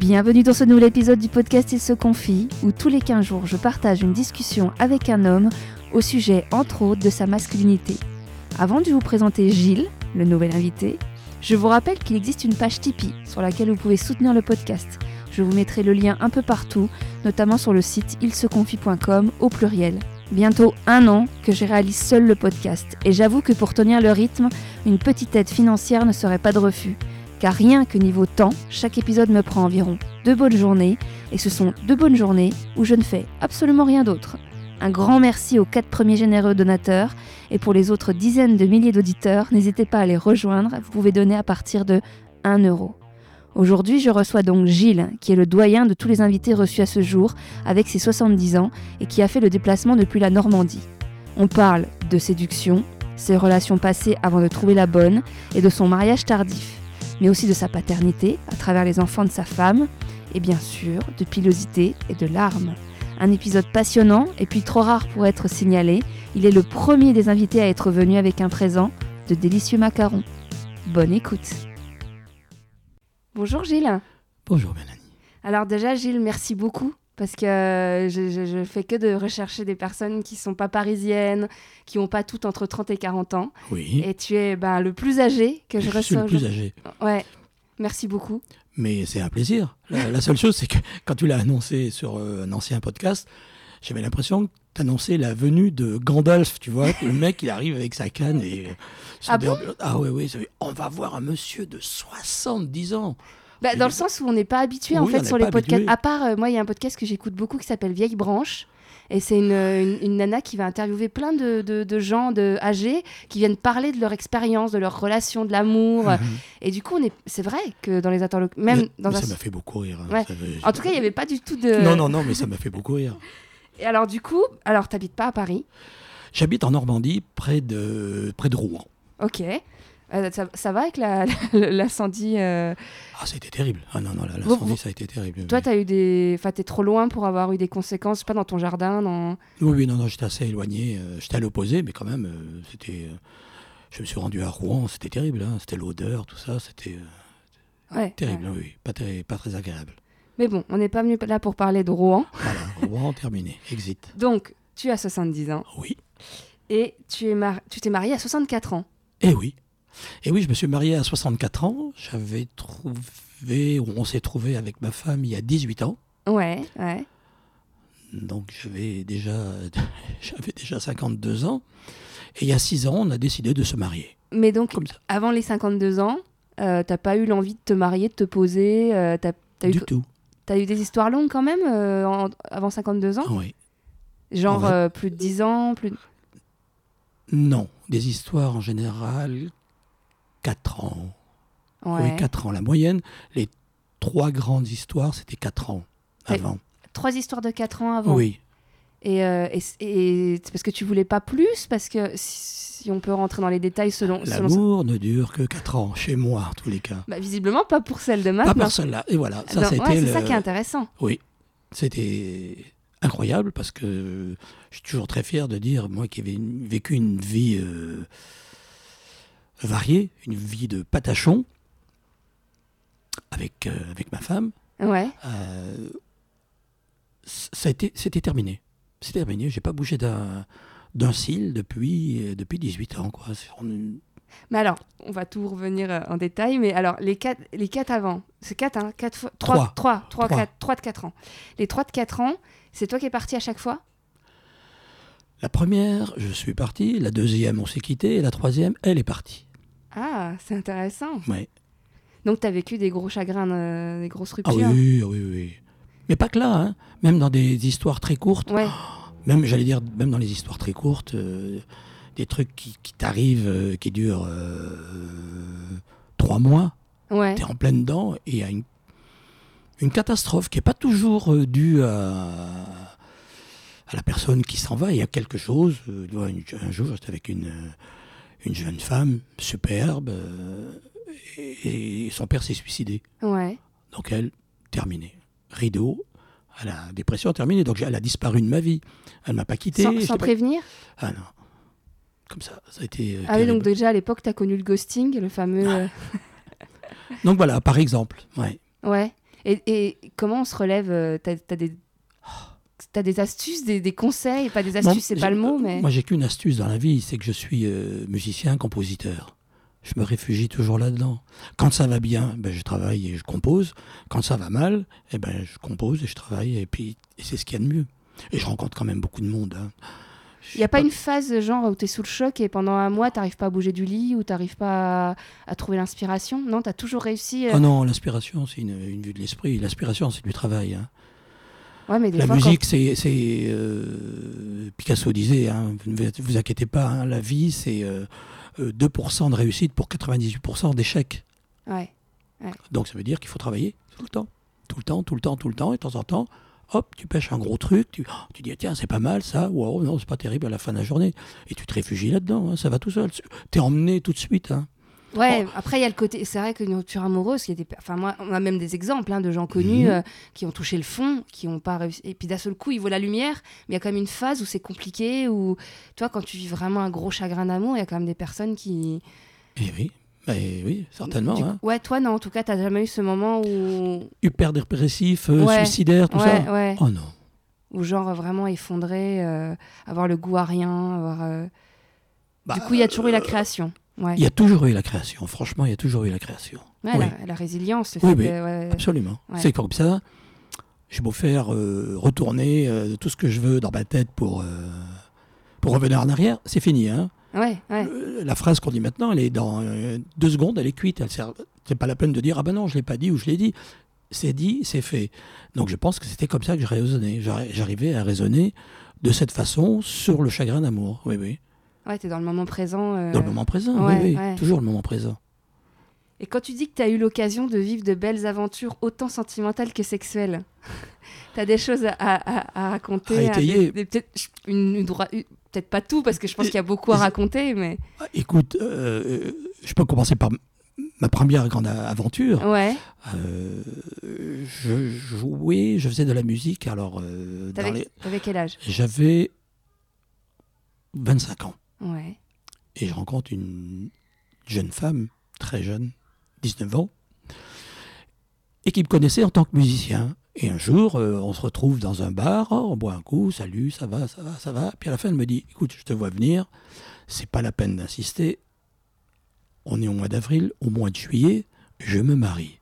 Bienvenue dans ce nouvel épisode du podcast Il se confie, où tous les 15 jours je partage une discussion avec un homme au sujet entre autres de sa masculinité. Avant de vous présenter Gilles, le nouvel invité, je vous rappelle qu'il existe une page Tipeee sur laquelle vous pouvez soutenir le podcast. Je vous mettrai le lien un peu partout, notamment sur le site ilseconfie.com au pluriel. Bientôt un an que je réalise seul le podcast et j'avoue que pour tenir le rythme, une petite aide financière ne serait pas de refus. Car rien que niveau temps, chaque épisode me prend environ deux bonnes journées et ce sont deux bonnes journées où je ne fais absolument rien d'autre. Un grand merci aux quatre premiers généreux donateurs et pour les autres dizaines de milliers d'auditeurs, n'hésitez pas à les rejoindre, vous pouvez donner à partir de 1 euro. Aujourd'hui, je reçois donc Gilles, qui est le doyen de tous les invités reçus à ce jour, avec ses 70 ans, et qui a fait le déplacement depuis la Normandie. On parle de séduction, ses relations passées avant de trouver la bonne, et de son mariage tardif, mais aussi de sa paternité, à travers les enfants de sa femme, et bien sûr de pilosité et de larmes. Un épisode passionnant, et puis trop rare pour être signalé, il est le premier des invités à être venu avec un présent de délicieux macarons. Bonne écoute Bonjour Gilles. Bonjour Mélanie. Alors déjà Gilles, merci beaucoup parce que euh, je, je, je, fais que de rechercher des personnes qui sont pas parisiennes, qui n'ont pas toutes entre 30 et 40 ans. Oui. Et tu es ben, le plus âgé que je, je reçois. suis le plus âgé. Ouais, merci beaucoup. Mais c'est un plaisir. La, la seule chose, c'est que quand tu l'as annoncé sur euh, un ancien podcast, j'avais l'impression que tu annonçais la venue de Gandalf, tu vois. le mec, il arrive avec sa canne et... euh, Ah bon? ah ça fait, on va voir un monsieur de 70 ans. Bah, dans le sens où on n'est pas habitué en fait on sur les podcasts. habitué. À part, euh, moi, il y a un podcast que j'écoute beaucoup qui s'appelle Vieille Branche. Et c'est une, une, une nana qui va interviewer plein de, de, de gens de, âgés qui viennent parler de leur expérience, de leur relation, de l'amour. Mhm. Et du coup, on est... c'est vrai que dans les interlocuteurs, même Mais- dans mais un... Ça m'a fait beaucoup rire. hein. Ouais. En tout cas, il n'y avait pas du tout de. Non, non, non, mais ça m'a fait beaucoup rire. Et alors, du coup, alors, t'habites pas à Paris? J'habite en Normandie, près de, près de Rouen. Ok. Euh, ça, ça va avec la- la- l'incendie euh, Ah, ça a été terrible. Ah non, non, l'incendie, ça a été terrible. Toi, oui. t'as eu des. Enfin, t'es trop loin pour avoir eu des conséquences, je sais pas, dans ton jardin, dans. Oui, oui, non, non, j'étais assez éloigné. euh, j'étais à l'opposé, mais quand même, c'était. je me suis rendu à Rouen, c'était terrible. hein, c'était l'odeur, tout ça, c'était Ouais. terrible. ouais. oui, pas, très- pas très agréable. Mais bon, on n'est pas venu là pour parler de Rouen. Voilà, Rouen, terminé. Exit. Donc, tu as 70 ans Oui. et tu es mar- tu t'es marié à 64 ans. Et oui. Et oui, je me suis marié à 64 ans. J'avais trouvé, ou on s'est trouvé avec ma femme il y a 18 ans. Ouais, ouais. Donc j'avais déjà, j'avais déjà 52 ans. Et il y a 6 ans, on a décidé de se marier. Mais donc, avant les 52 ans, euh, t'as pas eu l'envie de te marier, de te poser euh, T'as t'as eu, Du tout. t'as eu des histoires longues quand même euh, en- avant 52 ans? Oui. Genre euh, plus de 10 ans plus Non, des histoires en général, 4 ans. Ouais. Oui, 4 ans. La moyenne, les trois grandes histoires, c'était 4 ans avant. Trois histoires de 4 ans avant. Oui. Et, euh, et, et c'est parce que tu voulais pas plus Parce que si, on peut rentrer dans les détails selon. selon L'amour ne dure que 4 ans, chez moi en tous les cas. Bah, visiblement pas pour celle de Pas maintenant. pour celle-là. Et voilà, ça c'était ouais, c'est le... ça qui est intéressant. Oui, c'était incroyable parce que je suis toujours très fier de dire, moi qui une- vécu une vie euh, variée, une vie de patachon avec, euh, avec ma femme, Ouais. euh, c- ça a été, c'était terminé. C'est terminé, j'ai pas bougé d'un d'un cil depuis, euh, depuis 18 ans. Quoi. Mais alors, on va tout revenir euh, en détail. Mais alors, les quatre, les quatre avant, c'est quatre, hein, quatre fois, trois, Trois. trois, trois, Trois. quatre, trois de quatre ans. Les trois de quatre ans, c'est toi qui es parti à chaque fois? La première, je suis parti, la deuxième, on s'est quitté, et la troisième, elle est partie. Ah, c'est intéressant. Ouais. Donc, tu as vécu des gros chagrins, euh, des grosses Ah ruptures. oui, oui, oui. Mais pas que là, hein. même dans des histoires très courtes, Ouais. même, j'allais dire, même dans les histoires très courtes, euh, des trucs qui, qui t'arrivent, euh, qui durent trois mois, Ouais. t'es en pleine dedans, et il y a une, une catastrophe qui n'est pas toujours due à, à la personne qui s'en va, il y a quelque chose. un jour, j'étais avec une, une jeune femme superbe, euh, et, et son père s'est suicidé. Ouais. Donc elle, terminée. Rideau, à la dépression terminée. Donc elle a disparu de ma vie. Elle m'a pas quitté. Sans, pas- prévenir? Ah non. Comme ça, ça a été. euh, Ah oui, donc déjà à l'époque, tu as connu le ghosting, le fameux. Ah. euh, Donc voilà, par exemple. Ouais. Ouais. Et, et comment on se relève euh, T'as as des, t'as des astuces, des, des conseils? Pas des astuces, c'est pas le mot, mais. Moi, j'ai qu'une astuce dans la vie, c'est que je suis euh, musicien, compositeur. Je me réfugie toujours là-dedans. Quand ça va bien, ben, je travaille et je compose. Quand ça va mal, eh ben, je compose et je travaille. Et puis, c'est ce qu'il y a de mieux. Et je rencontre quand même beaucoup de monde. hein. Il n'y a pas une phase genre où tu es sous le choc et pendant un mois, t'arrives pas à bouger du lit ou t'arrives pas à, à trouver l'inspiration? Non, t'as toujours réussi. euh, Ah non, l'inspiration, c'est une, une vue de l'esprit. L'inspiration, c'est du travail. hein. Ouais, mais des La fois, musique, c'est. c'est, euh, Picasso disait, hein, vous ne vous inquiétez pas, hein, la vie, c'est euh, euh, 2% de réussite pour 98% d'échecs. quand- Ouais. Donc ça veut dire qu'il faut travailler tout le temps. Tout le temps, tout le temps, tout le temps. Et de temps en temps, hop, tu pêches un gros truc. Tu, oh, tu dis, tiens, c'est pas mal ça. Ou oh, non, c'est pas terrible à la fin de la journée. Et tu te réfugies là-dedans. hein, ça va tout seul. Tu es emmené tout de suite. hein. Ouais, après, il y a le côté. C'est vrai qu'une rupture amoureuse, qui était. Enfin, moi, on a même des exemples hein, de gens connus Mhm. euh, qui ont touché le fond, qui n'ont pas réussi. Et puis d'un seul coup, ils voient la lumière, mais il y a quand même une phase où c'est compliqué, où, tu vois, quand tu vis vraiment un gros chagrin d'amour, il y a quand même des personnes qui. Et oui, mais oui, certainement. Du hein. Ouais, toi, non, en tout cas, t'as jamais eu ce moment où. Hyper dépressif, euh, Ouais. suicidaire, tout ouais, ça. ouais. Oh non. Ou genre vraiment effondré, euh, avoir le goût à rien, avoir. euh, Bah, du coup, il y a toujours eu la euh, création. Ouais, Il y a toujours eu la création. Franchement, il y a toujours eu la création. Ouais, oui. la, la résilience, Oui, oui. Absolument. C'est comme ça. J'ai beau faire euh, retourner euh, tout ce que je veux dans ma tête pour, euh, pour revenir en arrière, c'est fini. Hein. Ouais, ouais. La phrase qu'on dit maintenant, elle est dans deux secondes, elle est cuite. Elle sert... C'est pas la peine de dire ah ben non, je l'ai pas dit ou je l'ai dit. C'est dit, c'est fait. Donc je pense que c'était comme ça que je raisonnais. J'arri- J'arrivais à raisonner de cette façon sur le chagrin d'amour. Oui, oui. Ouais, t'es dans le moment présent. euh. Dans le moment présent. ouais, oui, oui. ouais. Toujours le moment présent. Et quand tu dis que tu as eu l'occasion de vivre de belles aventures autant sentimentales que sexuelles, tu as des choses à, à- à raconter À étayer. des- des- Peut-être une- une droit- une- peut-être pas tout, parce que je pense qu'il y a beaucoup à raconter, mais. Ah, Écoute, euh, euh, je peux commencer par ma première grande aventure. Ouais. Euh, je jouais, je faisais de la musique. Alors, euh, dans T'avais les- t'avais quel âge? J'avais 25 ans. Et je rencontre une jeune femme, très jeune, 19 ans, et qui me connaissait en tant que musicien. Et un jour, euh, on se retrouve dans un bar, on boit un coup, salut, ça va, ça va, ça va. Puis à la fin, elle me dit, écoute, je te vois venir, c'est pas la peine d'insister. On est au mois d'avril, au mois de juillet, je me marie.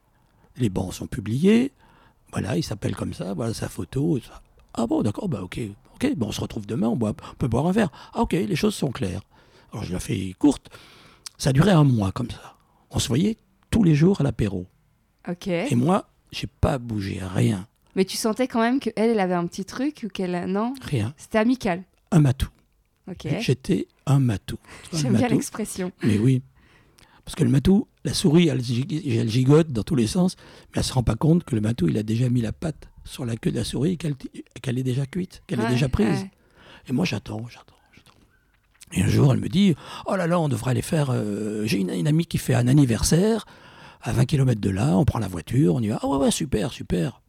Les bancs sont publiés, voilà, il s'appelle comme ça, voilà sa photo. ça. Ah bon, d'accord, bah ok, ok, bon, on se retrouve demain, on, boit, on peut boire un verre. Ah ok, les choses sont claires. Alors je la fais courte, ça a duré un mois comme ça. On se voyait tous les jours à l'apéro. Ok. Et moi, j'ai pas bougé, rien, Mais tu sentais quand même qu'elle, elle avait un petit truc ou qu'elle. Non? Rien. C'était amical. Un matou. Ok. J'étais un matou. J'aime bien l'expression. Mais oui. Parce que le matou, la souris, elle gigote dans tous les sens, mais elle se rend pas compte que le matou, il a déjà mis la patte sur la queue de la souris qu'elle est déjà cuite, qu'elle est déjà prise. ouais. Et moi, j'attends, j'attends, j'attends. Et un jour, elle me dit Oh là là, on devrait aller faire. euh, J'ai une, une amie qui fait un anniversaire à 20 km de là, on prend la voiture, on y va. Ah ouais, ouais, super, super.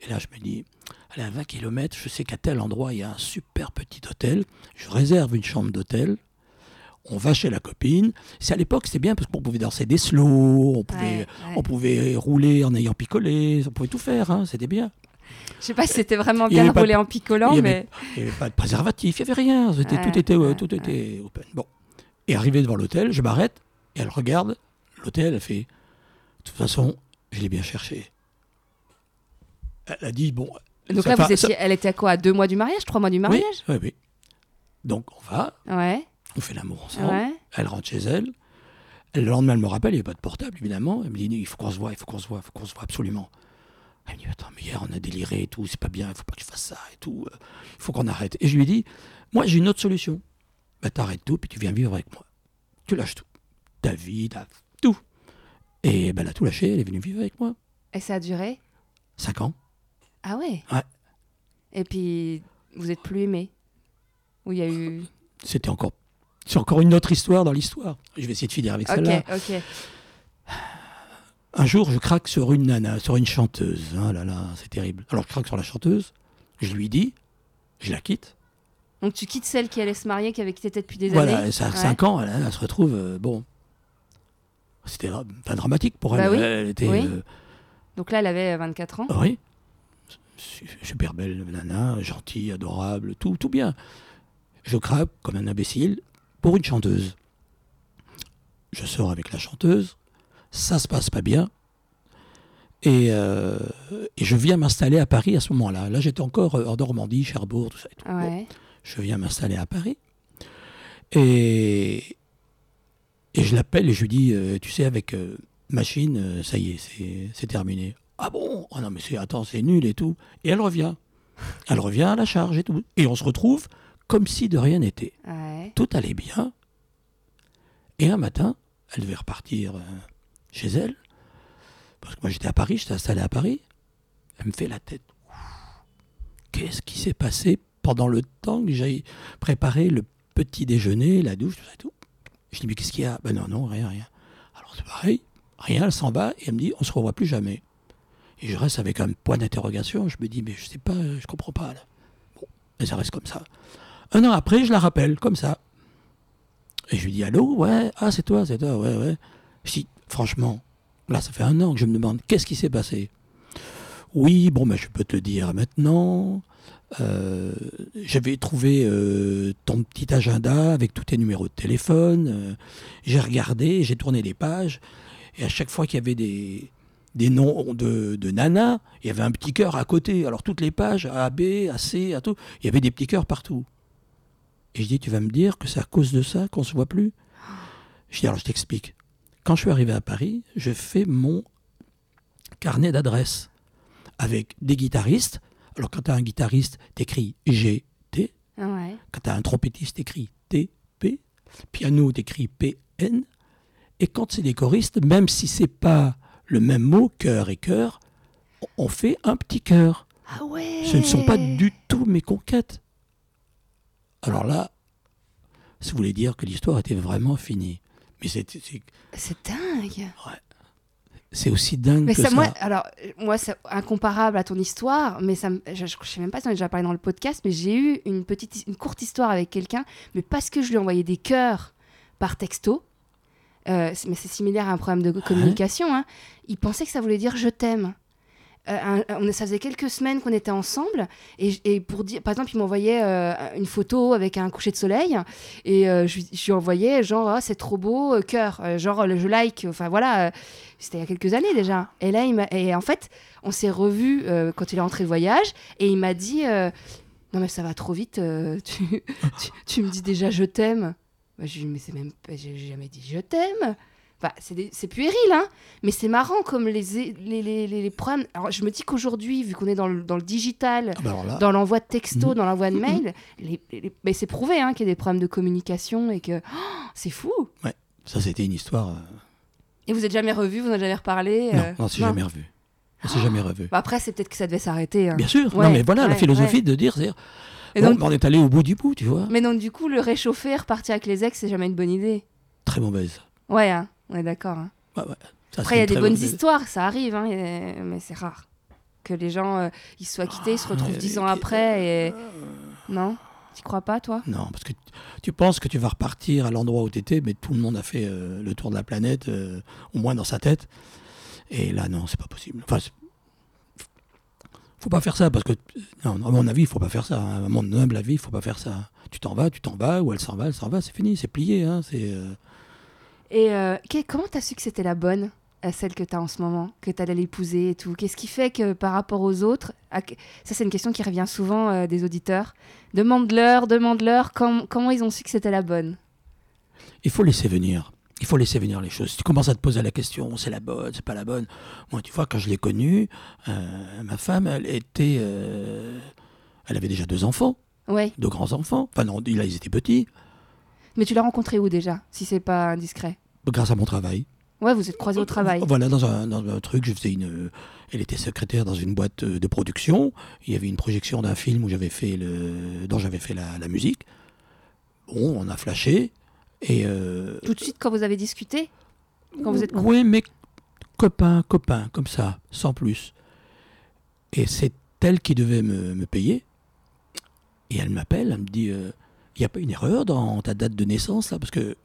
Et là, je me dis Allez, à 20 km, je sais qu'à tel endroit, il y a un super petit hôtel. Je réserve une chambre d'hôtel. On va chez la copine. C'est à l'époque, c'était bien parce qu'on pouvait danser des slow, on pouvait, Ouais, ouais. on pouvait rouler en ayant picolé, on pouvait tout faire, hein, c'était bien. Je sais pas si c'était vraiment bien de- roulé en picolant, il mais. Il n'y avait pas de préservatif, il n'y avait rien. Ouais, tout était, euh, ouais, tout était open. Bon. Et arrivé devant l'hôtel, je m'arrête et elle regarde l'hôtel. Elle fait De toute façon, je l'ai bien cherché. Elle a dit Bon. Donc ça là, fa- vous ça- étiez, elle était à quoi? À Deux mois du mariage Trois mois du Oui, mariage? oui, oui. Donc on va, Ouais. On fait l'amour ensemble. Ouais. Elle rentre chez elle. Le lendemain, elle me rappelle, il n'y avait pas de portable, évidemment. Elle me dit, il faut qu'on se voit, il faut qu'on se voit, il faut qu'on se voit absolument. Elle me dit, attends, mais hier, on a déliré et tout, c'est pas bien, il faut pas que tu fasses ça et tout. euh, Il faut qu'on arrête. Et je lui dit, moi, j'ai une autre solution. Bah, t'arrêtes tout, puis tu viens vivre avec moi. Tu lâches tout. Ta vie, ta... tout. Et ben, elle a tout lâché, elle est venue vivre avec moi. Et ça a duré? Cinq ans. Ah ouais? Ouais. Et puis, vous êtes plus aimés? Ou il y a eu. C'était encore... C'est encore une autre histoire dans l'histoire. Je vais essayer de finir avec Ok, celle-là. Un jour, je craque sur une nana, sur une chanteuse. Ah là là, c'est terrible. Alors, je craque sur la chanteuse. Je lui dis, je la quitte. Donc tu quittes celle qui allait se marier, qui avait quitté depuis des voilà, années Ouais. 5 ans, elle, elle se retrouve. euh, bon. C'était enfin, dramatique pour elle. Bah oui, Elle était. oui. euh, Donc là, elle avait 24 ans. Oui. Su- Super belle nana, gentille, adorable, tout, tout bien. Je craque comme un imbécile pour une chanteuse. Je sors avec la chanteuse, ça se passe pas bien. Et, euh, et je viens m'installer à Paris à ce moment-là. Là, j'étais encore euh, en Normandie, Cherbourg, tout ça. et tout. Bon, je viens m'installer à Paris. Et, et je l'appelle et je lui dis, euh, tu sais, avec euh, machine, ça y est, c'est- c'est terminé. Ah bon? Oh non, mais c'est, attends, c'est nul et tout. Et elle revient. Elle revient à la charge et tout. Et on se retrouve comme si de rien n'était. Ouais. Tout allait bien. Et un matin, elle devait repartir euh, chez elle. Parce que moi j'étais à Paris, j'étais installé à Paris. Elle me fait la tête. Qu'est-ce qui s'est passé pendant le temps que j'ai préparé le petit déjeuner, la douche, tout ça et tout? Je dis mais qu'est-ce qu'il y a? Ben non, non, rien, rien. Alors c'est pareil, rien, elle s'en va et elle me dit on se revoit plus jamais. Et je reste avec un point d'interrogation, je me dis mais je sais pas, je comprends pas là. Bon, et ça reste comme ça. Un an après, je la rappelle, comme ça. Et je lui dis Allô Ouais, ah, c'est toi, c'est toi, ouais, ouais. Je dis Franchement, là, ça fait un an que je me demande qu'est-ce qui s'est passé? Oui, bon, ben, je peux te dire maintenant. Euh, J'avais trouvé euh, ton petit agenda avec tous tes numéros de téléphone. euh, j'ai regardé, j'ai tourné les pages. Et à chaque fois qu'il y avait des, des noms de, de nanas, il y avait un petit cœur à côté. Alors toutes les pages, A, B, A, C, A, tout, il y avait des petits cœurs partout. Et je dis, tu vas me dire que c'est à cause de ça qu'on se voit plus? Je dis, alors je t'explique. Quand je suis arrivé à Paris, je fais mon carnet d'adresses avec des guitaristes. Alors quand tu as un guitariste, t'écris G, T. Ouais. Quand tu as un trompettiste, t'écris T, P. Piano, t'écris P, N. Et quand c'est des choristes, même si c'est pas le même mot, cœur et cœur, on fait un petit cœur. Ah ouais. Ce ne sont pas du tout mes conquêtes. Alors là, ça voulait dire que l'histoire était vraiment finie. Mais c'est c'est- dingue. c'est aussi dingue Mais que ça, ça. moi, alors, moi, c'est incomparable à ton histoire, mais ça, je, je sais même pas si on a déjà parlé dans le podcast, mais j'ai eu une petite, une courte histoire avec quelqu'un, mais parce que je lui ai envoyé des cœurs par texto. euh, mais c'est similaire à un problème de communication. hein, il pensait que ça voulait dire je t'aime. Euh, on, ça faisait quelques semaines qu'on était ensemble et, et pour dire par exemple il m'envoyait euh, une photo avec un coucher de soleil et euh, je, je lui envoyais genre Ah, c'est trop beau cœur genre je like enfin voilà c'était il y a quelques années déjà. Et là et en fait on s'est revus quand il est rentré de voyage et il m'a dit non mais ça va trop vite tu, tu, me dis déjà je t'aime. Bah, je lui ai dit, mais c'est même j'ai jamais dit je t'aime Enfin, c'est des- c'est puéril, hein, mais c'est marrant comme les, les, les, les, les problèmes. Alors, je me dis qu'aujourd'hui, vu qu'on est dans le, dans le digital, Ah bah là, dans l'envoi de textos, Mhm. dans l'envoi de mails, les, les- mais c'est prouvé hein, qu'il y a des problèmes de communication et que oh, c'est fou. ça c'était une histoire. euh, Et vous êtes jamais revus, vous n'avez jamais reparlé Non, euh, on s'est non. jamais revu. On s'est jamais revu. Bah, après, c'est peut-être que ça devait s'arrêter. hein. Bien sûr. Ouais, non, mais voilà la ouais, philosophie de dire, c'est bon, donc- on est allé au bout du bout, tu vois. Mais donc, du coup, le réchauffer, repartir avec les ex, c'est jamais une bonne idée. Très mauvaise. Ouais, hein, on est d'accord. hein. Ouais, ouais. Ça, Après, il y a des bonnes histoires, ça arrive, hein, et- mais c'est rare. Que les gens, euh, ils se soient quittés, ils se retrouvent ouais, dix ans après, et... Non? Tu crois pas, toi? Non, parce que tu- penses que tu vas repartir à l'endroit où tu étais, mais tout le monde a fait euh, le tour de la planète, euh, au moins dans sa tête. Et là, non, c'est pas possible. Enfin, faut pas faire ça, parce que, non, à mon avis, il faut pas faire ça. hein. À mon humble avis, il faut pas faire ça. Tu t'en vas, tu t'en vas, ou elle s'en va, elle s'en va, c'est fini, c'est plié. Hein, c'est, euh, Et euh, que- comment t'as su que c'était la bonne, euh, celle que t'as en ce moment, que t'allais l'épouser et tout? Qu'est-ce qui fait que par rapport aux autres, à ça c'est une question qui revient souvent euh, des auditeurs, demande-leur, demande-leur com- comment ils ont su que c'était la bonne? Il faut laisser venir. Il faut laisser venir les choses. Si tu commences à te poser la question, c'est la bonne, c'est pas la bonne. Moi, tu vois, quand je l'ai connue, euh, ma femme, elle était. elle avait déjà deux enfants, Ouais, deux grands enfants. Enfin, non, là, ils étaient petits, mais tu l'as rencontré où déjà, si c'est pas indiscret? Grâce à mon travail. Ouais, vous êtes croisés au travail. Voilà, dans un, dans un truc, je faisais une. Elle était secrétaire dans une boîte euh, de production. Il y avait une projection d'un film où j'avais fait le, dont j'avais fait la, la musique. Bon, on a flashé. Et. euh, Tout de suite quand vous avez discuté? Quand vous êtes Oui, mais copain, copain, comme ça, sans plus. Et c'est elle qui devait me, me payer. Et elle m'appelle, elle me dit il n'y a pas une erreur dans ta date de naissance là? Parce que.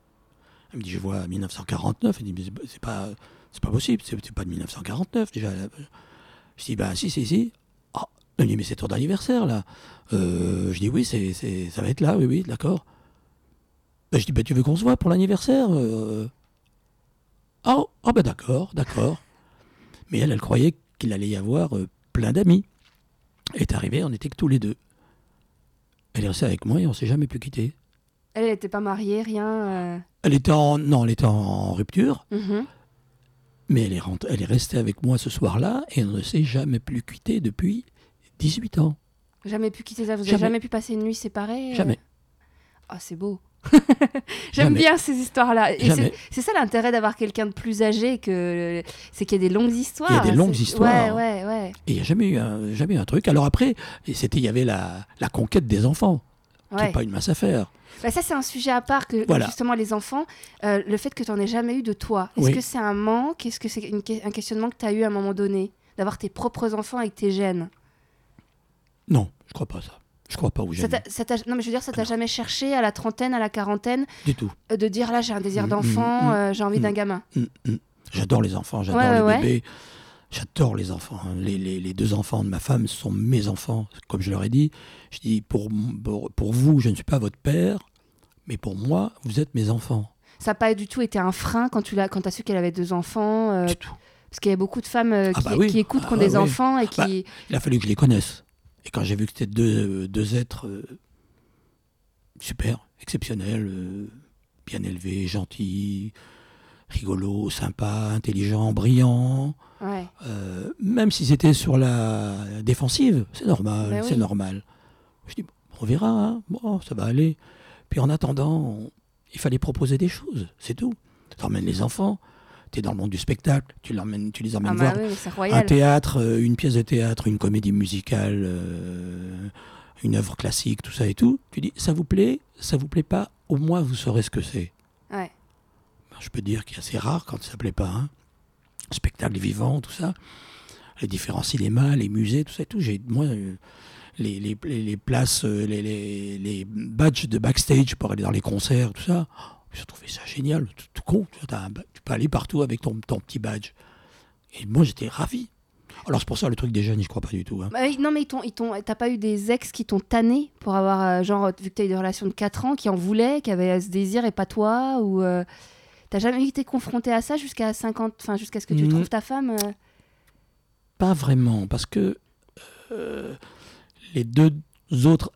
Elle me dit je vois 1949. Elle dit mais c'est pas- c'est pas, possible, c'est pas de 1949 déjà. Je dis, bah si, si, si. Ah, elle me dit, mais c'est ton anniversaire là. Euh, je dis, oui, c'est, ça va être là, oui, oui, d'accord. Bah, je dis, bah tu veux qu'on se voit pour l'anniversaire euh? Ah, oh, ah, bah d'accord, d'accord. Mais elle, elle croyait qu'il allait y avoir euh, plein d'amis. Est arrivée, on n'était que tous les deux. Elle est restée avec moi et on s'est jamais pu quitter. Elle n'était pas mariée, rien. euh. Elle était en, non, elle était en rupture, Mhm. mais elle est, rentrée- elle est restée avec moi ce soir-là et on ne s'est jamais plus quitté depuis 18 ans. Jamais pu quitter ça. Vous n'avez Jamais. jamais pu passer une nuit séparée euh Jamais. Ah, c'est beau. J'aime bien ces histoires-là. Et c'est- ça l'intérêt d'avoir quelqu'un de plus âgé que c'est qu'il y a des longues histoires. Il y a des longues histoires. Ouais, ouais, ouais. Et il n'y a jamais eu, un, jamais eu un truc. Alors après, c'était, il y avait la, la conquête des enfants, qui n'est pas une masse à faire. Bah, ça, c'est un sujet à part que Voilà. justement les enfants, euh, le fait que tu n'en aies jamais eu de toi. Est-ce Oui. que c'est un manque? Est-ce que c'est que- un questionnement que tu as eu à un moment donné? D'avoir tes propres enfants avec tes gènes? Non, je crois pas ça. Je crois pas où j'ai Ça Non, mais je veux dire, ça t'a jamais cherché à la trentaine, à la quarantaine, du tout. euh, de dire là, j'ai un désir Mm, d'enfant, mm, mm, euh, j'ai envie d'un gamin. J'adore les enfants, j'adore Ouais, les ouais. bébés. J'adore les enfants. hein. Les, les- les deux enfants de ma femme sont mes enfants, comme je leur ai dit. Je dis, pour, pour, pour vous, je ne suis pas votre père, mais pour moi, vous êtes mes enfants. Ça n'a pas du tout été un frein quand tu as, quand as su qu'elle avait deux enfants euh, Du tout. Parce qu'il y a beaucoup de femmes Ah qui, bah oui. qui écoutent, qui ont Ah des oui. enfants et qui. Il a fallu que je les connaisse. Et quand j'ai vu que c'était deux, deux êtres euh, super, exceptionnels, euh, bien élevés, gentils, rigolos, sympas, intelligents, brillants, Ouais. euh, même si c'était sur la défensive, c'est normal, Ben c'est normal. Je dis, on verra, hein. bon, ça va aller. Puis en attendant, on- il fallait proposer des choses, c'est tout. Tu emmènes les enfants, tu es dans le monde du spectacle, tu, tu les emmènes Ah voir bah oui, c'est un théâtre, euh, une pièce de théâtre, une comédie musicale, euh, une œuvre classique, tout ça et tout. Tu dis, ça vous plaît, ça vous plaît pas, au moins vous saurez ce que c'est. Ouais. Ben, Je peux dire qu'il est assez rare quand ça plaît pas. Hein. Spectacle vivant, tout ça. Les différents cinémas, les musées, tout ça et tout. J'ai, moi, euh, les, les, les- places, les, les badges de backstage pour aller dans les concerts, tout ça. Oh, J'ai trouvé ça génial, tout, tout con. Tu, peux aller partout avec ton, ton petit badge. Et moi, j'étais ravi. Alors, c'est pour ça le truc des jeunes, je crois pas du tout. hein. Bah non, mais ils ils t'as pas eu des ex qui t'ont tanné pour avoir, euh, genre, vu que t'as eu des relations de 4 ans, qui en voulaient, qui avaient ce désir et pas toi Ou euh, t'as jamais été confronté à ça jusqu'à 50, enfin, jusqu'à ce que tu trouves ta femme euh? Pas vraiment, parce que les deux autres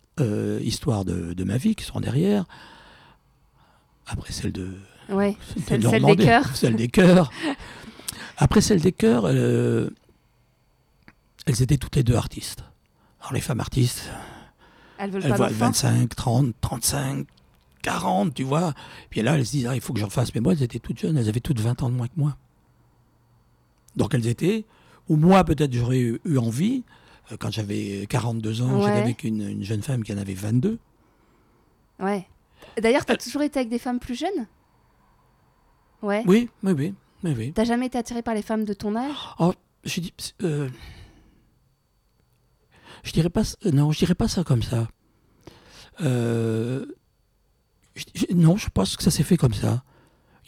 histoires de, de ma vie qui sont derrière, après celle de, Ouais, celle, celle des cœurs. celle des cœurs, après celle des cœurs, euh, elles étaient toutes les deux artistes. Alors les femmes artistes, Elles veulent elles pas voient d'enfants 25, 30, 35, 40, tu vois. Puis là, elles se disent, ah, il faut que j'en fasse. Mais moi, elles étaient toutes jeunes, elles avaient toutes 20 ans de moins que moi. Donc elles étaient, ou moi peut-être j'aurais eu, eu envie, euh, quand j'avais 42 ans, j'étais Ouais. avec une, une jeune femme qui en avait 22. Ouais. D'ailleurs, t'as toujours été avec des femmes plus jeunes? Ouais. Oui, oui, oui, oui, oui. T'as jamais été attiré par les femmes de ton âge? Je dis, euh, je dirais pas, non, je dirais pas ça comme ça. Euh, je- je- non, je pense que ça s'est fait comme ça.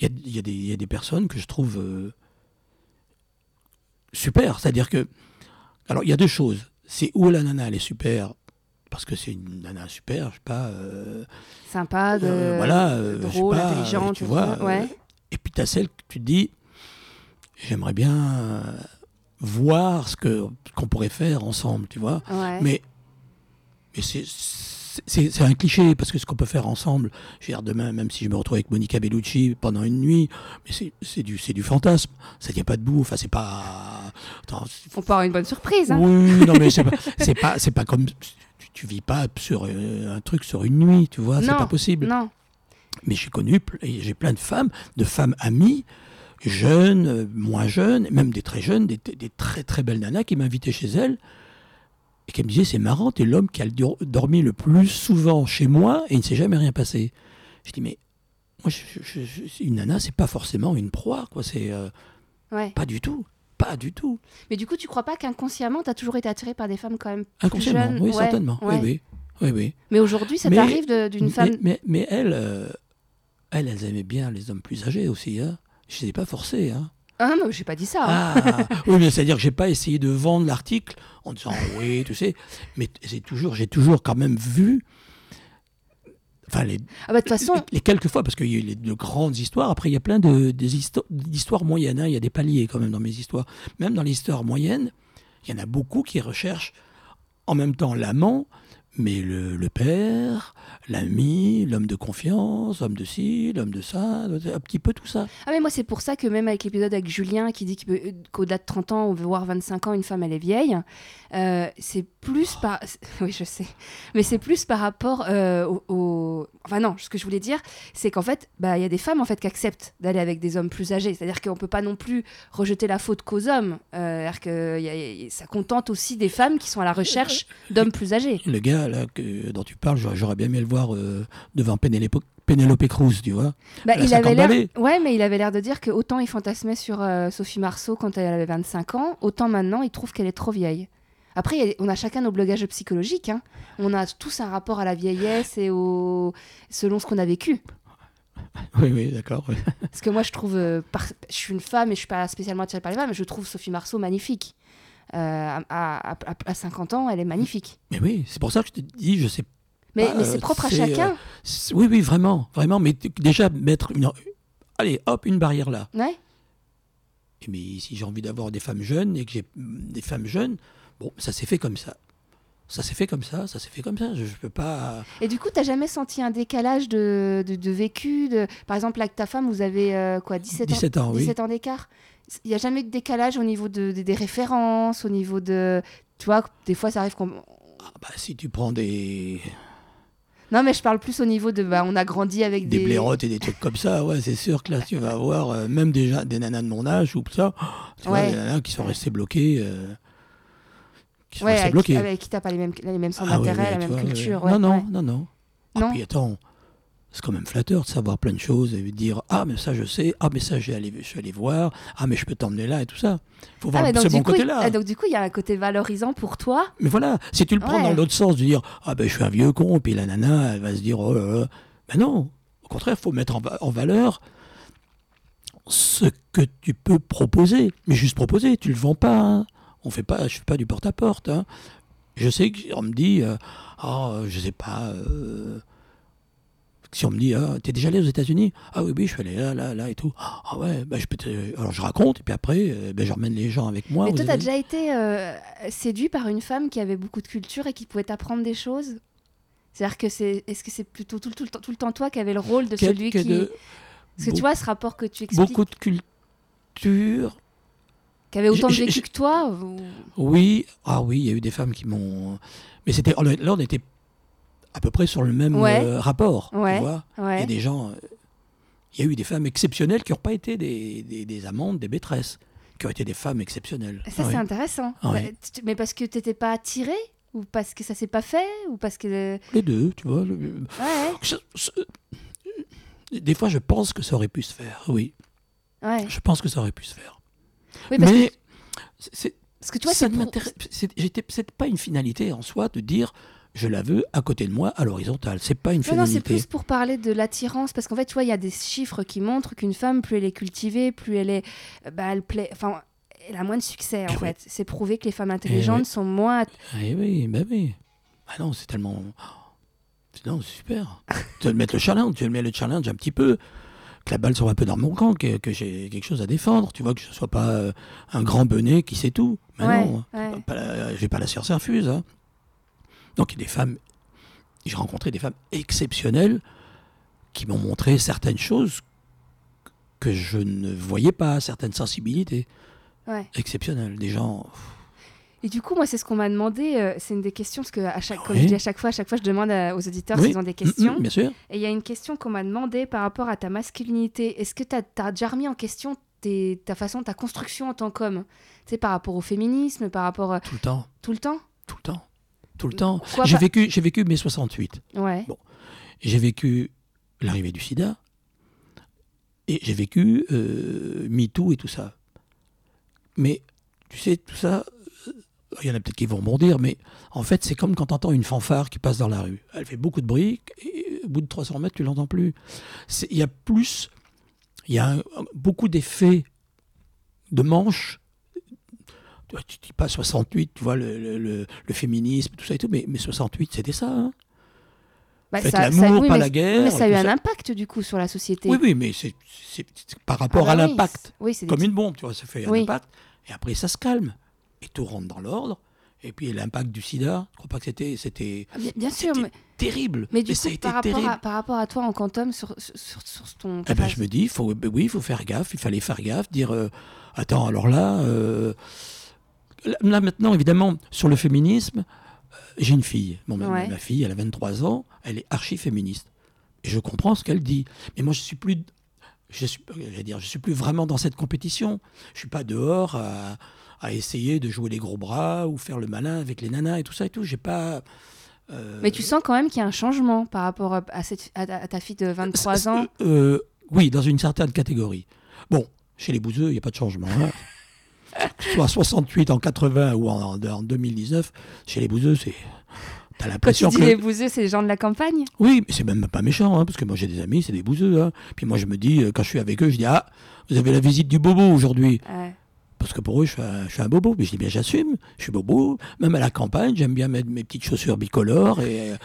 Il y y y a des personnes que je trouve euh, super. C'est-à-dire que, alors il y a deux choses. C'est où la nana elle est super parce que c'est une nana super, je sais pas. euh, Sympa, de... euh, voilà, euh, je sais drôle, pas, intelligente, tu vois. ça, ouais. euh, et puis tu as celle que tu te dis, j'aimerais bien euh, voir ce que qu'on pourrait faire ensemble, tu vois. ouais. Mais, mais c'est, un cliché, parce que ce qu'on peut faire ensemble, je veux dire, demain, même si je me retrouve avec Monica Bellucci pendant une nuit, mais c'est, du, du fantasme. Ça tient pas debout. Enfin, c'est pas. Attends, On peut avoir une bonne surprise. Hein. oui, non, mais c'est pas, pas, c'est pas comme. Tu, vis pas sur euh, un truc sur une nuit, tu vois, c'est pas possible. Non. Mais j'ai connu, j'ai plein de femmes, de femmes amies, jeunes, euh, moins jeunes, même des très jeunes, des, des très très belles nanas qui m'invitaient chez elles et qui me disaient c'est marrant, t'es l'homme qui a dor- dormi le plus souvent chez moi et il ne s'est jamais rien passé. Je dis mais moi, je- je- je- une nana, c'est pas forcément une proie, quoi. C'est euh, Ouais. pas du tout, pas du tout. Mais du coup, tu crois pas qu'inconsciemment, t'as toujours été attiré par des femmes quand même plus Inconsciemment, jeunes oui, Ouais, certainement. ouais. Oui, oui, oui, oui. Mais aujourd'hui, ça t'arrive d'une femme. mais, mais elles, euh, elles, elles aimaient bien les hommes plus âgés aussi. Hein. Je les ai pas forcés. Hein. Ah non, j'ai pas dit ça. hein. Ah, oui, mais c'est-à-dire que j'ai pas essayé de vendre l'article en disant oui, tu sais, mais c'est toujours, j'ai toujours quand même vu. Enfin, les, Ah bah de toute façon, les, les quelques fois, parce qu'il y a eu les, de grandes histoires. Après, il y a plein de, d'histoires moyennes. hein. Il y a des paliers quand même dans mes histoires. Même dans l'histoire moyenne, il y en a beaucoup qui recherchent en même temps l'amant, mais le, le père, l'ami, l'homme de confiance, l'homme de ci, l'homme de ça, un petit peu tout ça. ah mais moi c'est pour ça que même avec l'épisode avec Julien qui dit qu'au-delà de 30 ans, on veut voir 25 ans, une femme elle est vieille, euh, c'est plus par... Oui je sais, mais c'est plus par rapport euh, au, au- Enfin non, ce que je voulais dire, c'est qu'en fait, bah, il y a des femmes en fait qui acceptent d'aller avec des hommes plus âgés. C'est-à-dire qu'on peut pas non plus rejeter la faute qu'aux hommes. Euh, c'est-à-dire que y a- y a- ça contente aussi des femmes qui sont à la recherche d'hommes plus âgés. Le gars là, que, dont tu parles, j'aurais, bien aimé le voir euh, devant Pénélope, Pénélope Cruz, tu vois. Bah, il avait 50 l'air, ouais, mais il avait l'air de dire que autant il fantasmait sur euh, Sophie Marceau quand elle avait 25 ans, autant maintenant il trouve qu'elle est trop vieille. Après, on a chacun nos blocages psychologiques. hein. On a tous un rapport à la vieillesse et au selon ce qu'on a vécu. Oui, oui, d'accord. oui. Parce que moi, je trouve, euh, par- je suis une femme et je suis pas spécialement attirée par les femmes, mais je trouve Sophie Marceau magnifique. Euh, à, à- à- à 50 ans, elle est magnifique. Mais oui, c'est pour ça que je te dis, je sais Mais, mais euh, c'est propre à chacun. C'est- Oui, oui, vraiment, vraiment. Mais déjà, mettre une. Allez, hop, une barrière là. Ouais. Et mais si j'ai envie d'avoir des femmes jeunes et que j'ai des femmes jeunes, bon, ça s'est fait comme ça. Ça s'est fait comme ça, ça s'est fait comme ça. Je, je peux pas. Et du coup, t'as jamais senti un décalage de, de, de vécu de... Par exemple, avec ta femme, vous avez euh, quoi, 17 ans? 17 ans, oui. 17 ans d'écart? Il n'y a jamais de décalage au niveau de, de- des références, au niveau de... Tu vois, des fois, ça arrive qu'on... Ah, bah, si tu prends des, Non, mais je parle plus au niveau de... Bah, on a grandi avec des des... blairottes et des trucs comme ça, ouais, c'est sûr que là, tu vas avoir euh, même déjà des nanas de mon âge ou ça. Tu vois, Ouais. des nanas qui sont restées bloquées. euh, qui sont Ouais, restées avec, bloquées. avec qui t'as pas les mêmes, les mêmes centres Ah, d'intérêt, ouais, la tu même vois, culture. non, non, non, non. Ah, Non. puis attends, c'est quand même flatteur de savoir plein de choses et de dire Ah, mais ça je sais, ah, mais ça j'ai allé, je suis allé voir, ah, mais je peux t'emmener là et tout ça. faut Ah, voir donc, ce bon coup, il- côté-là. ah, donc du coup, il y a un côté valorisant pour toi. Mais voilà, si tu le prends Ouais. dans l'autre sens, de dire Ah, ben je suis un vieux con, puis la nana, elle va se dire Oh là là. Ben non, au contraire, il faut mettre en, en valeur ce que tu peux proposer. Mais juste proposer, tu le vends pas. hein. On fait pas, je fais pas du porte-à-porte. hein. Je sais qu'on me dit euh, Ah, je sais pas. euh, si on me dit, ah, t'es déjà allé aux États-Unis? Ah oui, oui, je suis allé là, là, là et tout. Ah ouais, bah, je peux alors je raconte, et puis après, euh, ben, je ramène les gens avec moi. mais toi, t'as déjà été euh, séduit par une femme qui avait beaucoup de culture et qui pouvait t'apprendre des choses? C'est-à-dire que c'est... Est-ce que c'est plutôt tout, le- tout temps, tout le temps toi qui avais le rôle de celui qui... de- Parce que tu vois, ce rapport que tu expliques, beaucoup de culture. qui avait autant de vécu que toi ou- Oui, ah oui, il y a eu des femmes qui m'ont. Mais c'était là, on était à peu près sur le même Ouais. euh, rapport. Ouais. Tu vois Il y a des gens. euh, Il y a eu des femmes exceptionnelles qui n'ont pas été des, des, des amantes, des maîtresses, qui ont été des femmes exceptionnelles. Ça, Ah c'est oui. intéressant. Ah Bah, tu- Mais parce que t'étais pas attiré Ou parce que ça s'est pas fait Ou parce que... Les deux, tu vois. le- ça- Des fois, je pense que ça aurait pu se faire, oui. Je pense que ça aurait pu se faire. Oui, parce, Mais que, c'est- parce que tu vois, ça c'est ne pour- j'étais- pas une finalité en soi de dire je la veux à côté de moi à l'horizontale. C'est pas une Non, non, c'est plus pour parler de l'attirance, parce qu'en fait, tu vois, il y a des chiffres qui montrent qu'une femme, plus elle est cultivée, plus elle est, euh, bah, elle plaît, enfin, elle a moins de succès en Eh fait. C'est prouvé que les femmes intelligentes ouais. sont moins. Eh oui, ben oui. Ah non, c'est tellement. Non, c'est super. tu le mettre le challenge, tu le mettre le challenge un petit peu. Que la balle soit un peu dans mon camp, que, que j'ai quelque chose à défendre. Tu vois, que je ne sois pas euh, un grand bonnet qui sait tout. Mais Ouais, non, ouais. j'ai pas la science infuse. hein. Donc, il y a des femmes. J'ai rencontré des femmes exceptionnelles qui m'ont montré certaines choses que je ne voyais pas, certaines sensibilités Ouais. exceptionnelles. Des gens. Et du coup, moi, c'est ce qu'on m'a demandé. euh, c'est une des questions parce que à chaque, comme je dis à chaque fois, à chaque fois, je demande à- aux auditeurs Oui. s'ils ont des Mm, questions. mm, bien sûr. Et il y a une question qu'on m'a demandé par rapport à ta masculinité. Est-ce que tu as, déjà remis en question tes- ta façon, ta construction en tant qu'homme? Tu sais, par rapport au féminisme, par rapport à Tout le temps. tout le temps? Tout le temps. Tout le temps. J'ai vécu, j'ai vécu mai 68. Ouais. Bon. J'ai vécu l'arrivée du sida. Et j'ai vécu euh, MeToo et tout ça. Mais, tu sais, tout ça, euh, il y en a peut-être qui vont rebondir, mais en fait, c'est comme quand tu entends une fanfare qui passe dans la rue. Elle fait beaucoup de bruit, et au bout de 300 mètres, tu l'entends plus. Il y a plus, il y a un- beaucoup d'effets de manche. Tu tu dis pas 68, tu vois, le, le- le- le féminisme, tout ça et tout, mais, mais 68, c'était ça. hein. Bah, Faites ça- ça- l'amour, oui, pas mais- la guerre. Mais ça a eu un impact du coup sur la société. Oui, oui, mais c'est par Ah rapport bah à l'impact. Oui, des Comme une bombe, tu vois, ça fait un impact. Et après, ça se calme. Et tout rentre dans l'ordre. Et puis l'impact du sida, je crois pas que c'était c'était Ah, Bien, bien sûr, mais, terrible. mais du ça a coup, été par rapport, terrible. à, par rapport à toi en quantum, sur, sur, sur ton. Eh ben, je me dis, il faut, oui, il faut faire gaffe, il fallait faire gaffe, dire, euh, attends, alors là, euh, là, maintenant, évidemment, sur le féminisme, euh, j'ai une fille. Bon, ma, Ouais. ma fille, elle a 23 ans, elle est archi-féministe. Et je comprends ce qu'elle dit. Mais moi, je suis plus, je suis, je vais dire, je suis plus vraiment dans cette compétition. Je suis pas dehors à, à essayer de jouer les gros bras ou faire le malin avec les nanas et tout ça et tout. J'ai pas. euh, Mais tu sens quand même qu'il y a un changement par rapport à, cette, à, ta- à ta fille de 23 ans. Euh, oui, dans une certaine catégorie. Bon, chez les bouseux, il n'y a pas de changement. hein. Soit 68 en 80 ou en, en 2019, chez les bouseux, c'est. T'as Quand tu l'impression dis que. les bouseux, c'est les gens de la campagne? Oui, mais c'est même pas méchant, hein, parce que moi j'ai des amis, c'est des bouseux. hein. Puis moi je me dis, euh, quand je suis avec eux, je dis Ah, vous avez la visite du bobo aujourd'hui. Ouais. Parce que pour eux, je suis un, je suis un bobo. Mais je dis bien, j'assume, je suis bobo. Même à la campagne, j'aime bien mettre mes petites chaussures bicolores et euh,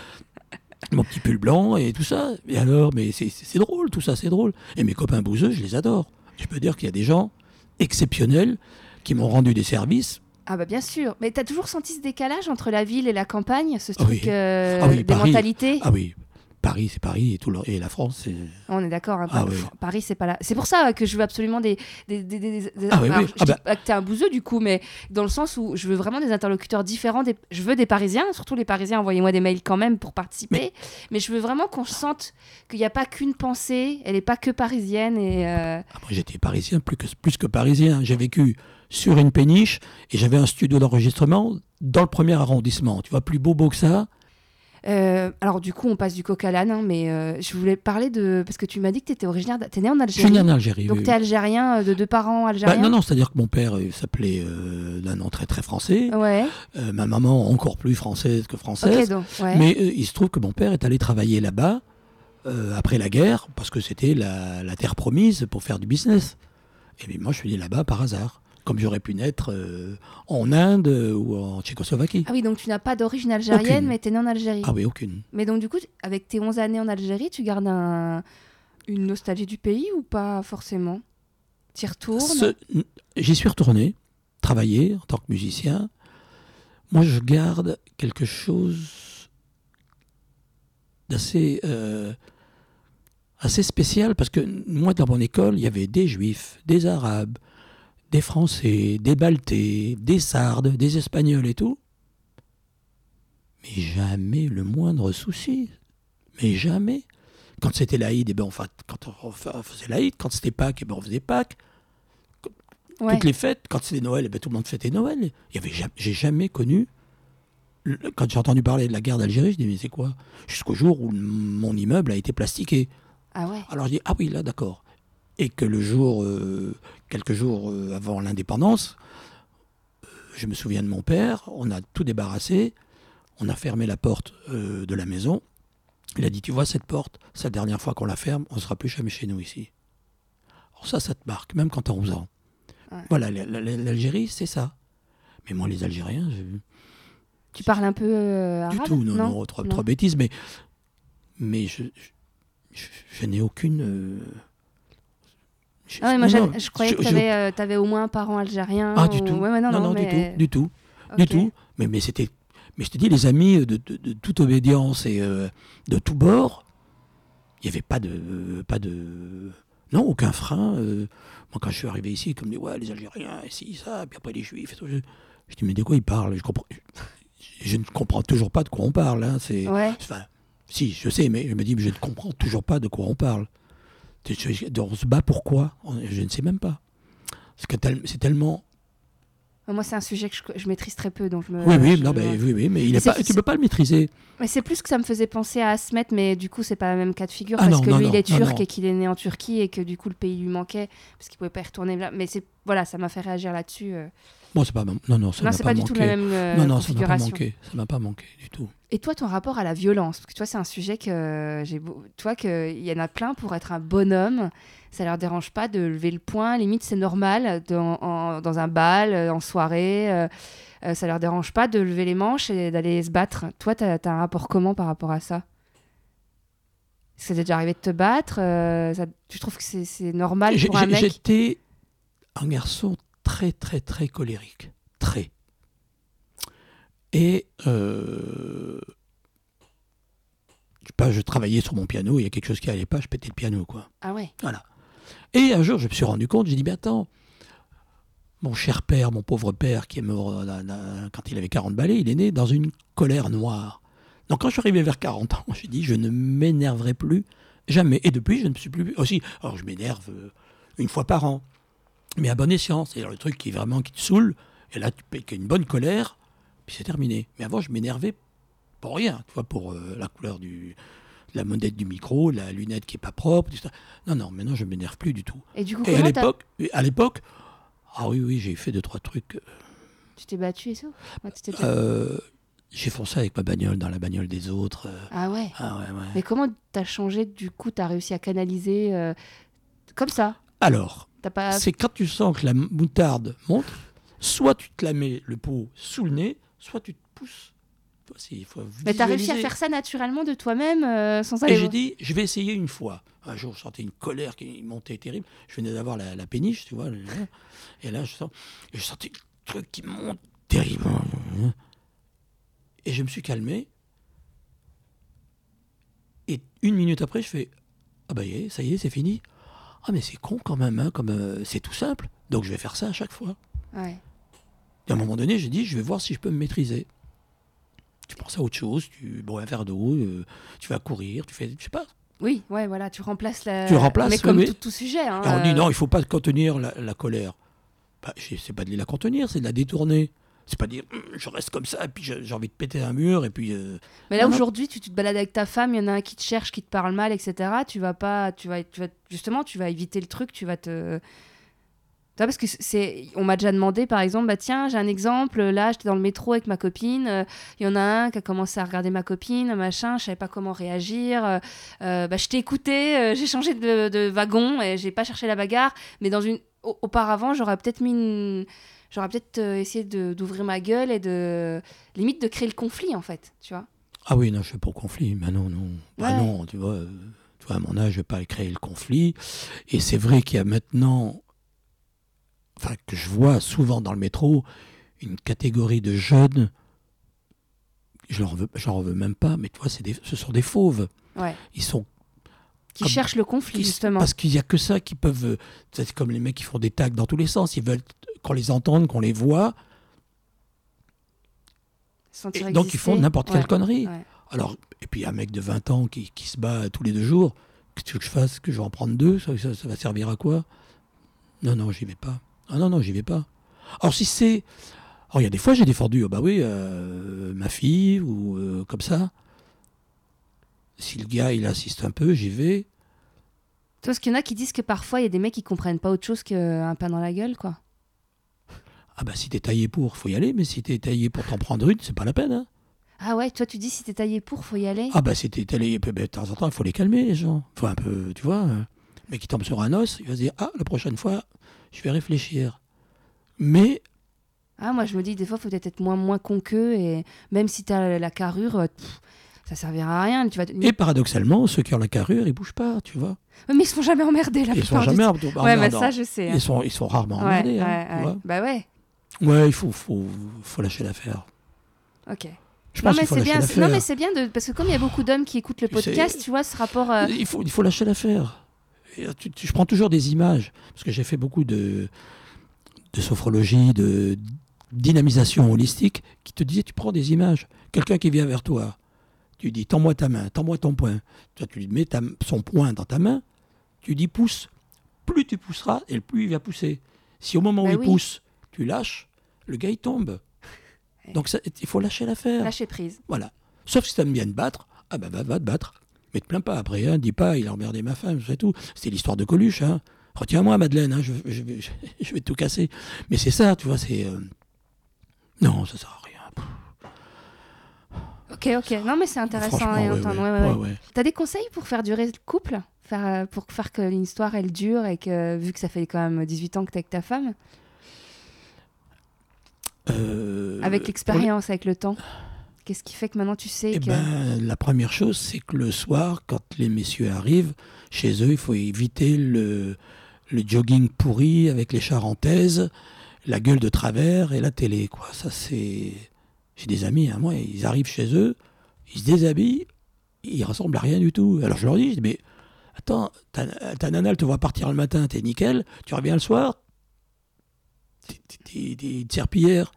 mon petit pull blanc et tout ça. Et alors, mais c'est drôle, tout ça, c'est drôle. Et mes copains bouseux, je les adore. Je peux dire qu'il y a des gens exceptionnels qui m'ont rendu des services. Ah bah bien sûr. Mais t'as toujours senti ce décalage entre la ville et la campagne, ce Ah oui. truc euh, Ah oui, des Paris. mentalités? Ah oui, Paris, c'est Paris et, tout le- et la France, c'est. On est d'accord. hein, Ah oui. Paris, c'est pas là. C'est pour ça que je veux absolument des. des, des- Ah oui, oui. Ah bah. pas que t'es un bouseux du coup, mais dans le sens où je veux vraiment des interlocuteurs différents. Je veux des Parisiens, surtout les Parisiens. Envoyez-moi des mails quand même pour participer. Mais, je veux vraiment qu'on sente qu'il n'y a pas qu'une pensée. Elle n'est pas que parisienne et. euh, Après, j'étais parisien, plus que, plus que parisien. J'ai vécu sur une péniche et j'avais un studio d'enregistrement dans le premier arrondissement. Tu vois, plus bobo que ça. euh, alors du coup, on passe du coq à l'âne, hein, mais euh, je voulais parler de parce que tu m'as dit que tu étais originaire. d'- T'es né en Je Algérie. suis né en Algérie. Donc oui, t'es oui. algérien euh, de deux parents Bah, algériens. non, non, c'est-à-dire que mon père s'appelait euh, d'un nom très très français, Ouais. Ma maman encore plus française que française. donc. Ouais. Mais il se trouve que mon père est allé travailler là-bas après la guerre parce que c'était la, la terre promise pour faire du business. Et puis moi, je suis né là-bas par hasard, comme j'aurais pu naître euh, en Inde euh, ou en Tchécoslovaquie. Ah oui, donc tu n'as pas d'origine algérienne, Aucune. mais tu es né en Algérie. Ah oui, aucune. Mais donc du coup, avec tes 11 années en Algérie, tu gardes un- une nostalgie du pays ou pas forcément? Tu y retournes? Ce- J'y suis retourné, travailler en tant que musicien. Moi, je garde quelque chose d'assez euh, assez spécial parce que moi, dans mon école, il y avait des juifs, des arabes, des français, des baltais, des sardes, des espagnols et tout. Mais jamais le moindre souci. Mais jamais. Quand c'était l'Aïd, eh ben, enfin, quand on on faisait l'Aïd. Quand c'était Pâques, eh ben, on faisait Pâques Ouais. toutes les fêtes, quand c'était Noël, eh ben, tout le monde fêtait Noël. Il y avait j'ai jamais connu. le- Quand j'ai entendu parler de la guerre d'Algérie, je dis mais c'est quoi? Jusqu'au jour où mon immeuble a été plastiqué. Ah ouais. Alors je dis ah oui là d'accord. Et que le jour, euh, quelques jours euh, avant l'indépendance, euh, je me souviens de mon père. On a tout débarrassé, on a fermé la porte euh, de la maison. Il a dit tu vois cette porte, c'est la dernière fois qu'on la ferme, on ne sera plus jamais chez nous ici. Alors ça, ça te marque, même quand tu as 11 ans. Ouais. Voilà, la- la- la- l'Algérie, c'est ça. Mais moi, les Algériens, je- Tu parles un peu euh, du arabe tout, non, non, trop, Non. trop bêtises, mais, mais je, je, je- je n'ai aucune. euh, Ah ouais, moi non, je croyais que tu avais, au moins un parent algérien. Ah, du ou- tout. Ouais, non, non, non, mais... du tout, du tout, du tout. Mais, mais c'était. Mais je te dis, les amis de, de- de toute obédience et euh, de tous bords, il n'y avait pas de, pas de. Non, aucun frein. euh. moi, quand je suis arrivé ici, comme dit, ouais, les Algériens, ici, ça, puis après les Juifs et tout. Je, je dis, mais de quoi ils parlent? Je, comprends, je, je ne comprends toujours pas de quoi on parle. hein, c'est. Ouais. Enfin, si, je sais, mais je me dis, mais je ne comprends toujours pas de quoi on parle. On se bat pourquoi Je ne sais même pas. Parce que tel- c'est tellement. Moi, c'est un sujet que je, je maîtrise très peu, donc je me. oui, oui, je- non, oui, oui, mais il Mais est pas, tu peux pas le maîtriser. Mais c'est plus que ça me faisait penser à Asmet, mais du coup, c'est pas le même cas de figure Ah parce non, que non, lui, il est turc et qu'il est né en Turquie et que du coup, le pays lui manquait parce qu'il pouvait pas y retourner là. Mais c'est voilà, ça m'a fait réagir là-dessus. euh. Bon, c'est pas non non ça m'a c'est pas, pas, du tout la manqué. même euh, non non ça m'a pas manqué, ça m'a pas manqué du tout. Et toi, ton rapport à la violence, parce que toi, c'est un sujet que j'ai, beau- toi, que il y en a plein pour être un bonhomme, ça leur dérange pas de lever le poing, limite c'est normal dans, en- dans un bal, euh, en soirée, euh, euh, ça leur dérange pas de lever les manches et d'aller se battre. Toi, t'as as un rapport comment par rapport à ça? Ça t'est déjà arrivé de te battre euh, ça- Tu trouves que c'est c'est normal J'ai- pour un j'ai- mec? J'étais un garçon très, très, très colérique. Très. Et euh, je sais pas, je travaillais sur mon piano, il y a quelque chose qui allait pas, je pétais le piano, quoi. Ah ouais Voilà. Et un jour, je me suis rendu compte, j'ai dit, mais attends, mon cher père, mon pauvre père, qui est mort euh, là, là, quand il avait 40 balais, il est né dans une colère noire. Donc quand je suis arrivé vers 40 ans, j'ai dit, je ne m'énerverai plus jamais. Et depuis, je ne me suis plus... Aussi, alors je m'énerve euh, une fois par an, mais à bon escient. C'est-à-dire le truc qui est vraiment qui te saoule, et là, tu payes une bonne colère, puis c'est terminé. Mais avant, je m'énervais pour rien, tu vois, pour euh, la couleur du... La monette du micro, la lunette qui est pas propre, tout ça. Non, non, maintenant je m'énerve plus du tout. Et du coup, Et à l'époque, à l'époque, ah oui, oui, j'ai fait deux trois trucs. tu t'es battu et déjà- Euh, j'ai foncé avec ma bagnole dans la bagnole des autres. euh. Ah ouais Ah ouais, ouais. Mais comment t'as changé du coup T'as réussi à canaliser euh, comme ça? Alors, pas c'est quand tu sens que la moutarde monte, soit tu te la mets le pot sous le nez, soit tu te pousses. Il faut Mais t'as réussi à faire ça naturellement de toi-même euh, sans aller. Et j'ai dit, je vais essayer une fois. Un jour, je sentais une colère qui montait terrible. Je venais d'avoir la, la péniche, tu vois. Et là, je, sens, et je sentais le truc qui monte terriblement. Et je me suis calmé. Et une minute après, je fais Ah bah, ça y est, c'est fini. Ah, mais c'est con quand même, hein, comme euh, c'est tout simple. Donc, je vais faire ça à chaque fois. Ouais. Et à un moment donné, j'ai dit Je vais voir si je peux me maîtriser. Tu penses à autre chose, tu bois un verre d'eau, euh, tu vas courir, tu fais, je sais pas, Oui, ouais, voilà, tu remplaces la. Tu remplaces, Mais comme tout, tout sujet. Hein, Alors, on dit euh, non, il faut pas contenir la, la colère. Bah, c'est pas de la contenir, c'est de la détourner. C'est pas dire Hum, je reste comme ça, et puis j'ai envie de péter un mur, et puis. euh, Mais là aujourd'hui, tu, tu te balades avec ta femme, il y en a un qui te cherche, qui te parle mal, etc. Tu vas pas, tu vas, tu vas justement, tu vas éviter le truc, tu vas te. Tu vois, parce que c'est, on m'a déjà demandé, par exemple, bah tiens, j'ai un exemple. Là, j'étais dans le métro avec ma copine. euh, Il y en a un qui a commencé à regarder ma copine, machin. Je savais pas comment réagir. euh, bah, je t'ai écouté. j'ai changé de, de wagon et j'ai pas cherché la bagarre. Mais dans une, au- auparavant, j'aurais peut-être mis une, j'aurais peut-être euh, essayé d'ouvrir ma gueule et de, limite, de créer le conflit, en fait. Tu vois. Ah oui, non, je suis pas au conflit. Mais non, non. Bah Ouais. non, tu vois, euh, tu vois, à mon âge, je vais pas créer le conflit. Et c'est vrai qu'il y a maintenant. Enfin, que je vois souvent dans le métro, une catégorie de jeunes. Je leur veux, je leur veux même pas, mais tu vois, des- ce sont des fauves. Ouais. Ils sont Qui Ah, cherchent le conflit, justement. Parce qu'il n'y a que ça qui peuvent. C'est comme les mecs qui font des tags dans tous les sens. Ils veulent qu'on les entende, qu'on les voit. Et donc ils font n'importe quelle connerie. ouais. Alors, et puis un mec de 20 ans qui, qui se bat tous les deux jours, qu'est-ce que tu veux que je fasse? Que je vais en prendre deux? Ça, ça- ça va servir à quoi? Non, non, j'y vais pas. Ah non, non, j'y vais pas. Alors si c'est. Alors il y a des fois j'ai défendu, oh, bah oui, euh, ma fille ou euh, comme ça. Si le gars il insiste un peu, j'y vais. Parce qu'il y en a qui disent que parfois, il y a des mecs qui comprennent pas autre chose qu'un pain dans la gueule, quoi. Ah bah si t'es taillé pour, faut y aller, mais si t'es taillé pour t'en prendre une, c'est pas la peine. Hein. Ah ouais, toi, tu dis si t'es taillé pour, faut y aller. Ah bah si t'es taillé, de temps en temps, il faut les calmer les gens. faut un peu, tu vois. euh, Mais qui tombe sur un os, il va se dire, ah, la prochaine fois, je vais réfléchir. Mais, Ah, moi, je me dis, des fois, faut peut-être être moins, moins con qu'eux, et même si t'as la carrure, euh, pff, ça servira à rien. Tu vas et paradoxalement, ceux qui ont la carrure, ils bougent pas, tu vois. Ouais, Mais ils se font jamais emmerder, la Ils sont plupart du jamais temps. emmerdés. Ouais, non, mais non. ça, je sais. hein. Ils sont, ils sont rarement Ouais, emmerdés. hein, ouais, ouais. Bah ouais, Ouais, il faut, faut, faut lâcher l'affaire. ok. Je Non mais c'est bien, non mais c'est bien de parce que comme il y a beaucoup d'hommes qui écoutent le podcast, tu vois ce rapport. euh, Il, faut, il faut lâcher l'affaire. Euh, Je prends toujours des images, parce que j'ai fait beaucoup de, de sophrologie, de dynamisation holistique, qui te disait, tu prends des images. Quelqu'un qui vient vers toi, tu dis, tends-moi ta main, tends-moi ton poing. Toi, tu lui mets ta- son poing dans ta main, tu dis, pousse. Plus tu pousseras, et plus il va pousser. Si au moment Bah où il oui. pousse, tu lâches, le gars, il tombe. Donc, ça- il faut lâcher l'affaire. lâcher prise. Voilà. Sauf si t'aimes bien te battre, ah bah va, va te battre. Mais te plains pas après, hein, dis pas, il a emmerdé ma femme, c'est tout. C'était l'histoire de Coluche, hein. Retiens-moi, Madeleine, hein, je, je vais- je vais tout casser. Mais c'est ça, tu vois, c'est. euh, Non, ça sert. Ok, ok. Non, mais c'est intéressant à entendre. ouais, ouais, ouais, ouais. ouais, ouais. T'as des conseils pour faire durer le couple? Faire, euh, Pour faire que l'histoire, elle dure et que, vu que ça fait quand même 18 ans que t'es avec ta femme, Euh, avec l'expérience, avec le temps, qu'est-ce qui fait que maintenant tu sais Eh que. ben, la première chose, c'est que le soir, quand les messieurs arrivent, chez eux, il faut éviter le, le jogging pourri avec les charentaises, la gueule de travers et la télé. Quoi. Ça, c'est. J'ai des amis, à moi, ils arrivent chez eux, ils se déshabillent, ils ressemblent à rien du tout. Alors je leur dis, mais attends, ta, ta nana, elle te voit partir le matin, t'es nickel, tu reviens le soir, t'es- une serpillière.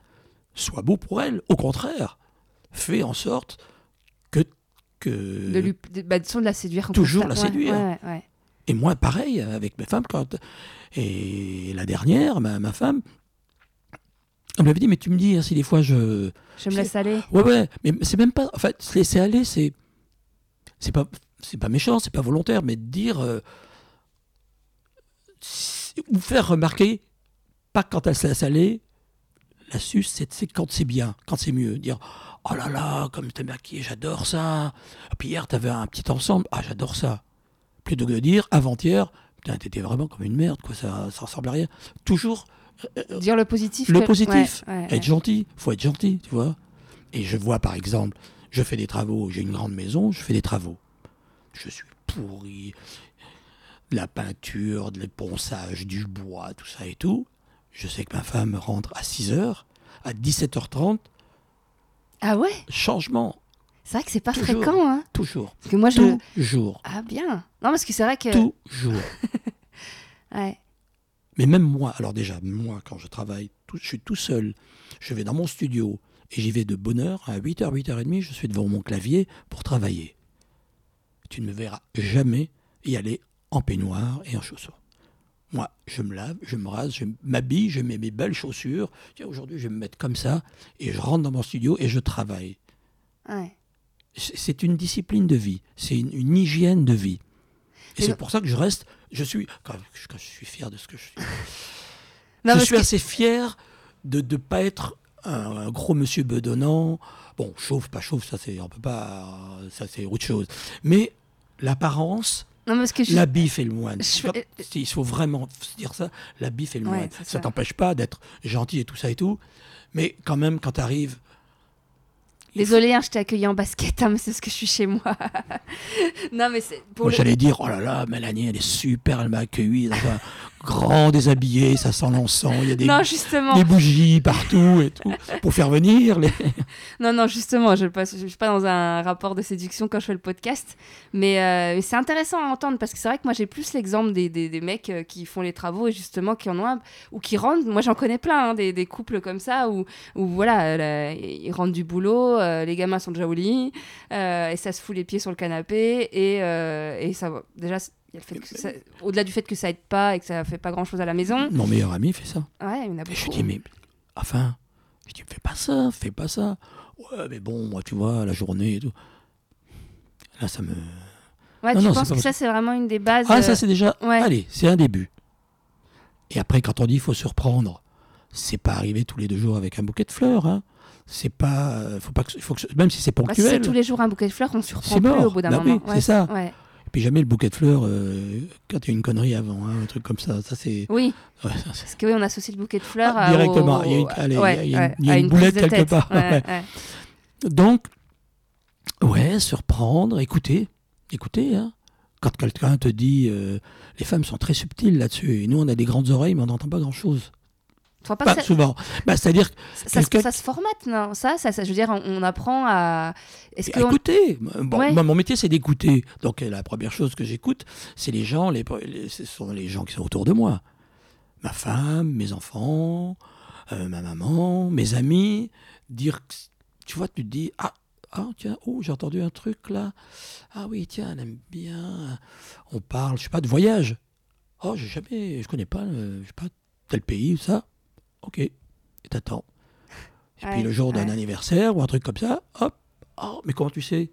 Sois beau pour elle, au contraire fais en sorte que, que de lui, de, bah, de, la séduire. Toujours la ouais, séduire. Ouais, ouais, ouais. et moi pareil avec mes femmes quand et la dernière ma, ma femme elle m'avait dit mais tu me dis hein, si des fois je Je me laisse aller. ouais ouais mais c'est même pas en fait se laisser aller c'est c'est pas c'est pas méchant c'est pas volontaire mais de dire euh, si- ou faire remarquer pas quand elle se laisse aller l'astuce c'est c'est quand c'est bien quand c'est mieux. Dire oh là là comme t'es maquillée j'adore ça puis hier t'avais un petit ensemble. Ah j'adore ça. Plutôt que de dire avant-hier putain t'étais vraiment comme une merde quoi ça ça ressemble à rien toujours euh, Dire le positif. le que- positif, ouais, ouais, être gentil, faut être gentil, tu vois. Et je vois par exemple, je fais des travaux, j'ai une grande maison, je fais des travaux. Je suis pourri, de la peinture, de l'éponçage, du bois, tout ça et tout. Je sais que ma femme rentre à 6h, à 17h30, Ah ouais? changement, C'est vrai que c'est pas Toujours. fréquent, hein. toujours, Parce que moi, je. toujours, Ah bien. Non, parce que c'est vrai que. toujours. Ouais. Mais même moi, alors déjà, moi, quand je travaille, tout- je suis tout seul, je vais dans mon studio et j'y vais de bonne heure, à 8h, 8h30, je suis devant mon clavier pour travailler. Tu ne me verras jamais y aller en peignoir et en chaussons. Moi, je me lave, je me rase, je m'habille, je mets mes belles chaussures. Tiens, aujourd'hui, je vais me mettre comme ça et je rentre dans mon studio et je travaille. ouais. C'est c'est une discipline de vie, c'est une, une hygiène de vie. Et c'est pour ça que je reste, je suis, quand, je suis fier de ce que je suis, Non, je suis assez fier de ne pas être un, un gros monsieur bedonnant. Bon, chauve, pas chauve, ça c'est on peut pas, ça c'est autre chose. Mais l'apparence, Non, parce que je. l'habit fait le moine. je- Quand- Il faut vraiment dire ça. L'habit fait le Ouais, moine. Ça ça. t'empêche pas d'être gentil et tout ça et tout. Mais quand même, quand tu arrives, Désolée, hein, je t'ai accueilli en basket, hein, mais c'est ce que je suis chez moi. non, mais c'est. Pour moi le- j'allais dire, oh là là, Mélanie, elle est super, elle m'a accueilli dans un grand déshabillé, ça sent l'encens, il y a des, Non, justement. des bougies partout et tout, pour faire venir les. Non, non, justement, je ne suis pas dans un rapport de séduction quand je fais le podcast. Mais euh, c'est intéressant à entendre parce que c'est vrai que moi, j'ai plus l'exemple des, des, des mecs euh, qui font les travaux et justement qui en ont un, ou qui rentrent. Moi, j'en connais plein, hein, des, couples comme ça où, où voilà, euh, là, ils rentrent du boulot, euh, les gamins sont déjà au lit euh, et ça se fout les pieds sur le canapé. Et, et ça va. Déjà, au-delà du fait que ça aide pas et que ça fait pas grand chose à la maison, Mon meilleur ami fait ça. ouais, il y en a Et je beaucoup. dis, mais enfin, je dis, fais pas ça, fais pas ça. Ouais, mais bon, moi, tu vois, la journée et tout. Là, ça me. Ouais, Non, tu non, penses que ça, c'est vraiment une des bases. Ah, ça, c'est déjà. ouais. Allez, c'est un début. Et après, quand on dit il faut se reprendre, c'est pas arriver tous les deux jours avec un bouquet de fleurs. Hein. C'est pas. Faut pas que, faut que, même si c'est Bah, si c'est ponctuel. tous les jours un bouquet de fleurs, on se surprend C'est plus au bout d'un Bah oui, moment. c'est ça. Ouais. Puis jamais le bouquet de fleurs euh, quand il y a une connerie avant, hein, un truc comme ça. Ça, c'est. Oui, ouais, ça, c'est- parce que oui, on associe le bouquet de fleurs Ah, à- directement. Il y a une- boulette quelque tête. part, Ouais, ouais. ouais. Donc, ouais, se reprendre, écouter, écouter. Hein. Quand quelqu'un te dit, euh, les femmes sont très subtiles là-dessus, et nous on a des grandes oreilles, mais on n'entend pas grand-chose. Pas Pas ça, souvent. Bah, C'est-à-dire, ça, ça se formate, non? Ça, ça, je veux dire, on, on apprend à. Est-ce que à on- écouter. Bon, Ouais. moi, mon métier, c'est d'écouter. Donc, la première chose que j'écoute, c'est les gens, les, les- ce sont les gens qui sont autour de moi. Ma femme, mes enfants, euh, ma maman, mes amis. Dire, tu vois, tu te dis, ah, ah tiens, oh, j'ai entendu un truc là. Ah oui, tiens, elle aime bien. On parle, je sais pas, de voyage. Oh, j'ai jamais, je connais pas, euh, je sais pas, tel pays ou ça. Ok, et t'attends. Et Ouais, puis le jour d'un ouais. anniversaire ou un truc comme ça, hop, oh, mais comment tu sais?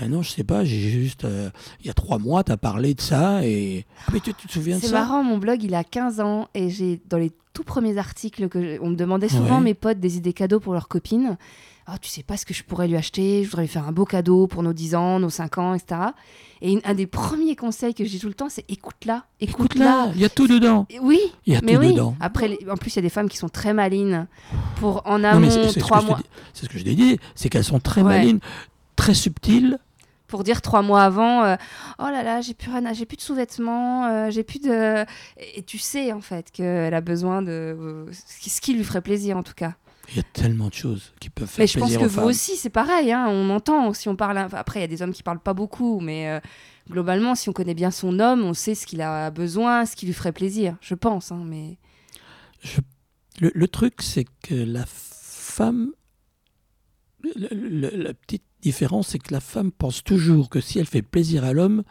Ben non, je sais pas, j'ai juste. euh, il y a trois mois, tu as parlé de ça et. Ah, mais tu, tu te souviens de C'est ça? marrant, mon blog, il a 15 ans et j'ai dans les tout premiers articles que je- on me demandait souvent Ouais. mes potes des idées cadeaux pour leurs copines. Ah, tu sais pas ce que je pourrais lui acheter, je voudrais lui faire un beau cadeau pour nos 10 ans, nos 5 ans, etc. Et un des premiers conseils que dis tout le temps, c'est écoute-la, écoute-la. Il y a tout dedans. Oui, Il y a mais tout oui. dedans. Après, les- en plus, il y a des femmes qui sont très malines pour en Non, amont mais c'est- c'est ce que trois je te mois. C'est ce que je t'ai dit, c'est qu'elles sont très Ouais. malines, très subtiles. Pour dire trois mois avant euh, oh là là j'ai plus rien j'ai plus de sous-vêtements euh, j'ai plus de et, et tu sais en fait qu'elle a besoin de ce qui- lui ferait plaisir en tout cas Il y a tellement de choses qui peuvent faire mais je pense plaisir que vous femmes. aussi c'est pareil hein, on entend si on parle enfin, après il y a des hommes qui parlent pas beaucoup mais euh, globalement si on connaît bien son homme on sait ce qu'il a besoin ce qui lui ferait plaisir je pense hein, mais Je- Le, le truc, c'est que la femme. le- le- la petite différence, c'est que la femme pense toujours que si elle fait plaisir à l'homme,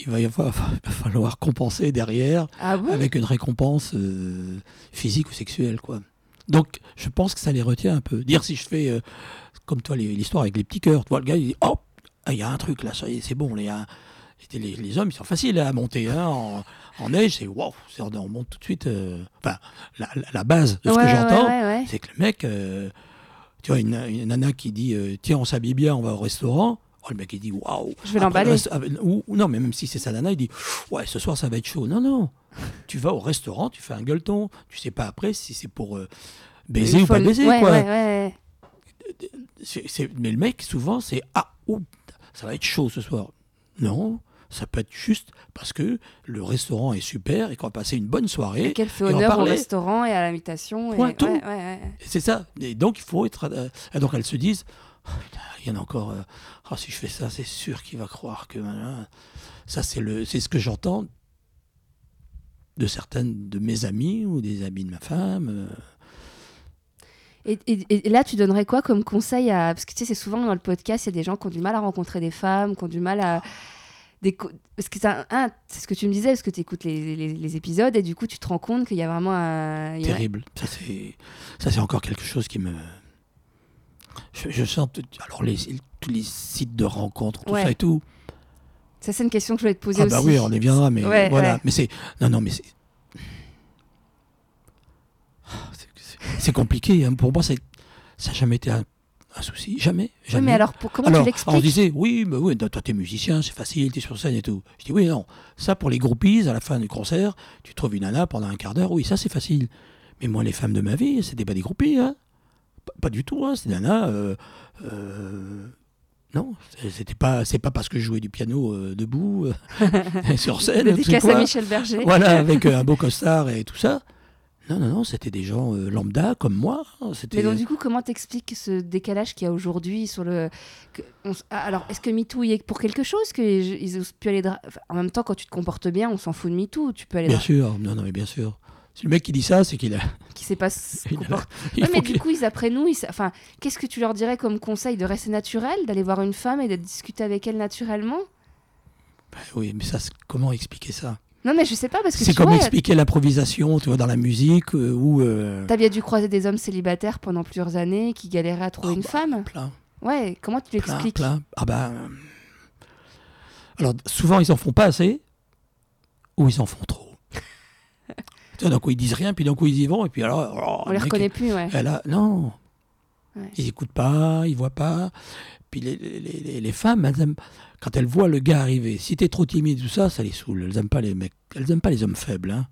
il va y avoir, va falloir compenser derrière ah avec une récompense euh, physique ou sexuelle, quoi. Donc, je pense que ça les retient un peu. Dire si je fais, euh, comme toi, l'histoire avec les petits cœurs, tu vois, le gars, il dit, oh, ah, il y a un truc là, ça y est, c'est bon, c'était les, les hommes, ils sont faciles à monter hein, en, en neige, c'est c'est- on monte tout de suite. euh, Enfin, la, la- la base de ce Ouais, que j'entends, ouais, ouais. c'est que le mec, tu vois, une, une nana qui dit, euh, tiens, on s'habille bien, on va au restaurant. Oh, le mec, il dit, waouh. je vais l'emballer ah, Ou, ou non, mais même si c'est sa nana, il dit Ouais, ce soir ça va être chaud. Non, non. Tu vas au restaurant, tu fais un gueuleton. Tu sais pas après si c'est pour euh, baiser Il ou pas le- baiser. ouais, quoi. ouais, ouais, Mais le mec, souvent, c'est Ah, ouh, ça va être chaud ce soir. Non, ça peut être juste parce que le restaurant est super et qu'on va passer une bonne soirée. Et qu'elle fait et honneur au restaurant et à l'invitation et- ouais, ouais, ouais. C'est ça. Et donc, il faut être. euh, et donc, elles se disent Oh, il y en a encore. euh, Ah, si je fais ça, c'est sûr qu'il va croire que. Ça, c'est le, ce que j'entends de certaines de mes amies ou des amis de ma femme. euh. Et, et- et là, tu donnerais quoi comme conseil à. Parce que tu sais, c'est souvent dans le podcast, il y a des gens qui ont du mal à rencontrer des femmes, qui ont du mal à. Des Parce que ça, un, c'est ce que tu me disais, parce que tu écoutes les, les- les épisodes et du coup, tu te rends compte qu'il y a vraiment un. terrible. Ça, c'est, ça, c'est encore quelque chose qui me. Je, je sens. tout- Alors, les, tous les sites de rencontres, tout Ouais. ça et tout. Ça, c'est une question que je voulais te poser Ah, aussi. bah oui, on y viendra, mais Ouais, voilà. ouais. Mais c'est. Non, non, mais c'est. C'est- c'est- C'est compliqué. hein. Pour moi, c'est- ça n'a jamais été un, un souci. Jamais. Oui, jamais. mais alors, pour, comment Alors, tu alors, on l'expliques disait, oui, mais oui, toi, t'es musicien, c'est facile, t'es sur scène et tout. Je dis, oui, non. Ça, pour les groupies, à la fin du concert, tu trouves une nana pendant un quart d'heure, oui, ça, c'est facile. Mais moi, les femmes de ma vie, c'était pas des groupies, hein. Pas, pas du tout, hein. C'est des nanas. euh, euh, non, c'était pas, c'est pas parce que je jouais du piano euh, debout sur scène. tu sais Dédicace quoi. à Michel Berger. Voilà, avec un beau costard et tout ça. Non, non, non, c'était des gens euh, lambda comme moi. hein. Mais donc, du coup, comment t'expliques ce décalage qu'il y a aujourd'hui sur le. que- on s- ah, alors, est-ce que MeToo y est pour quelque chose? Que ils osent plus aller. dra- enfin, en même temps, quand tu te comportes bien, on s'en fout de MeToo. Tu peux aller. Bien dra- sûr, non, non, mais bien sûr. Si le mec qui dit ça, c'est qu'il a. Qui sait pas se comporter. Ouais, mais du coup, ils après nous, ils enfin, qu'est-ce que tu leur dirais comme conseil de rester naturel, d'aller voir une femme et de discuter avec elle naturellement? Ben oui, mais ça, comment expliquer ça? Non, mais je sais pas parce que C'est comme vois, expliquer l'improvisation, tu vois, dans la musique euh, ou. euh, t'as bien dû croiser des hommes célibataires pendant plusieurs années qui galéraient à trouver Oh, une bah, femme. Plein, Ouais, comment tu l'expliques plein. Ah ben. euh, Alors, souvent, ils en font pas assez ou ils en font trop. tu vois, d'un coup, ils disent rien, puis d'un coup, ils y vont, et puis alors. oh, On le les reconnaît plus, ouais. Elle a... Non. Ouais. Ils n'écoutent pas, ils voient pas. Puis les, les- les- les femmes, elles aiment- quand elles voient le gars arriver, si t'es trop timide, tout ça, ça les saoule. Elles aiment pas les mecs, elles aiment pas les hommes faibles. Hein.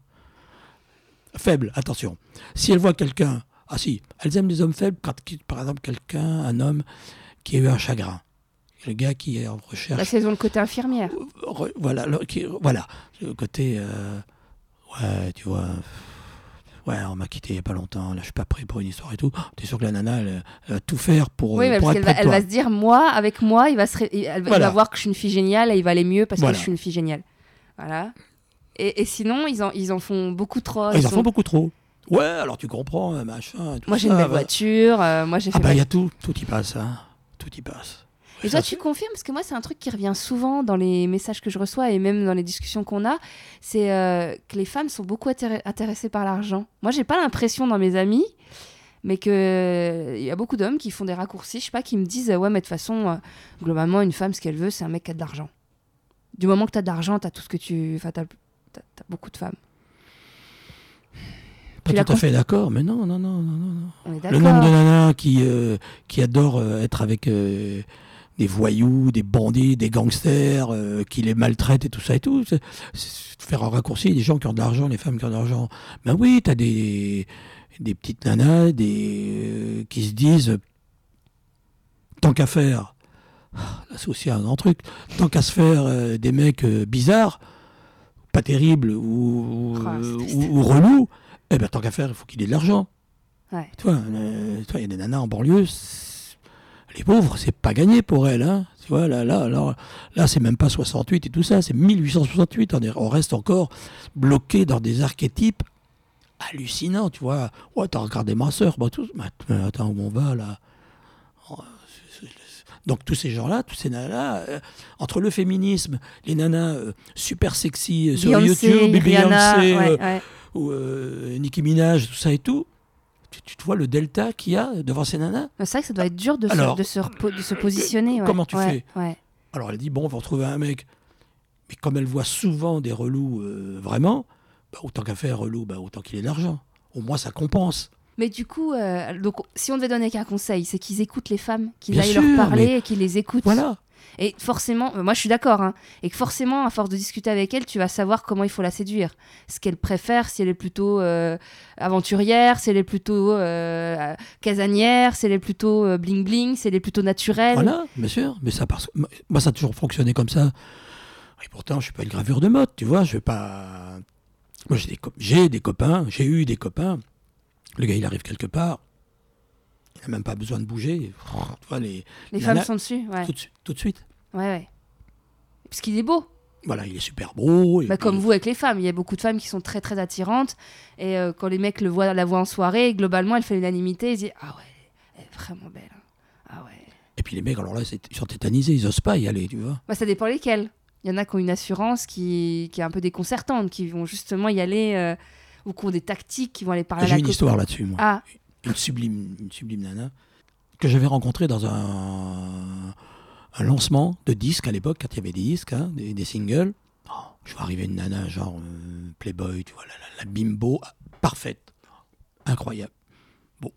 Faibles, attention. Si elles voient quelqu'un, ah si, elles aiment les hommes faibles quand, par exemple, quelqu'un, un homme qui a eu un chagrin. Le gars qui est en recherche. qu'elles ont le côté infirmière. Re- voilà, le, qui- voilà, le côté, euh, ouais, tu vois, ouais, on m'a quitté il n'y a pas longtemps, là je suis pas prêt pour une histoire et tout. T'es sûr que la nana, elle, elle va tout faire pour, Oui, pour parce qu'elle va, elle va se dire, moi, avec moi, il va, se ré- elle va- il Voilà. va voir que je suis une fille géniale et il va aller mieux parce Voilà. que je suis une fille géniale. Voilà. Et, et sinon, ils en, ils en font beaucoup trop. Ah, ils en sont- font beaucoup trop. Ouais, alors tu comprends, euh, machin. Tout Moi, j'ai une belle ouais. voiture. euh, moi, j'ai fait. Ah bah ma- il y a tout, tout y passe, hein. Tout y passe. Et toi, tu confirmes Parce que moi, c'est un truc qui revient souvent dans les messages que je reçois et même dans les discussions qu'on a. C'est euh, que les femmes sont beaucoup intéressées par l'argent. Moi, j'ai pas l'impression dans mes amis. mais que il y a beaucoup d'hommes qui font des raccourcis, je sais pas, qui me disent ouais, mais de toute façon, euh, globalement, une femme, ce qu'elle veut, c'est un mec qui a de l'argent. Du moment que tu as de l'argent, tu as tout ce que tu. Enfin, tu as, beaucoup de femmes. Pas tout à fait d'accord, mais non, non, non, non, non. Le nombre de nanas qui, euh, qui adorent euh, être avec euh, des voyous, des bandits, des gangsters, euh, qui les maltraitent et tout ça et tout. Faire un raccourci, des gens qui ont de l'argent, les femmes qui ont de l'argent. Ben oui, t'as des, des petites nanas des, euh, qui se disent tant qu'à faire, ah, là c'est aussi un grand truc, tant qu'à se faire euh, des mecs euh, bizarres, pas terribles ou, Oh, ou, relous, eh ben tant qu'à faire, il faut qu'il ait de l'argent. Ouais. Tu vois, tu vois, il y a des nanas en banlieue, les pauvres, c'est pas gagné pour elles. Hein. Tu vois, là, là, là, là c'est même pas 68 et tout ça, c'est 1868. On, est- on reste encore bloqué dans des archétypes hallucinants, tu vois. Ouais, t'as regardé ma soeur, bah, tout, att- mais attends, où on va là? Oh, Donc tous ces gens-là, tous ces nanas, euh, entre le féminisme, les nanas euh, super sexy euh, sur Beyoncé, YouTube, Beyoncé, ouais, euh, ouais. ou euh, Nicki Minaj, tout ça et tout, tu, tu te vois le delta qu'il y a devant ces nanas? C'est vrai que ça doit être dur de, se, de, se, repo- de se positionner. ouais. comment tu Ouais, ouais. Alors elle dit, bon, on va retrouver un mec. Mais comme elle voit souvent des relous euh, vraiment, bah, autant qu'à faire relou, bah, autant qu'il ait de l'argent. Au moins ça compense. Mais du coup, euh, donc, si on devait donner qu'un conseil, c'est qu'ils écoutent les femmes, qu'ils aillent sûr, leur parler et qu'ils les écoutent. Voilà. Et forcément, euh, moi je suis d'accord, hein, et que forcément, à force de discuter avec elle, tu vas savoir comment il faut la séduire. Ce qu'elle préfère, si elle est plutôt euh, aventurière, si elle est plutôt euh, casanière, si elle est plutôt bling bling, si elle est plutôt naturelle. Voilà, bien sûr. Mais ça, parce... moi, ça a toujours fonctionné comme ça. Et pourtant, je suis pas une gravure de mode, tu vois. Je vais pas. Moi, j'ai des, des copains, j'ai eu des copains. Le gars, il arrive quelque part. Il n'a même pas besoin de bouger. Les... Les femmes sont dessus, ouais. tout, de suite- tout de suite. ouais, ouais. Parce qu'il est beau. Voilà, il est super beau. Bah, comme vous avec les femmes, il y a beaucoup de femmes qui sont très très attirantes. Et euh, quand les mecs le voient, la voient en soirée, globalement, elle fait l'unanimité. Ils disent Ah ouais, elle est vraiment belle. hein. Ah ouais. Et puis les mecs, alors là, ils sont tétanisés, ils osent pas y aller, tu vois. Bah, ça dépend lesquels. Il y en a qui ont une assurance qui, qui est un peu déconcertante, qui vont justement y aller, euh, ou qui ont des tactiques, qui vont aller parler à J'ai la une copine. histoire là-dessus, moi. Ah, Une sublime, une sublime nana que j'avais rencontrée dans un, un lancement de disques à l'époque, quand il y avait des disques, hein, des, singles. Oh, je vois arriver une nana, genre euh, Playboy, tu vois, la, la- bimbo, parfaite, incroyable. Bon,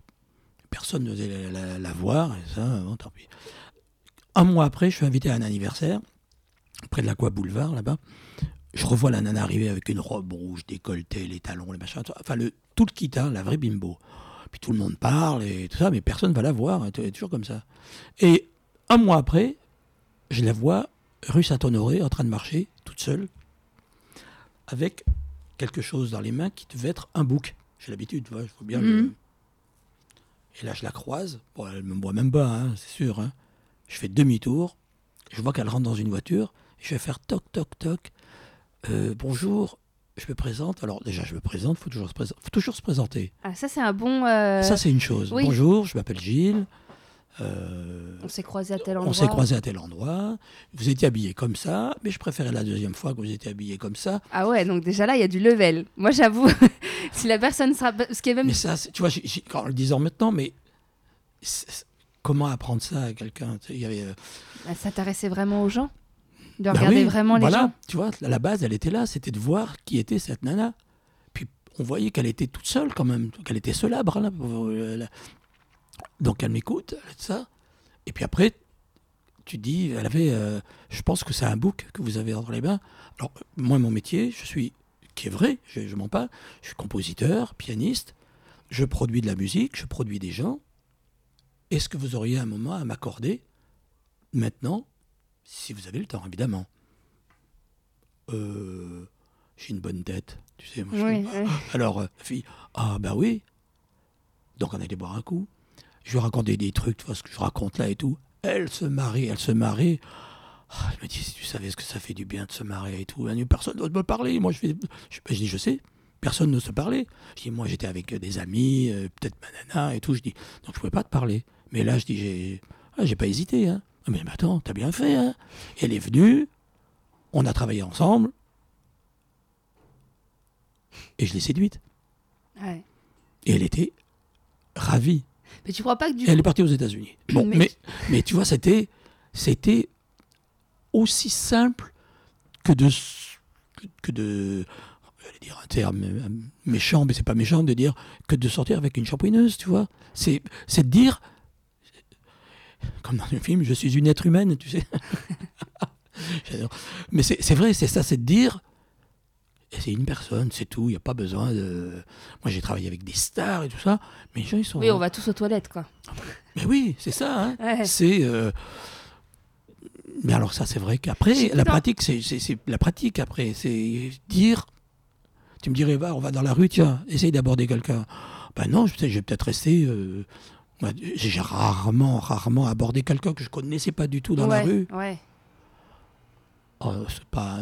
personne n'osait la, voir, et ça, tant pis. Un mois après, je suis invité à un anniversaire, près de l'Aqua Boulevard, là-bas. Je revois la nana arriver avec une robe rouge, décolletée, les talons, les machins, enfin, le, tout le kit, hein, la vraie bimbo. Puis tout le monde parle et tout ça, mais personne ne va la voir, elle est toujours comme ça. Et un mois après, je la vois rue Saint-Honoré en train de marcher, toute seule, avec quelque chose dans les mains qui devait être un bouc. J'ai l'habitude, tu vois, je vois bien le... Mhm. Et là, je la croise. Bon, elle me voit même pas, hein, c'est sûr. hein. Je fais demi-tour. Je vois qu'elle rentre dans une voiture. Je vais faire toc, toc, toc. Euh, bonjour, je me présente. Alors, déjà, je me présente, il faut, toujours se présenter- faut toujours se présenter. ah, ça c'est un bon. euh, Ça, c'est une chose. oui. Bonjour, je m'appelle Gilles. Euh, on s'est croisés à tel endroit. on s'est croisés à tel endroit. Vous étiez habillé comme ça, mais je préférais la deuxième fois que vous étiez habillé comme ça. Ah ouais, donc déjà là, il y a du level. Moi j'avoue, si la personne sera. Ce qui est même. Mais ça, tu vois, en le disant maintenant, mais comment apprendre ça à quelqu'un? Avait, euh, Ça s'intéressait vraiment aux gens? De bah regarder oui, vraiment les voilà, gens Tu vois, à la base, elle était là, c'était de voir qui était cette nana. Puis on voyait qu'elle était toute seule quand même, qu'elle était solabre. là, là. Donc elle m'écoute, ça. Et puis après, tu dis, elle avait, euh, je pense que c'est un book que vous avez entre les mains. Alors moi, mon métier, je suis, qui est vrai, je, je mens pas, je suis compositeur, pianiste, je produis de la musique, je produis des gens. Est-ce que vous auriez un moment à m'accorder maintenant, si vous avez le temps, évidemment euh, j'ai une bonne tête, tu sais. Moi, Oui, oui. Alors, euh, la fille, ah bah oui. Donc on allait boire un coup. Je lui racontais des trucs, tu vois ce que je raconte là et tout. Elle se marie, elle se marie. Ah, elle me dit, si tu savais ce que ça fait du bien de se marier et tout. Personne n'ose me parler. Moi, je, fais, je, je dis, je sais, personne n'ose se parler. Je dis, moi, j'étais avec des amis, euh, peut-être ma nana et tout. Je dis, donc je pouvais pas te parler. Mais là, je dis, j'ai ah, pas hésité. Hein. Ah, Mais, mais attends, t'as bien fait. Hein. Elle est venue, on a travaillé ensemble. Et je l'ai séduite. Ouais. Et elle était ravi. Mais tu crois pas que du elle coup. est partie aux États-Unis. Bon, Mais- mais, mais, tu vois, c'était, c'était aussi simple que de, que, de, j'allais dire un terme euh, méchant, mais c'est pas méchant de dire que de sortir avec une champouineuse, tu vois. C'est, c'est de dire, comme dans un film, je suis une être humaine, tu sais. Mais c'est, c'est vrai, c'est ça, c'est de dire, et c'est une personne, c'est tout, il n'y a pas besoin de. Moi, j'ai travaillé avec des stars et tout ça, mais les gens, ils sont. Oui, on va tous aux toilettes, quoi. Mais oui, c'est ça. hein. Ouais. C'est. euh, Mais alors ça, c'est vrai qu'après, la pratique, c'est la pratique après, c'est dire. Tu me dirais, va, on va dans la rue, tiens, essaye d'aborder quelqu'un. Ben non, je, vais peut-être rester. euh, J'ai rarement, rarement abordé quelqu'un que je connaissais pas du tout dans la rue. Ouais. Oh, c'est pas.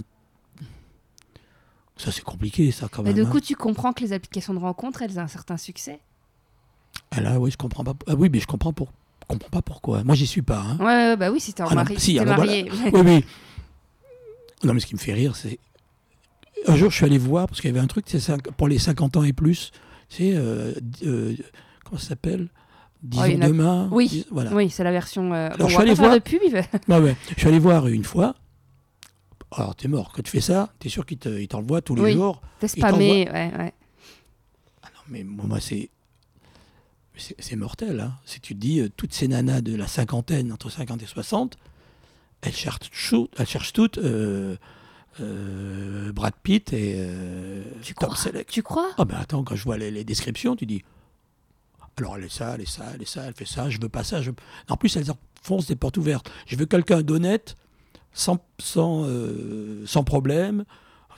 Ça, c'est compliqué, ça, quand Mais même. du hein. coup, tu comprends que les applications de rencontres, elles ont un certain succès. Ah là, oui, je comprends pas. Ah oui, mais je comprends, pour... je comprends pas pourquoi. Moi, j'y suis pas. hein. Ouais, ouais, bah oui, si t'es en Ah non, mari, si ah bah marié. Oui, oui. Non, mais ce qui me fait rire, c'est. Un jour, je suis allé voir, parce qu'il y avait un truc, c'est pour les 50 ans et plus. C'est. euh, euh, comment ça s'appelle? Disons Oh, a- demain. Oui. dis- Voilà. Oui, c'est la version. euh, Alors, bon, je suis allé voir- va- Ouais. Je suis allé voir une fois. Alors, t'es mort. Quand tu fais ça, t'es sûr qu'il te- il t'envoie tous les Oui. jours. T'es spammé, ouais, ouais. Ah non, mais moi, moi, c'est. C'est mortel. Hein. Si tu te dis, euh, toutes ces nanas de la cinquantaine, entre 50 et 60, elles cherchent, chou- elles cherchent toutes euh, euh, Brad Pitt et Tu Tom crois? Selleck. Tu crois? Ah ben attends, quand je vois les, les descriptions, tu dis, alors elle est ça, elle est ça, elle est ça, elle fait ça, je veux pas ça. Je... En plus, elles foncent des portes ouvertes. Je veux quelqu'un d'honnête, sans, sans, euh, sans problème.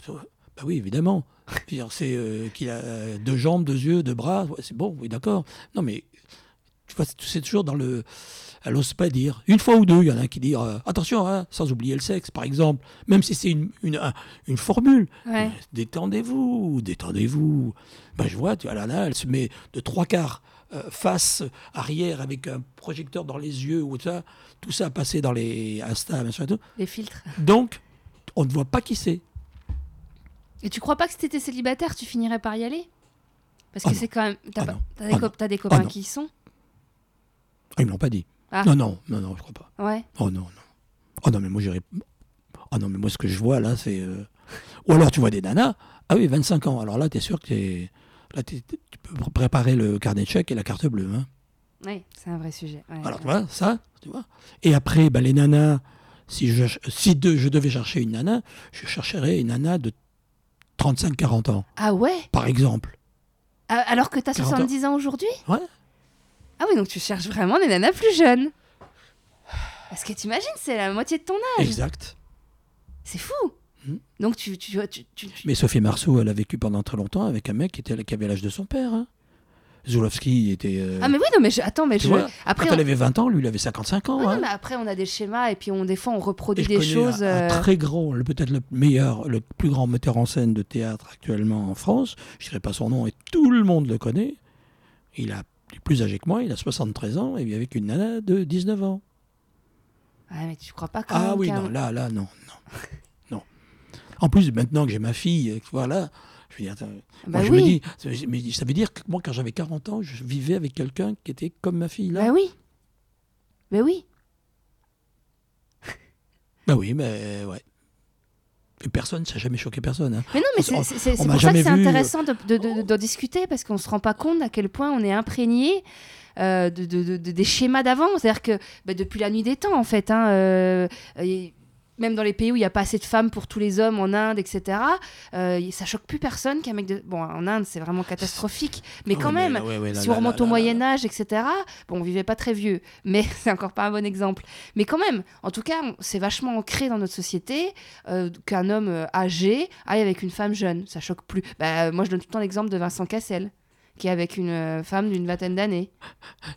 Bah oui, évidemment. C'est euh, qu'il a deux jambes, deux yeux, deux bras. Ouais, c'est bon, oui, d'accord. Non, mais tu vois, c'est- toujours dans le. Elle n'ose pas dire. Une fois ou deux, il y en a qui dit euh, attention, hein, sans oublier le sexe, par exemple. Même si c'est une, une, un- une formule. Ouais. Détendez-vous, détendez-vous. Ben, je vois, tu vois, là, là, elle se met de trois quarts face, arrière, avec un projecteur dans les yeux, ou ça, tout ça passé dans les Insta, machin et tout. Les filtres. Donc, on ne voit pas qui c'est. Et tu crois pas que si t'étais célibataire, tu finirais par y aller? Parce que Ah non. c'est quand même. T'as pas- t'as des, co- copains qui y sont? Ah, ils me l'ont pas dit. Ah. Non, non, non, non, je crois pas. Ouais. Oh non, non. Oh non, mais moi, j'irais. Oh non, mais moi, ce que je vois là, c'est. euh, Ou alors, tu vois des nanas. Ah oui, 25 ans. Alors là, t'es sûr que t'es. Là, tu peux préparer le carnet de chèques et la carte bleue. Hein. Ouais, c'est un vrai sujet. ouais, Alors, tu vois, ça, tu vois. Et après, ben, les nanas, si, je, si de- je devais chercher une nana, je chercherais une nana de 35-40 ans, Ah ouais? Par exemple. Ah, Alors que t'as 40 ans. 70 ans aujourd'hui? Ouais. Ah oui, donc tu cherches vraiment des nanas plus jeunes. Parce que t'imagines, c'est la moitié de ton âge. Exact. C'est fou. Donc tu, tu, tu, tu- tu- Mais Sophie Marceau, elle a vécu pendant très longtemps avec un mec qui, était, qui avait l'âge de son père. Hein. Zulowski était. euh, Ah mais oui, non mais je... attends, mais je... vois, après, Quand on... elle avait 20 ans, lui, il avait 55 ans. Non, hein. mais après on a des schémas et puis on des fois on reproduit des choses. un, un euh, très grand, peut-être le meilleur, le plus grand metteur en scène de théâtre actuellement en France. Je ne dirais pas son nom et tout le monde le connaît. Il, a, il est plus âgé que moi, il a 73 ans et il vit avec une nana de 19 ans. Ouais, mais tu crois pas quand Ah même oui, non, là, là, non, non, non. En plus, maintenant que j'ai ma fille, euh, voilà, je veux dire, attends, Bah moi, je me dis, ça veut- mais ça veut dire que moi, quand j'avais 40 ans, je vivais avec quelqu'un qui était comme ma fille là. Bah oui. Bah oui. Bah oui, mais ouais. Et personne, ça n'a jamais choqué personne. hein. Mais non, mais c'est- pour ça que c'est vu- intéressant de- de- de- d'en discuter parce qu'on se rend pas compte à quel point on est imprégné euh, de, de- de- de- des schémas d'avant. C'est-à-dire que bah, depuis la nuit des temps, en fait, hein, euh, et même dans les pays où il n'y a pas assez de femmes pour tous les hommes, en Inde, etc., euh, ça choque plus personne qu'un mec de... Bon, en Inde, c'est vraiment catastrophique, mais quand ouais, même, là, ouais, ouais, là, si on remonte là, au là, Moyen là. Âge, etc., bon, on vivait pas très vieux, mais c'est encore pas un bon exemple. Mais quand même, en tout cas, c'est vachement ancré dans notre société euh, qu'un homme euh, âgé aille avec une femme jeune. Ça choque plus. Bah, moi, je donne tout le temps l'exemple de Vincent Cassel, qui est avec une euh, femme d'une vingtaine d'années.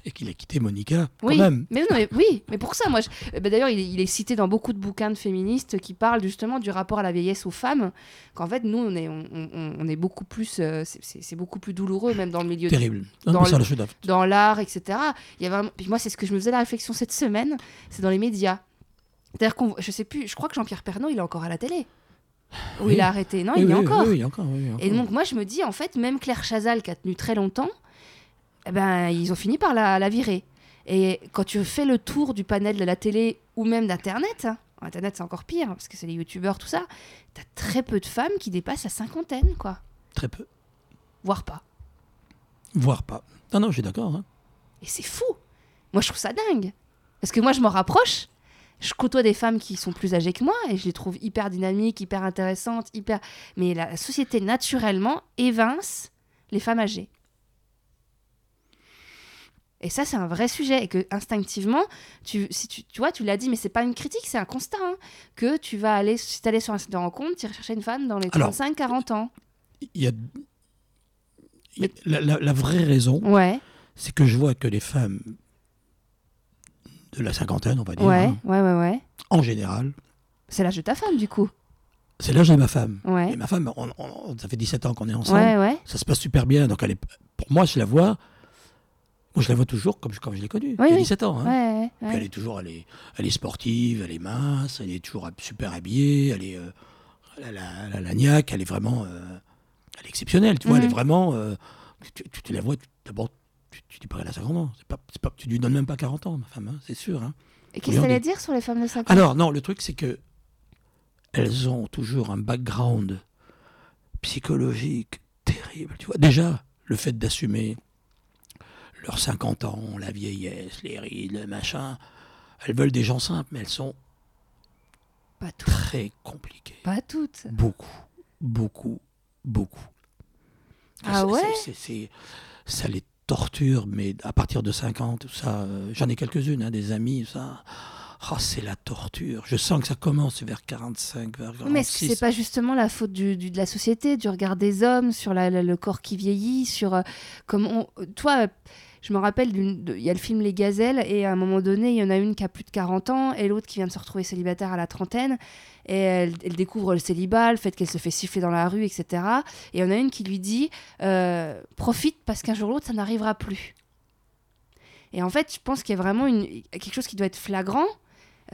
Et qu'il a quitté Monica, quand Oui, même. mais, non, mais oui, mais pour ça, moi, je- euh, bah, d'ailleurs, il, est- il est cité dans beaucoup de bouquins de féministes qui parlent justement du rapport à la vieillesse aux femmes. Qu'en fait, nous, on est, on, on- on est beaucoup plus, euh, c'est- beaucoup plus douloureux, même dans le milieu Terrible. Non, dans le- dans l'art, etc. Il y a vraiment... Puis moi, c'est ce que je me faisais la réflexion cette semaine, c'est dans les médias. C'est-à-dire qu'on, je sais plus, je crois que Jean-Pierre Pernaut, il est encore à la télé. Ou Oui. il a arrêté. Non, Oui, il y oui, encore. Il y a encore. oui, il y a Et encore. donc moi, je me dis, en fait, même Claire Chazal, qui a tenu très longtemps, eh ben, ils ont fini par la, la virer. Et quand tu fais le tour du panel de la télé ou même d'Internet, hein, Internet c'est encore pire parce que c'est les youtubeurs, tout ça, t'as très peu de femmes qui dépassent la cinquantaine, quoi. Très peu. Voire pas. Voire pas. Non, non, je suis d'accord. hein. Et c'est fou. Moi, je trouve ça dingue. Parce que moi, je m'en rapproche. Je côtoie des femmes qui sont plus âgées que moi et je les trouve hyper dynamiques, hyper intéressantes, hyper. Mais la société naturellement évince les femmes âgées. Et ça, c'est un vrai sujet. Et que instinctivement, tu, si tu, tu vois, tu l'as dit, mais c'est pas une critique, c'est un constat. hein, que tu vas aller, si tu allais sur un site de rencontre, tu chercher une femme dans les Alors- 35-40 ans. Il y a. y a- La, la- la vraie raison, Ouais, c'est que je vois que les femmes de la cinquantaine, on va dire, ouais, hein, ouais, ouais, ouais. en général, C'est l'âge de ta femme, du coup. c'est l'âge de ma femme. Ouais. Et ma femme, on- on- ça fait 17 ans qu'on est ensemble. Ouais, ouais. Ça se passe super bien. Donc, elle est, pour moi, je la vois. Moi, je la vois toujours comme je, comme je l'ai connue. Oui, il y a oui. 17 ans. hein. Ouais, ouais, Puis ouais. elle est toujours, elle est, elle est sportive, elle est mince, elle est toujours super habillée, elle est, euh, elle a la, la, la niaque, elle est vraiment, euh, elle est exceptionnelle. Tu vois, elle est Mhm. vraiment, euh, tu, tu- tu la vois, d'abord, tu, tu dis pas qu'elle a 50 ans. C'est pas, c'est pas, tu lui donnes même pas 40 ans, ma femme, hein, c'est sûr. hein. Et qu'est-ce que Regardez. t'allais dire sur les femmes de 50 Alors, non, le truc, c'est que elles ont toujours un background psychologique terrible. Tu vois, déjà, le fait d'assumer leurs 50 ans, la vieillesse, les rides, le machin, elles veulent des gens simples, mais elles sont Pas toutes. très compliquées. Pas toutes. Beaucoup, beaucoup, beaucoup. Ah ouais? Ça les torture, mais à partir de 50, tout ça, euh, j'en ai quelques-unes, hein, des amis, ça. Oh, c'est la torture. Je sens que ça commence vers 45, vers 46. Mais est-ce que c'est pas justement la faute du, du- de la société, du regard des hommes sur la- la- le corps qui vieillit, sur euh, comment on- toi, je me rappelle il y a le film Les Gazelles et à un moment donné, il y en a une qui a plus de 40 ans et l'autre qui vient de se retrouver célibataire à la trentaine et elle, découvre le célibat, le fait qu'elle se fait siffler dans la rue, etc. Et il y en a une qui lui dit euh, profite parce qu'un jour ou l'autre ça n'arrivera plus. Et en fait, je pense qu'il y a vraiment quelque chose qui doit être flagrant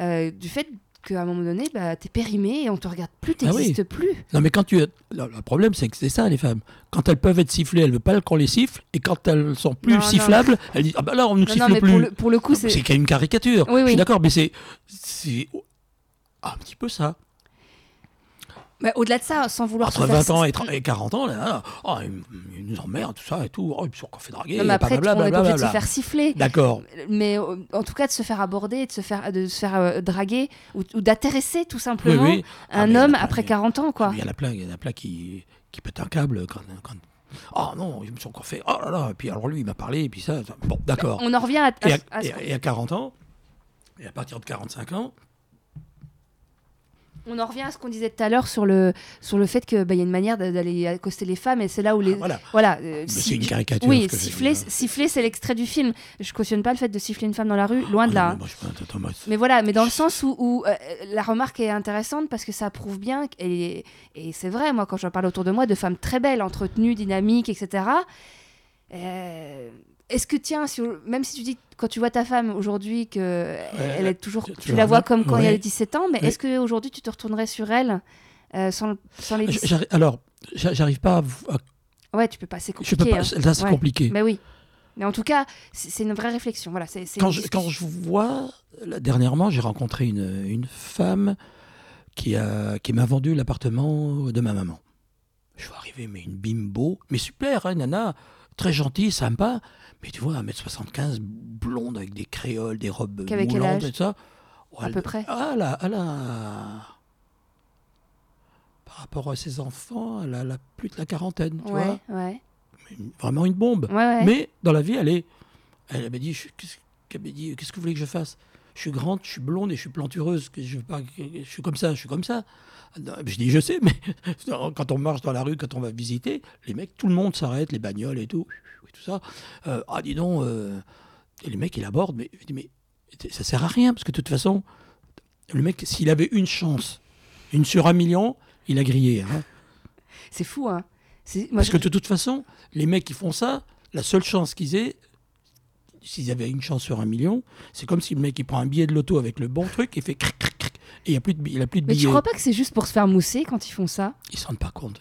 euh, du fait qu'à un moment donné, bah, t'es périmé et on te regarde plus, Ah oui. t'existes plus. Non, mais quand tu. Le, le problème, c'est que c'est ça, les femmes. Quand elles peuvent être sifflées, elles ne veulent pas qu'on les siffle. Et quand elles sont plus Non, non. sifflables, elles disent Ah ben là, on ne nous Non, siffle mais plus. pour le, pour le coup, C'est c'est. qu'il y a une caricature. Oui, Je suis d'accord, mais c'est. C'est un petit peu ça. Mais au-delà de ça, sans vouloir. Entre se faire- 20 ans et, 30 et 40 ans, là, oh, ils, nous emmerdent, tout ça et tout. Oh, ils sont encore fait draguer. Non, mais après, blablabla, on est obligé de se faire siffler. D'accord. Mais euh, en tout cas, de se faire aborder, de se faire, de se faire euh, draguer ou, ou d'intéresser tout Oui, simplement oui. Ah, un homme plein, après mais- 40 ans, quoi. Il y en a plein, il y en a plein qui, qui pètent un câble quand. quand- Oh non, ils me sont encore fait. Oh là là. Et puis alors lui, il m'a parlé, et puis ça. ça- Bon, d'accord. On en revient à. à- Et à, à ce- et à- et à 40 ans, et à partir de 45 ans, on en revient à ce qu'on disait tout à l'heure sur le, sur le fait qu'il bah, y a une manière d'a- d'aller accoster les femmes et c'est là où les. ah, voilà. Voilà. euh, si- c'est une caricature. Oui, ce siffler, hein. siffler c'est l'extrait du film. Je cautionne pas le fait de siffler une femme dans la rue, loin de Ah, là. non, hein. mais moi, je peux- attends, moi, Mais voilà, mais dans le sens où, où, euh, la remarque est intéressante parce que ça prouve bien, et, et c'est vrai, moi, quand je parle autour de moi de femmes très belles, entretenues, dynamiques, etc. euh, Est-ce que, tiens, si- même si tu dis, quand tu vois ta femme aujourd'hui, que elle est toujours. tu- la vois comme quand il y a Ouais. 17 ans, mais est-ce qu'aujourd'hui tu te retournerais sur elle euh, sans, sans les. J- 17 j'arrive- Alors, j'a- j'arrive pas à. Ouais, tu peux pas, c'est je peux compliqué. pas. hein. Là, c'est Ouais. compliqué. Mais oui. Mais en tout cas, c'est une vraie réflexion. Voilà, c'est Quand je, quand discussion. je vois, là, dernièrement, j'ai rencontré une, une femme qui, a, qui m'a vendu l'appartement de ma maman. Je suis arrivé, mais une bimbo, mais super, hein, nana, très gentille, sympa. Mais tu vois, 1m75, blonde, avec des créoles, des robes Qu'avait quel moulantes âge et tout ça. Oh, À elle- peu près Ah, là, elle a- Par rapport à ses enfants, elle a, elle a plus de la quarantaine, tu Ouais, vois. ouais. Une- Vraiment une bombe. Ouais, ouais. Mais dans la vie, elle est. Elle m'a dit, je- qu'est-ce qu'elle m'a dit, qu'est-ce que vous voulez que je fasse? Je suis grande, je suis blonde et je suis plantureuse. que Je, veux pas, je suis comme ça, je suis comme ça. Non, Je dis, je sais, mais quand on marche dans la rue, quand on va visiter, les mecs, tout le monde s'arrête, les bagnoles et tout, et tout ça. Euh, ah, dis donc, euh, et les mecs, ils abordent, mais je dis, mais ça sert à rien, parce que de toute façon, le mec, s'il avait une chance, une sur un million, il a grillé. hein. C'est fou, hein. Moi, Parce je- que de toute façon, les mecs qui font ça, la seule chance qu'ils aient, s'ils avaient une chance sur un million, c'est comme si le mec il prend un billet de loto avec le bon truc et fait cric, cric, cric, et il a plus de, il a plus de Mais tu billets. crois pas que c'est juste pour se faire mousser quand ils font ça? Ils ne se rendent pas compte.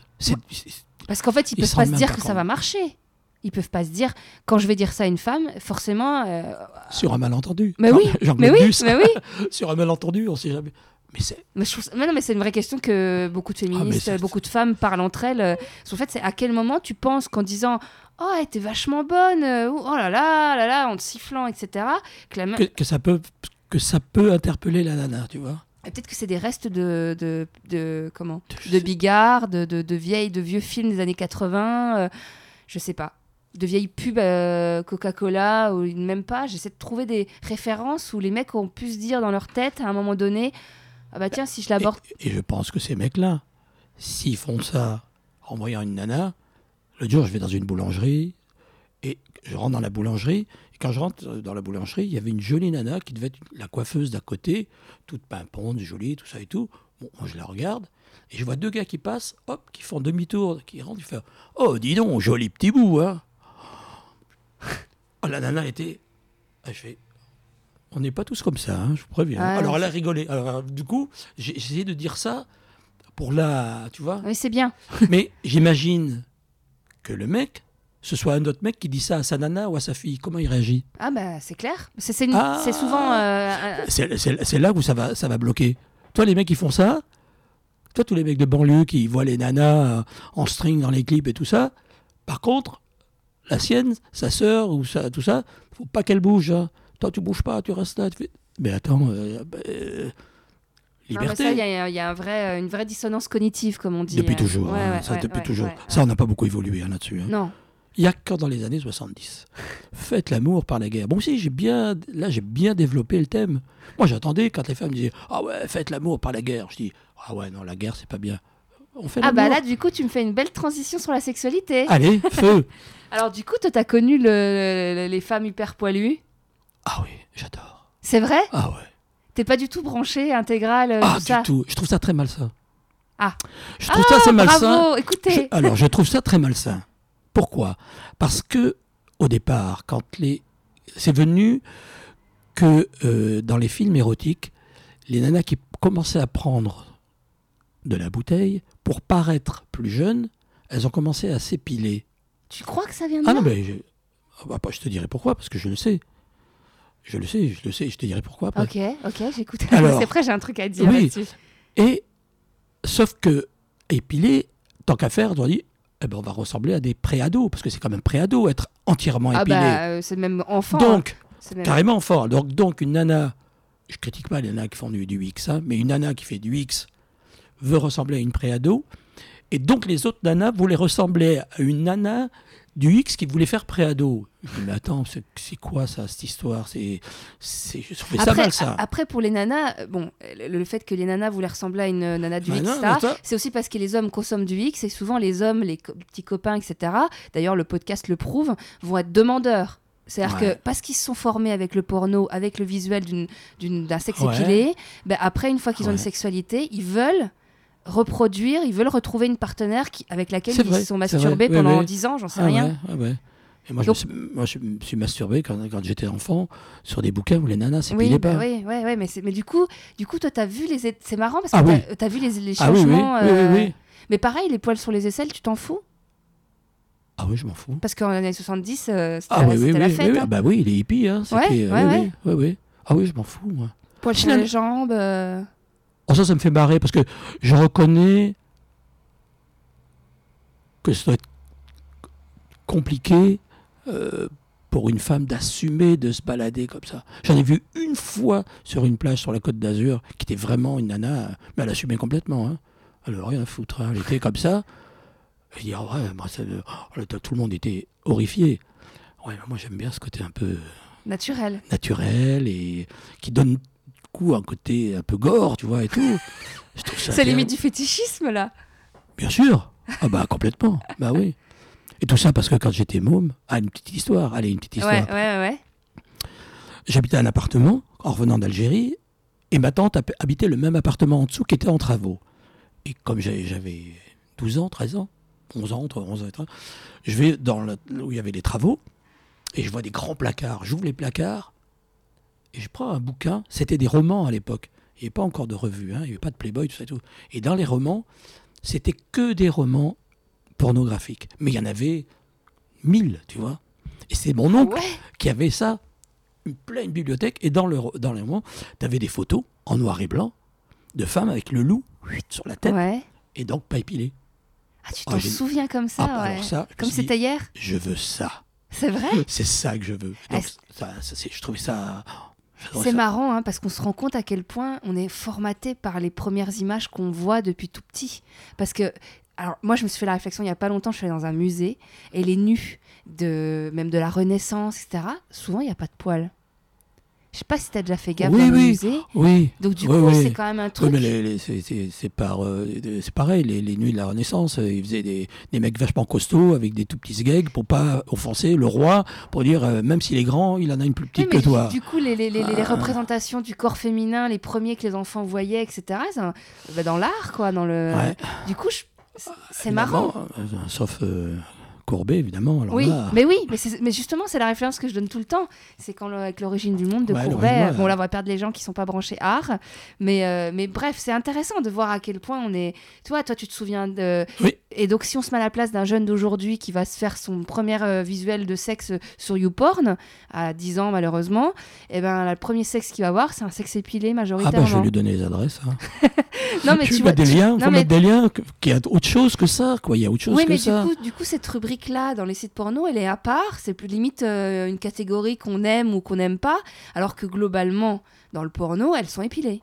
Parce qu'en fait, ils Ils peuvent pas se dire que ça va marcher. Ils peuvent pas se dire, quand je vais dire ça à une femme, forcément. euh, Sur un malentendu. Mais Jean- oui, mais oui, Duss. mais oui. Sur un malentendu, on sait jamais. Mais c'est. Mais, non, mais c'est une vraie question que beaucoup de Ah, féministes, beaucoup de femmes parlent entre elles. euh, En fait, c'est à quel moment tu penses qu'en disant Oh, elle était vachement bonne, euh, ou, oh là là, là là, en te sifflant, etc. Que la Que, que ça peut, que ça peut interpeller la nana, tu vois. Peut-être que c'est des restes de, de, de- comment? De Bigard, de, de, de vieilles, de vieux films des années 80, euh, je sais pas. De vieilles pubs euh, Coca-Cola, ou même pas. J'essaie de trouver des références où les mecs ont pu se dire dans leur tête à un moment donné Ah bah tiens, si je l'aborde. Et, je pense que ces mecs-là, s'ils font ça en voyant une nana, le jour, je vais dans une boulangerie et je rentre dans la boulangerie. Et quand je rentre dans la boulangerie, il y avait une jolie nana qui devait être la coiffeuse d'à côté, toute pimpante, jolie, tout ça et tout. Bon, je la regarde et je vois deux gars qui passent, hop, qui font demi-tour, qui rentrent, qui font Oh, dis donc, joli petit bout, hein Oh, La nana était. Ah, je fais. On n'est pas tous comme ça, hein, je vous préviens. Ah, Alors elle a rigolé. Alors, du coup, j'ai essayé de dire ça pour la. Tu vois Oui, c'est bien. Mais j'imagine que le mec, ce soit un autre mec qui dit ça à sa nana ou à sa fille. Comment il réagit? Ah bah c'est clair. C'est Ah. c'est souvent. euh, c'est là où ça va, ça va bloquer. Toi, les mecs qui font ça, toi, tous les mecs de banlieue qui voient les nanas euh, en string dans les clips et tout ça, par contre, la sienne, sa sœur ou ça, tout ça, faut pas qu'elle bouge. hein. Toi, tu bouges pas, tu restes là. tu fais- Mais attends, euh, bah, euh, liberté. il y a, il y a un vrai, une vraie dissonance cognitive, comme on dit. depuis euh. toujours. Ouais, hein, ouais, ça, ouais, depuis toujours. Ça, on n'a pas beaucoup évolué hein, là-dessus. Non. Il y a que dans les années 70. Faites l'amour par la guerre. Bon, si, j'ai bien, là, j'ai bien développé le thème. Moi, j'attendais quand les femmes disaient Ah ouais, faites l'amour par la guerre. Je dis Ah ouais, non, la guerre, c'est pas bien. On fait Ah bah là, du coup, tu me fais une belle transition sur la sexualité. Allez, feu Alors du coup, toi, t'as connu le- les femmes hyper poilues? Ah oui, j'adore. C'est vrai? Ah ouais. T'es pas du tout branché, intégral, euh, Ah, tout du tout. Je trouve ça très malsain. Ah. Je trouve ça assez malsain. Bravo, Je- écoutez. alors, je trouve ça très malsain. Pourquoi? Parce que, au départ, quand les. C'est venu que euh, dans les films érotiques, les nanas qui commençaient à prendre de la bouteille, pour paraître plus jeunes, elles ont commencé à s'épiler. Tu crois que ça vient de Ah là non, mais je, ah bah, je te dirai pourquoi, parce que je le sais. Je le sais, je le sais, je te dirai pourquoi après. Ok, ok, j'écoute. C'est vrai, j'ai un truc à dire Oui. là-dessus. Et sauf que épiler, tant qu'à faire, on dit, eh ben, on va ressembler à des préados, parce que c'est quand même préado être entièrement Ah épilé. bah, euh, c'est même enfant. hein. donc, même- carrément fort. Donc, donc, une nana, je critique pas les nanas qui font du, du X, hein, mais une nana qui fait du X veut ressembler à une préado. Et donc, les autres nanas voulaient ressembler à une nana du X qui voulait faire préado. Je dis, mais attends, c'est quoi ça, cette histoire? C'est, c'est, Je trouvais ça Après, mal, ça. après, pour les nanas, euh, bon, le, le fait que les nanas voulaient ressembler à une euh, nana du Bah X, c'est aussi parce que les hommes consomment du X et souvent les hommes, les co- petits copains, etc., d'ailleurs le podcast le prouve, vont être demandeurs. C'est-à-dire Ouais. que parce qu'ils se sont formés avec le porno, avec le visuel d'un sexe Ouais. épilé, ben après, une fois qu'ils ont une sexualité, ils veulent reproduire, ils veulent retrouver une partenaire qui, avec laquelle ils vrai, se sont masturbés vrai, oui, pendant oui. 10 ans, j'en sais Ah rien. ouais, ah ouais. Et moi, Donc- je, me suis, moi, je me suis masturbé quand, quand j'étais enfant sur des bouquins où les nanas Oui, s'épilaient bah pas. oui, ouais, ouais, mais, mais du coup, du coup, toi, t'as vu les, c'est marrant parce que Ah t'as oui. vu les, les Ah oui, oui, changements. oui, oui, euh, oui. Mais pareil, les poils sur les aisselles, tu t'en fous? Ah oui, je m'en fous. Parce qu'en années 70, euh, c'était Ah oui, oui, la oui, fête. oui, oui. hein. Ah bah oui, les hippies, hein. Ouais, ouais, oui, ouais. oui, oui, oui. Ah oui, je m'en fous, moi. Poils sur les jambes. Oh, ça, ça me fait marrer parce que je reconnais que ça doit être compliqué euh, pour une femme d'assumer de se balader comme ça. J'en ai vu une fois sur une plage sur la côte d'Azur qui était vraiment une nana, mais elle assumait complètement. Hein. Elle avait rien à foutre. hein. Elle était comme ça. Je dis, ah ouais, moi, ça, oh, tout le monde était horrifié. Ouais, moi j'aime bien ce côté un peu naturel. naturel et qui donne coup un côté un peu gore, tu vois, et tout. Je trouve ça C'est limite du fétichisme, là. Bien sûr. Ah bah complètement. bah oui. Et tout ça parce que quand j'étais môme, ah une petite histoire, allez une petite histoire. Ouais, ouais, ouais. J'habitais un appartement en revenant d'Algérie et ma tante hab- habitait le même appartement en dessous qui était en travaux. Et comme j'avais 12 ans, 13 ans, 11 ans, entre 11 ans et 13 ans, je vais dans le, où il y avait les travaux et je vois des grands placards. J'ouvre les placards et je prends un bouquin. C'était des romans à l'époque. Il n'y avait pas encore de revues, hein, il n'y avait pas de Playboy, tout ça et tout. Et dans les romans, c'était que des romans pornographiques. Mais il y en avait 1000, tu vois. Et c'est mon oncle qui avait ça, une pleine bibliothèque. Et dans, le, dans les romans, tu avais des photos en noir et blanc de femmes avec le loup sur la tête et donc pas épilé. Ah, tu t'en souviens comme ça, ah, ouais. ça Comme c'était hier Je veux ça. C'est vrai C'est ça que je veux. Donc, ça, je trouvais ça. C'est marrant hein, parce qu'on se rend compte à quel point on est formaté par les premières images qu'on voit depuis tout petit. Parce que, alors moi je me suis fait la réflexion il n'y a pas longtemps, je suis allée dans un musée et les nus, de, même de la Renaissance, etc., souvent il n'y a pas de poils. Je sais pas si tu as déjà fait gaffe dans le musée. Oui. Donc du coup, c'est quand même un truc. Oui, mais c'est par, euh, pareil. Les, les, nuits de la Renaissance, euh, ils faisaient des, des, mecs vachement costauds avec des tout petits gags pour pas offenser le roi, pour dire euh, même s'il est grand, il en a une plus petite que toi. Du coup, les, les, ah. représentations du corps féminin, les premiers que les enfants voyaient, etc. Bah, dans l'art, quoi, dans le. Du coup, c'est marrant. Sauf Courbet, évidemment. oui, mais oui, mais, mais justement, c'est la référence que je donne tout le temps. C'est quand avec l'origine du monde de Courbet, bon, là, on va perdre les gens qui sont pas branchés art, mais, euh, mais bref, c'est intéressant de voir à quel point on est. Tu vois, toi, tu te souviens de. Oui. Et donc, si on se met à la place d'un jeune d'aujourd'hui qui va se faire son premier euh, visuel de sexe sur YouPorn, à 10 ans malheureusement, et eh ben, le premier sexe qu'il va voir, c'est un sexe épilé majoritairement. Ah ben, je vais lui donner les adresses. Hein. non, mais tu, tu vois, des liens, faut mettre des liens, qu'il y a autre chose que ça, quoi. Il y a autre chose oui, que mais ça. Du coup, du coup, cette rubrique-là, dans les sites porno, elle est à part. C'est plus limite euh, une catégorie qu'on aime ou qu'on n'aime pas, alors que globalement, dans le porno, elles sont épilées.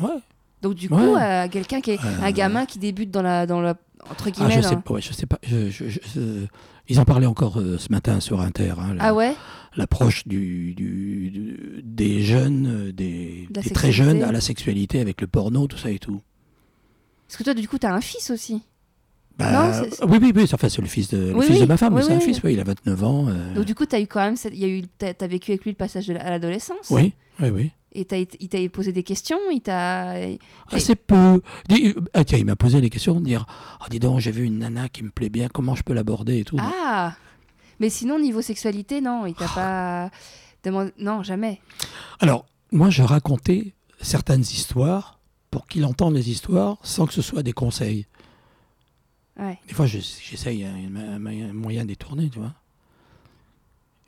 Ouais. Donc du coup, euh, quelqu'un qui est un gamin qui débute dans la dans la entre guillemets. Ah, je, sais, pas, je sais pas. ils en parlaient encore euh, ce matin sur Inter. Hein, ah ouais? L'approche du, des jeunes, des, très jeunes à la sexualité avec le porno, tout ça et tout. Parce que toi, du coup, tu as un fils aussi. Bah, oui, oui, oui, enfin, c'est le fils de, le fils de ma femme, c'est un fils, il a 29 ans. Euh. Donc, du coup, tu as eu quand même, il y a eu, as, vécu avec lui le passage à l'adolescence? Oui, oui, oui. Et il t'a posé des questions il t'a... Assez peu. Ah, tiens, il m'a posé des questions, dire oh, dis donc, j'ai vu une nana qui me plaît bien, comment je peux l'aborder et tout. Ah Mais sinon, niveau sexualité, non, il t'a oh. pas demandé. Non, jamais. Alors, moi, je racontais certaines histoires pour qu'il entende les histoires sans que ce soit des conseils. Des fois, j'essaye un, moyen de détourner, tu vois.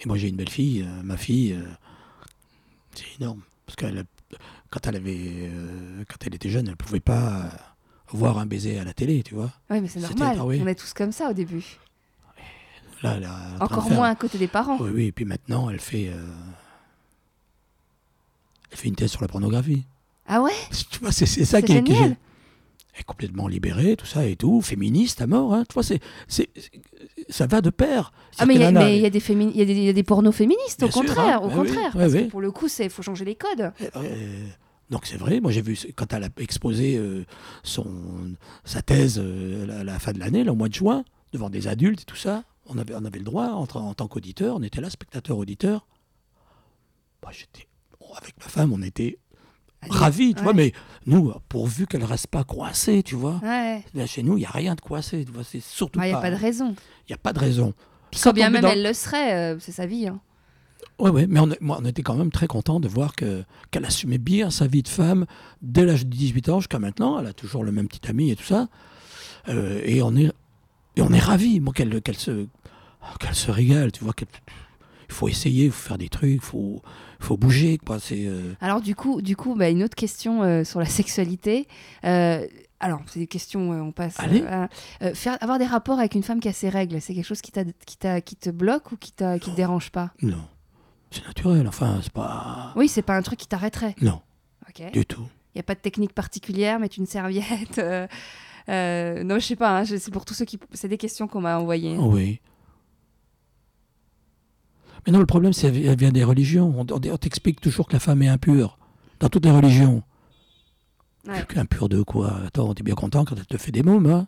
Et moi, j'ai une belle fille, euh, ma fille, euh, c'est énorme. Parce que quand elle avait, euh, quand elle était jeune, elle pouvait pas voir un baiser à la télé, tu vois. Oui, mais c'est normal. Ah On est tous comme ça au début. Là, Encore moins à côté des parents. Oui, oui. Et puis maintenant, elle fait, elle fait une thèse sur la pornographie. Ah ouais? Tu vois, c'est ça qui est, est complètement libérée, tout ça et tout, féministe à mort. Hein. Tu vois, c'est, ça va de pair. Ah, mais il y, a des y, a des pornos féministes, au contraire. au contraire parce que pour le coup, il faut changer les codes. Eh, eh, donc c'est vrai, moi j'ai vu quand elle a exposé euh, son, sa thèse euh, à la fin de l'année, au mois de juin, devant des adultes et tout ça, on avait, on avait le droit, en, en tant qu'auditeur, on était là, spectateur-auditeur. j'étais, avec ma femme, on était ravis, tu vois, mais nous, pourvu qu'elle reste pas coincée, tu vois. Là, chez nous, il n'y a rien de coincé, tu vois, c'est surtout pas... Il n'y a pas de raison. Il n'y a pas de raison. Quand bien même elle le serait, euh, c'est sa vie. Hein. Oui, ouais, mais on, moi, on était quand même très content de voir que, qu'elle assumait bien sa vie de femme dès l'âge de 18 ans jusqu'à maintenant. Elle a toujours le même petit ami et tout ça. Euh, et on est, et on est ravis, moi, qu'elle, qu'elle, se, qu'elle se régale, tu vois, qu'elle il faut essayer, il faut faire des trucs, il faut, faut bouger. Quoi. C'est, euh. Alors du coup, du coup bah, une autre question euh, sur la sexualité. Euh, alors, c'est des questions, on passe. faire, avoir des rapports avec une femme qui a ses règles, c'est quelque chose qui, t'a, qui, t'a, qui te bloque ou qui, t'a, qui te dérange pas? Non. C'est naturel, enfin, c'est pas. Oui, c'est pas un truc qui t'arrêterait? Non. Ok. Du tout. Il n'y a pas de technique particulière, mettre une serviette. non, je sais pas, hein, c'est pour tous ceux qui. C'est des questions qu'on m'a envoyées. Oui. Mais non, le problème, c'est qu'elle vient des religions. On, t'explique toujours que la femme est impure, dans toutes les religions. Ouais. Impure de quoi? Attends, t'es bien content quand elle te fait des mômes, hein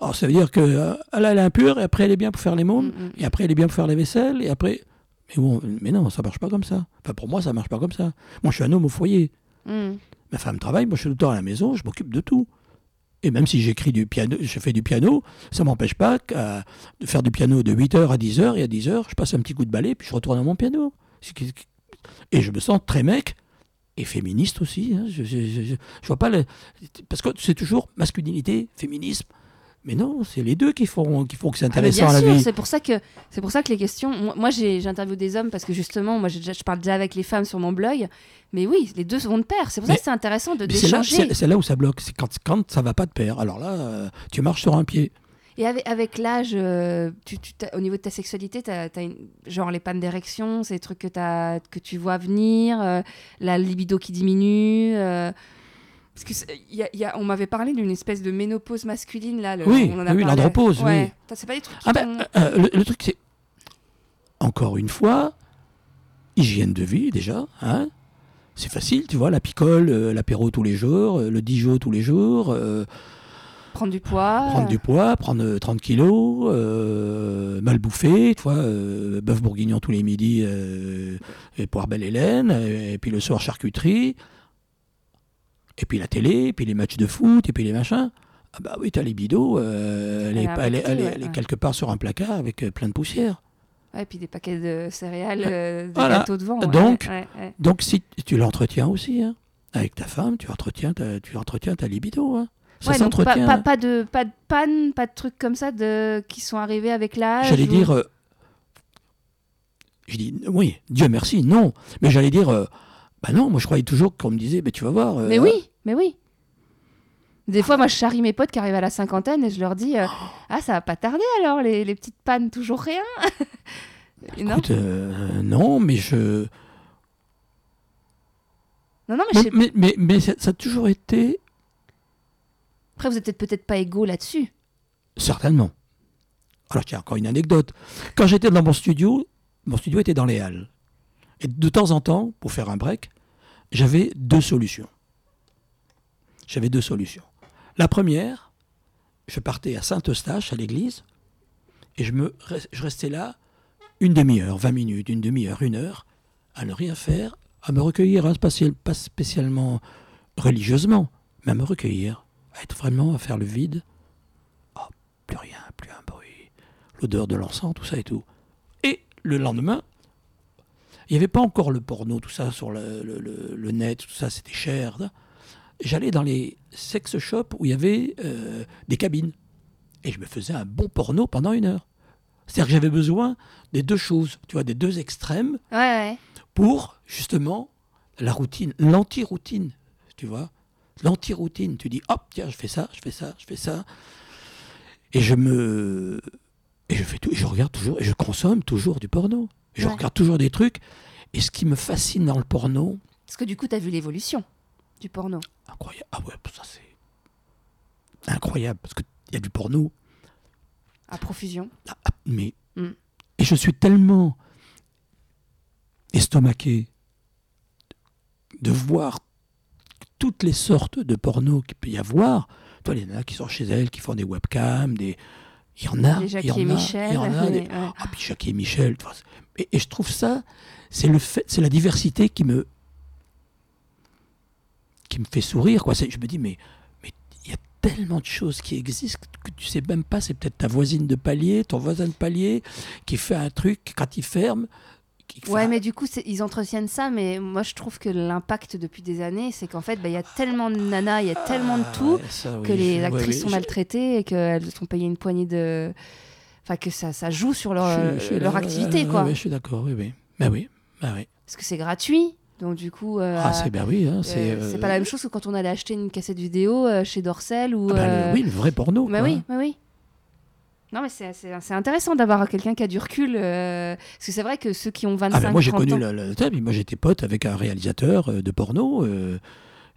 Alors, ça veut dire que euh, elle, est impure, et après, elle est bien pour faire les mômes, mm, mm. et après, elle est bien pour faire les vaisselles, et après... Mais, bon, mais non, ça marche pas comme ça. Enfin, pour moi, ça marche pas comme ça. Moi, je suis un homme au foyer. Mm. Ma femme travaille, moi, je suis tout le temps à la maison, je m'occupe de tout. Et même si j'écris du piano, je fais du piano, ça m'empêche pas de faire du piano de 8h à 10h, et à 10h, je passe un petit coup de balai, puis je retourne à mon piano. Et je me sens très mec, et féministe aussi. Hein. Je, pas. Parce que c'est toujours masculinité, féminisme, Mais non, c'est les deux qui font, qui font que c'est Ah, intéressant bien à la sûr, vie. c'est pour ça que c'est pour ça que les questions. Moi, j'interviewe des hommes parce que justement, moi, je parle déjà avec les femmes sur mon blog. Mais oui, les deux vont de pair. C'est pour ça que c'est intéressant de Mais c'est là, d'échanger. c'est- là où ça bloque. C'est quand, quand ça va pas de pair. Alors là, euh, tu marches sur un pied. Et avec, avec l'âge, euh, au niveau de ta sexualité, t'as une- genre les pannes d'érection, des trucs que, tu vois venir, euh, la libido qui diminue. euh, parce que c'est- y a- y a- on m'avait parlé d'une espèce de ménopause masculine là. le- Oui, on en a oui, l'andropause, Ouais. oui. T'as- C'est pas des trucs qui Ah t'ont- ben, euh, le, le truc, c'est. Encore une fois, hygiène de vie, déjà. Hein c'est facile, tu vois, la picole, euh, l'apéro tous les jours, euh, le Dijon tous les jours, euh, prendre du poids. prendre du poids, prendre euh, 30 kilos, mal bouffer, tu vois, bœuf bourguignon tous les midis, et poire belle Hélène, et, et puis le soir charcuterie, et puis la télé, et puis les matchs de foot, et puis les machins. Ah bah oui, ta libido, euh, elle, Elle est, elle elle ouais, ouais. quelque part sur un placard avec euh, plein de poussière. Ouais, et puis des paquets de céréales, euh, des Voilà. gâteaux devant. ouais, Donc. Donc si tu l'entretiens aussi, hein, avec ta femme, tu entretiens ta, tu entretiens ta libido. Hein. Ça Ouais, donc pas, s'entretient. pas, pas de, pas de panne, pas de trucs comme ça de, qui sont arrivés avec l'âge. J'allais ou- dire, euh, je dis oui, Dieu merci, non. Mais j'allais dire, euh, bah non, moi je croyais toujours qu'on me disait, bah, tu vas voir. euh, Mais oui, mais oui. Des fois, moi, je charrie mes potes qui arrivent à la cinquantaine et je leur dis euh, Ah, ça va pas tarder alors, les, les petites pannes, toujours rien? Non, écoute, euh, non, mais je. non, non, mais, Mais, mais, mais, mais ça, ça a toujours été, après, vous êtes peut-être peut-être pas égaux là-dessus. certainement. Alors tiens, encore une anecdote. Quand j'étais dans mon studio, mon studio était dans les halles. Et de temps en temps, pour faire un break, j'avais deux solutions. J'avais deux solutions. La première, je partais à Saint-Eustache, à l'église, et je, restais là une demi-heure, vingt minutes, une demi-heure, une heure, à ne rien faire, à me recueillir, hein, pas spécialement religieusement, mais à me recueillir, à être vraiment à faire le vide. Oh, plus rien, plus un bruit, l'odeur de l'encens, tout ça et tout. Et le lendemain, il n'y avait pas encore le porno, tout ça, sur le, le- le- le net, tout ça, c'était cher. J'allais dans les sex shops où il y avait euh, des cabines. Et je me faisais un bon porno pendant une heure. C'est-à-dire que j'avais besoin des deux choses, tu vois, des deux extrêmes Ouais, ouais. pour justement la routine, l'anti-routine, tu vois. L'anti-routine, tu dis hop, tiens, je fais ça, je fais ça, je fais ça. Et je me. Et je fais tout, et je regarde toujours, et je consomme toujours du porno. Je Ouais. regarde toujours des trucs. Et ce qui me fascine dans le porno, Parce que du coup, t'as vu l'évolution du porno. incroyable. Ah ouais, ça c'est. Incroyable, parce qu'il y a du porno À profusion. Ah, ah, mais Mm. et je suis tellement estomaqué de voir toutes les sortes de porno qu'il peut y avoir. Toi, il y en a qui sont chez elles, qui font des webcams, des il y en a, Les il y en et a, Michel. il y en a ouais. ah puis Jackie et Michel. Et, et je trouve ça, c'est le fait, c'est la diversité qui me qui me fait sourire quoi. Je me dis mais mais il y a tellement de choses qui existent que tu sais même pas. C'est peut-être ta voisine de palier, ton voisin de palier qui fait un truc quand il ferme. Ouais, mais du coup, ils entretiennent ça, mais moi, je trouve que l'impact depuis des années, c'est qu'en fait, bah, il y a tellement de nanas, il y a tellement de ah, tout, ça, oui, que les ouais, actrices oui, sont maltraitées et qu'elles sont payées une poignée de. Enfin, que ça, ça joue sur leur, je- je suis leur activité, ouais, quoi. ouais, je suis d'accord, oui, oui. Bah oui, bah oui. Parce que c'est gratuit. Donc, du coup. euh, Ah, c'est bah oui, hein, euh, c'est. euh, pas la même chose que quand on allait acheter une cassette vidéo euh, chez Dorsel ou. ah, bah, le- euh, oui, le vrai porno. Bah quoi. oui, bah oui. Non, mais c'est intéressant d'avoir quelqu'un qui a du recul. euh, parce que c'est vrai que ceux qui ont 25 Ah ben moi j'ai 30 connu la, la table, moi j'étais pote avec un réalisateur euh, de porno euh,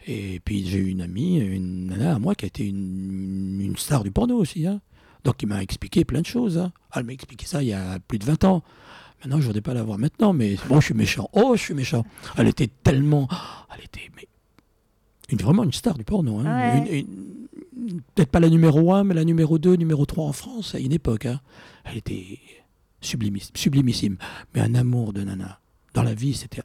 et puis j'ai eu une amie, une nana à moi qui a été une, une star du porno aussi. hein. Donc il m'a expliqué plein de choses. hein. Ah, elle m'a expliqué ça il y a plus de 20 ans. Maintenant je voudrais pas la voir maintenant, mais bon je suis méchant. Oh je suis méchant. Elle était tellement... Elle était mais, une, vraiment une star du porno. hein. Ouais. Une- une- Peut-être pas la numéro 1, mais la numéro 2, numéro 3 en France à une époque. hein. Elle était sublimis- sublimissime. Mais un amour de nana. Dans la vie, c'était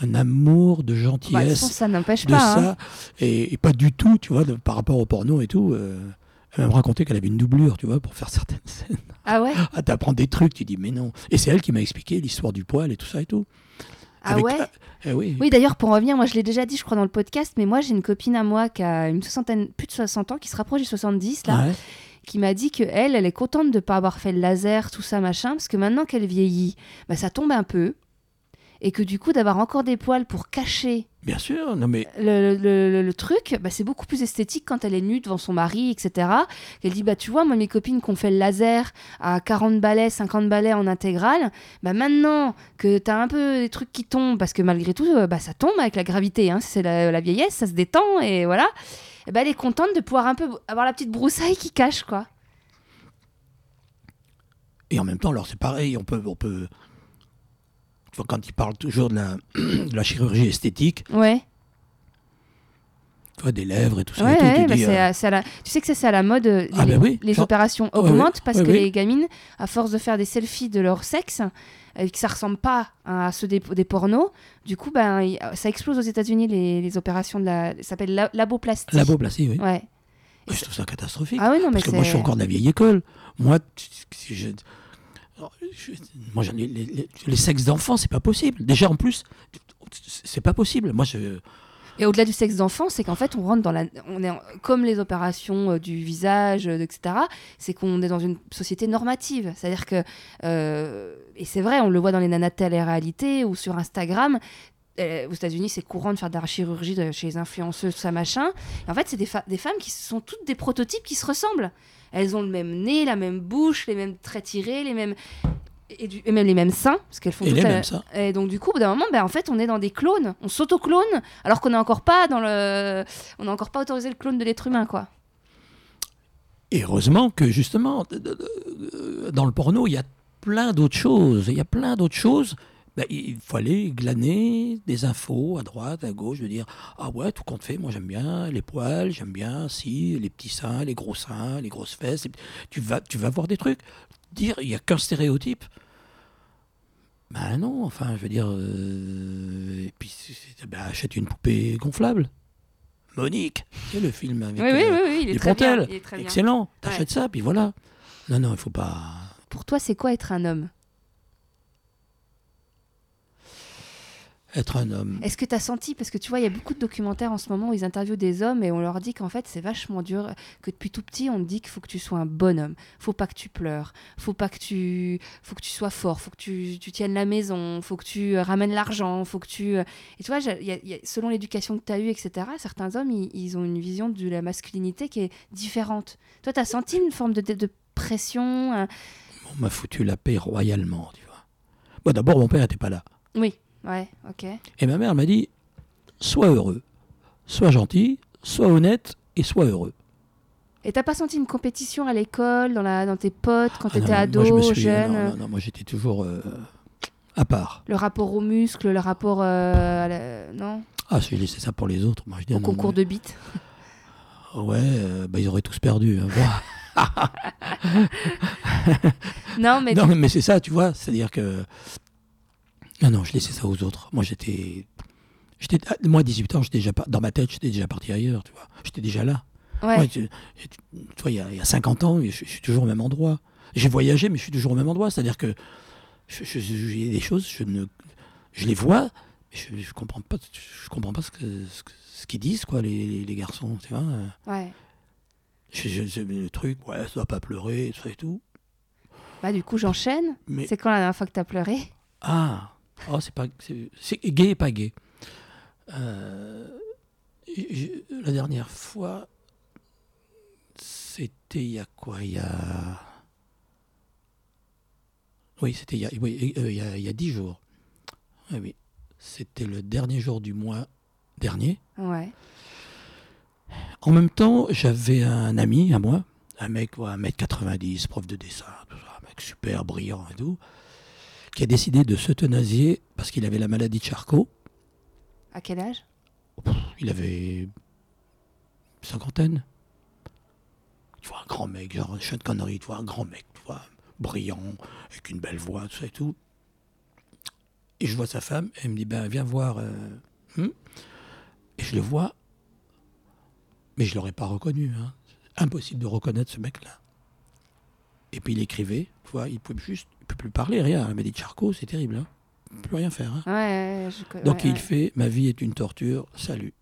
un amour de Bah, gentillesse, ça n'empêche pas. hein. Et, et pas du tout, tu vois, de- par rapport au porno et tout. euh, elle m'a raconté qu'elle avait une doublure, tu vois, pour faire certaines scènes. Ah ouais? Ah, t'apprends des trucs, tu dis, mais non. Et c'est elle qui m'a expliqué l'histoire du poil et tout ça et tout. Ah Avec- ouais eh oui. Oui, d'ailleurs, pour revenir, moi je l'ai déjà dit, je crois, dans le podcast, mais moi j'ai une copine à moi qui a une soixantaine, plus de 60 ans, qui se rapproche des 70, là, Ouais. qui m'a dit que elle, elle est contente de pas avoir fait le laser, tout ça machin, parce que maintenant qu'elle vieillit, bah, ça tombe un peu, et que du coup d'avoir encore des poils pour cacher Bien sûr, non mais le, le- le- le truc, bah, c'est beaucoup plus esthétique quand elle est nue devant son mari, etc. Elle dit, bah tu vois, moi mes copines qui ont fait le laser à 40 balais, 50 balais en intégrale, bah maintenant que t'as un peu des trucs qui tombent, parce que malgré tout, euh, bah ça tombe avec la gravité, hein, c'est la, la vieillesse, ça se détend, et voilà. Et bah, elle est contente de pouvoir un peu avoir la petite broussaille qui cache, quoi. et en même temps, alors c'est pareil, on peut, on peut, quand il parle toujours de la, de la chirurgie esthétique, Ouais. des lèvres et tout ça, Ouais, et tout, ouais, tu bah, dis, euh, à- la- Tu sais que ça, c'est à la mode. euh, Ah, les, bah oui, les genre- opérations ouais, augmentent parce que les gamines, à force de faire des selfies de leur sexe, et que ça ressemble pas à ceux des, des pornos, du coup, ben, ça explose aux États-Unis les, les opérations de la. Ça s'appelle la, laboplastie. laboplastie, oui. Ouais. Je trouve ça catastrophique. Ah oui, non, mais Parce que moi, je suis encore de la vieille école. Moi, si je- moi les, sexes d'enfants, c'est pas possible. Déjà, en plus, c'est pas possible. Moi, je. Et au-delà du sexe d'enfant, c'est qu'en fait, on rentre dans la. On est comme les opérations euh, du visage, euh, etc. C'est qu'on est dans une société normative. C'est-à-dire que. euh, et c'est vrai, on le voit dans les nanas télé-réalité ou sur Instagram. aux États-Unis, c'est courant de faire de la chirurgie chez les influenceuses, ça machin. En fait, c'est des femmes qui sont toutes des prototypes qui se ressemblent. Elles ont le même nez, la même bouche, les mêmes traits tirés, les mêmes. Et, du- et même les mêmes seins, parce qu'elles font Et toutes les mêmes seins. et donc du coup, au bout d'un moment, ben, en fait, on est dans des clones. On s'auto-clone, alors qu'on n'est encore pas dans le, on n'a encore pas autorisé le clone de l'être humain, quoi. Et heureusement que justement, dans le porno, il y a plein d'autres choses. Il y a plein d'autres choses. Ben, il faut aller glaner des infos à droite, à gauche, de dire Ah ouais, tout compte fait, moi j'aime bien les poils, j'aime bien si, les petits seins, les gros seins, les grosses fesses. Tu vas, tu vas voir des trucs. Dire il n'y a qu'un stéréotype. Ben non, enfin, je veux dire. euh, et puis, ben, achète une poupée gonflable. Monique, c'est le film avec. Oui, oui, euh, oui, oui, il est les très bien. Pontels. il est très bien. Excellent. T'achètes ça, puis voilà. Non, non, il faut pas. Pour toi, c'est quoi être un homme? Être un homme. Est-ce que tu as senti, parce que tu vois, il y a beaucoup de documentaires en ce moment où ils interviewent des hommes et on leur dit qu'en fait c'est vachement dur, que depuis tout petit on te dit qu'il faut que tu sois un bon homme, faut pas que tu pleures, faut pas que tu, faut que tu sois fort, faut que tu, tu tiennes la maison, faut que tu euh, ramènes l'argent, faut que tu... euh, Et tu vois, j'ai- il y a- il y a- selon l'éducation que tu as eue, etc., certains hommes, ils, ils ont une vision de la masculinité qui est différente. Toi, tu as senti une forme de, de- de pression un- On m'a foutu la paix royalement, tu vois. Bon, d'abord, mon père n'était pas là. Oui, ouais, ok. Et ma mère m'a dit sois heureux, sois gentil, sois honnête et sois heureux. Et t'as pas senti une compétition à l'école, dans, la, dans tes potes, quand Ah t'étais moi, ado, je me suis- jeune non, non, non, moi j'étais toujours euh, à part. Le rapport aux muscles, le rapport euh, à la- non? Ah, j'ai laissé ça pour les autres. Moi, je dis, au non, concours mais- de bites. Ouais, euh, bah, ils auraient tous perdu. hein. Non, mais non, mais c'est ça, tu vois. C'est-à-dire que. Non, non, je laissais ça aux autres. Moi, j'étais. j'étais ah, moi, à 18 ans, j'étais déjà dans ma tête, j'étais déjà parti ailleurs, tu vois. J'étais déjà là. ouais. Tu, tu- tu vois, il y, a, il y a 50 ans, je, je suis toujours au même endroit. J'ai voyagé, mais je suis toujours au même endroit. C'est-à-dire que il y a des choses, je, ne, je les vois, mais je, je comprends pas, je comprends pas ce que ce, que- ce qu'ils disent, quoi, les, les garçons, tu vois. ouais. Je, le truc, ouais, ça doit pas pleurer, ça et tout. Bah du coup, j'enchaîne. Mais C'est quand la dernière fois que t'as pleuré? Ah, oh, c'est pas, c'est c'est gay et pas gay. Euh, la dernière fois, c'était il y a quoi Il y a. Oui, c'était il y a, oui, euh, il y a, il y a 10 jours. Oui, oui. C'était le dernier jour du mois dernier. Ouais. En même temps, j'avais un ami à moi, un mec, ouais, 1m90, prof de dessin, un mec super brillant et tout, qui a décidé de s'euthanasier parce qu'il avait la maladie de Charcot. À quel âge? Il avait cinquantaine. Tu vois, un grand mec, genre un chien de connerie, tu vois, un grand mec, tu vois, brillant, avec une belle voix, tout ça et tout. Et je vois sa femme, elle me dit, ben viens voir. euh, hmm et je le vois, mais je l'aurais pas reconnu. hein. Impossible de reconnaître ce mec-là. Et puis il écrivait, tu vois, il pouvait juste, il peut plus parler, rien. La maladie de Charcot, c'est terrible, hein. Il peut plus rien faire. hein. Ouais, je Donc ouais, il ouais. fait Ma vie est une torture, salut.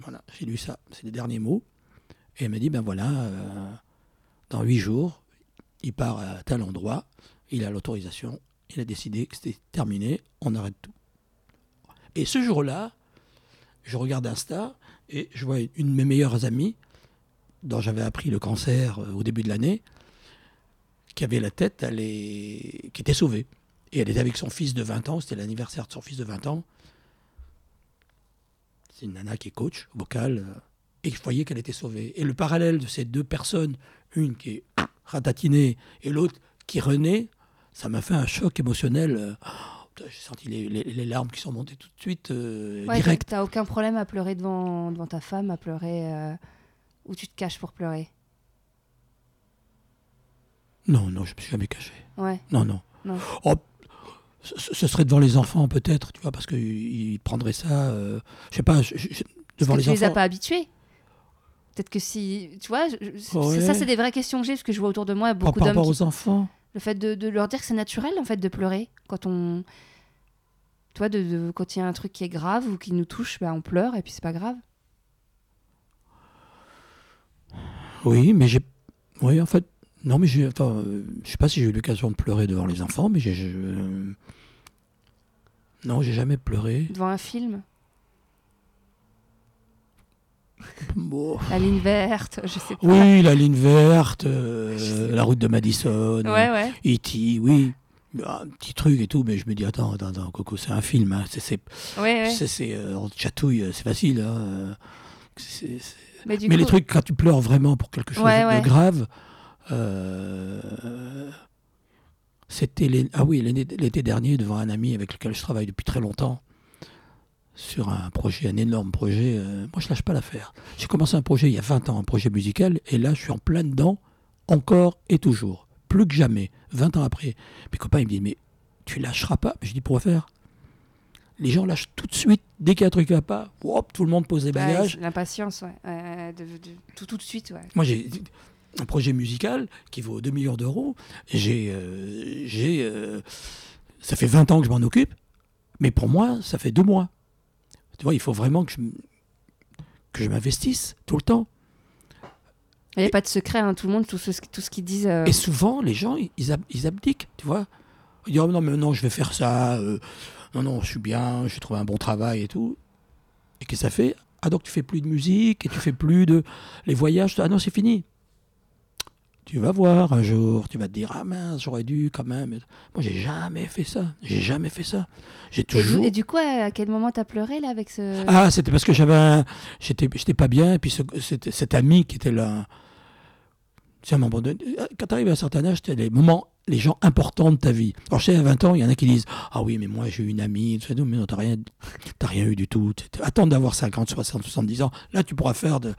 Voilà, j'ai lu ça, c'est les derniers mots. Et elle m'a dit Ben voilà, euh, dans huit jours, il part à tel endroit, il a l'autorisation, il a décidé que c'était terminé, on arrête tout. Et ce jour-là, je regarde Insta et je vois une de mes meilleures amies, dont j'avais appris le cancer euh, au début de l'année, qui avait la tête, elle est... qui était sauvée. Et elle était avec son fils de 20 ans, c'était l'anniversaire de son fils de 20 ans. C'est une nana qui est coach vocal. euh, Et je voyais qu'elle était sauvée. Et le parallèle de ces deux personnes, une qui est ratatinée et l'autre qui renaît, ça m'a fait un choc émotionnel. euh, oh, J'ai senti les, les- les larmes qui sont montées tout de suite, euh, Ouais, direct. t'as aucun problème à pleurer devant, devant ta femme, à pleurer euh, où tu te caches pour pleurer? Non, non, je me suis jamais caché. Ouais. Non, non. Non. Oh, ce, serait devant les enfants peut-être, tu vois, parce qu'ils prendraient ça, euh, je sais pas, je- je- je- devant que les tu les as enfants. pas habitués. Peut-être que si, tu vois, je- Ouais. ça c'est des vraies questions que j'ai parce que je vois autour de moi Par beaucoup par d'hommes rapport qui aux enfants. Le fait de, de leur dire que c'est naturel en fait de pleurer quand on, tu vois, de, de- quand il y a un truc qui est grave ou qui nous touche, bah, on pleure et puis c'est pas grave. Oui, mais j'ai. Oui, en fait. Non, mais j'ai. Enfin, euh, je sais pas si j'ai eu l'occasion de pleurer devant les enfants, mais j'ai. je- euh, Non, j'ai jamais pleuré. Devant un film, Bon. la ligne verte, je sais pas. Oui, la ligne verte, euh, la route de Madison, Ouais, ouais. E.T., oui. Un petit truc et tout, mais je me dis, attends, attends, attends, Coco, c'est un film. hein, c'est, c'est, Ouais, euh, on te chatouille, c'est facile. hein, Mais du mais coup, les trucs, quand tu pleures vraiment pour quelque chose de grave, euh, c'était ah oui, l'été, dernier devant un ami avec lequel je travaille depuis très longtemps sur un projet, un énorme projet. euh, moi, je lâche pas l'affaire. J'ai commencé un projet il y a 20 ans, un projet musical, et là, je suis en plein dedans, encore et toujours, plus que jamais, 20 ans après. Mes copains, ils me disent, mais tu lâcheras pas? Je dis, pourquoi faire Les gens lâchent tout de suite, dès qu'il y a un truc qui va pas, hop, tout le monde pose des bagages. l'impatience, ouais. Ouais, de, de- tout, tout de suite, ouais. Moi, j'ai un projet musical qui vaut 2 millions d'euros. J'ai, euh, j'ai, euh, ça fait 20 ans que je m'en occupe, mais pour moi, ça fait deux mois. Tu vois, il faut vraiment que je, que je m'investisse tout le temps. Il n'y a pas de secret, hein, tout le monde, tout ce, tout ce qu'ils disent. euh, Et souvent, les gens, ils, ils ab- ils abdiquent, tu vois. Ils disent, oh, non, mais non, je vais faire ça. non, non, je suis bien, j'ai trouvé un bon travail et tout. Et qu'est-ce que ça fait Ah, donc tu fais plus de musique et tu fais plus de. Les voyages, ah non, c'est fini. Tu vas voir un jour, tu vas te dire, ah mince, j'aurais dû quand même. Moi, j'ai jamais fait ça. J'ai jamais fait ça. J'ai toujours. et du coup, à quel moment t'as pleuré là avec ce. Ah, c'était parce que j'avais un... J'étais, j'étais pas bien, et puis ce- cet, cet ami qui était là... Tu sais, moment donné, quand tu arrives à un certain âge, tu les moments, les gens importants de ta vie. Alors, je sais, à 20 ans, il y en a qui disent « Ah oui, mais moi, j'ai eu une amie. » tout ça. Non, mais non, t'as rien, t'as rien eu du tout. Attends d'avoir 50, 60, 70 ans. Là, tu pourras faire de,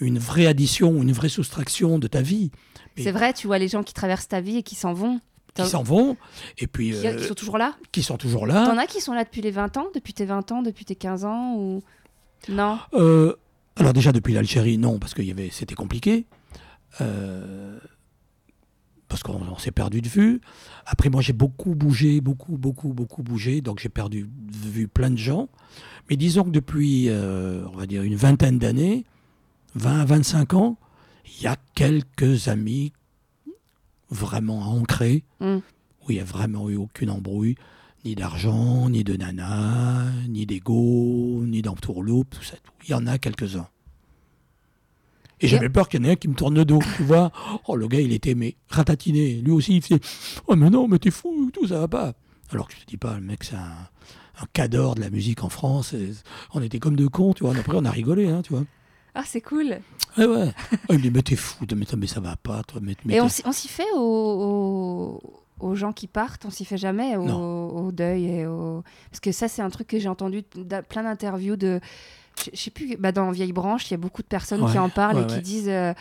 une vraie addition, une vraie soustraction de ta vie. C'est vrai, tu vois les gens qui traversent ta vie et qui s'en vont. Qui s'en vont, et puis Qui, euh, qui sont toujours là qui sont toujours là. T'en as qui sont là depuis les 20 ans, depuis tes 20 ans, depuis tes 15 ans ou Non? Euh, alors déjà depuis l'Algérie, non, parce que y avait, c'était compliqué. Euh, parce qu'on on s'est perdu de vue. Après, moi, j'ai beaucoup bougé, beaucoup, beaucoup, beaucoup bougé, donc j'ai perdu de vue plein de gens. Mais disons que depuis, euh, on va dire, une vingtaine d'années, 20 à 25 ans, il y a quelques amis vraiment ancrés, Mm. où il n'y a vraiment eu aucune embrouille, ni d'argent, ni de nana, ni d'ego, ni d'entourloupe, tout ça. tout. Il y en a quelques-uns. Et j'avais peur qu'il y en ait un qui me tourne le dos, tu vois. Oh, le gars, il était mais ratatiné. Lui aussi, il faisait Oh, mais non, mais t'es fou, tout, ça va pas. Alors que je te dis pas, le mec, c'est un, un cadre de la musique en France. et on était comme deux cons, tu vois. Après, on a rigolé, hein, tu vois. Ah, c'est cool. Ouais, ouais. Oh, il me dit Mais t'es fou, mais, mais ça va pas, toi. Mais, mais Et on s'y fait aux, aux- gens qui partent, on s'y fait jamais au, au deuil et au... Parce que ça, c'est un truc que j'ai entendu plein d'interviews de... Je sais plus, bah dans Vieille Branche, il y a beaucoup de personnes qui en parlent ouais, et qui ouais. disent... euh,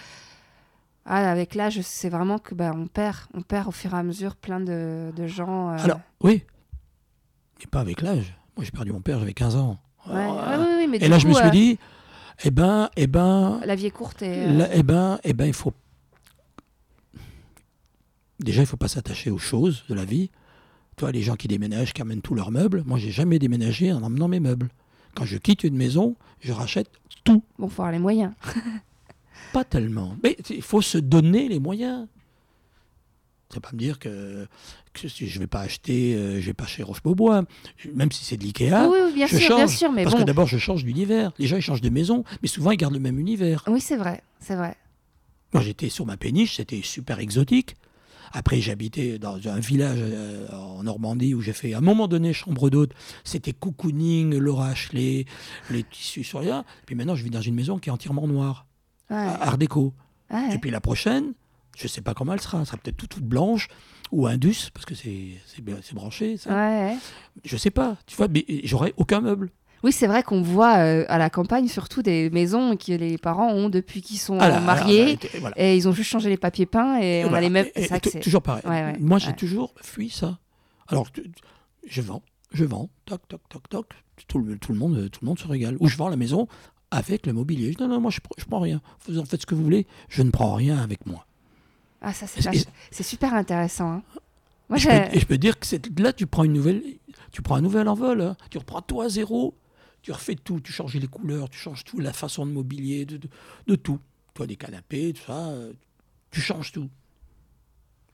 ah, avec l'âge, c'est vraiment que bah, on perd, on perd au fur et à mesure plein de, de gens. euh, Alors, oui. Mais pas avec l'âge. Moi, j'ai perdu mon père, j'avais 15 ans. ouais, Ah. mais Et là, je me suis euh, dit Eh ben, eh ben, La vie est courte et... eh ben, eh ben, il faut. Déjà, il faut pas s'attacher aux choses de la vie. Toi, les gens qui déménagent, qui amènent tous leurs meubles, moi, j'ai jamais déménagé en emmenant mes meubles. Quand je quitte une maison, je rachète tout. Bon, faut avoir les moyens. Pas tellement. Mais il faut se donner les moyens. Ça pas me dire que, je vais pas acheter, euh, je vais pas chez Roche-Beaubois, même si c'est de l'IKEA. oui, oui, bien je sûr, change, bien sûr, mais parce bon. que d'abord, je change d'univers. Les gens, ils changent de maison, mais souvent, ils gardent le même univers. Oui, c'est vrai, c'est vrai. Quand j'étais sur ma péniche, c'était super exotique. Après, j'habitais dans un village euh, en Normandie où j'ai fait à un moment donné chambre d'hôte. C'était cocooning, Laura Ashley, les tissus sur rien. Puis maintenant, je vis dans une maison qui est entièrement noire, Ouais. art déco. Ouais. Et puis la prochaine, je sais pas comment elle sera. Elle sera peut-être toute, toute blanche ou indus, parce que c'est c'est bien- c'est branché. Ça. Ouais. Je sais pas. Tu vois, mais j'aurais aucun meuble. Oui, c'est vrai qu'on voit euh, à la campagne surtout des maisons que les parents ont depuis qu'ils sont Ah là, mariés. ah, voilà. Et ils ont juste changé les papiers peints et on a les mêmes. Et- et que toujours pareil. Ouais, ouais, Moi, j'ai toujours fui ça. Alors, je vends, je vends, toc, toc, toc, toc. Tout le, tout le monde, tout le monde se régale. Ou je vends la maison avec le mobilier. Je dis, non, non, moi, je, prends- je prends rien. Vous en faites ce que vous voulez. Je ne prends rien avec moi. Ah, ça, c'est super intéressant. hein. Moi, Et je, peux, et je peux dire que là, tu prends une nouvelle, tu prends un nouvel envol. hein. Tu reprends tout à zéro. Tu refais tout. Tu changes les couleurs, tu changes tout, la façon de mobilier, de, de, de tout. Toi, des canapés, tout ça. euh, tu changes tout.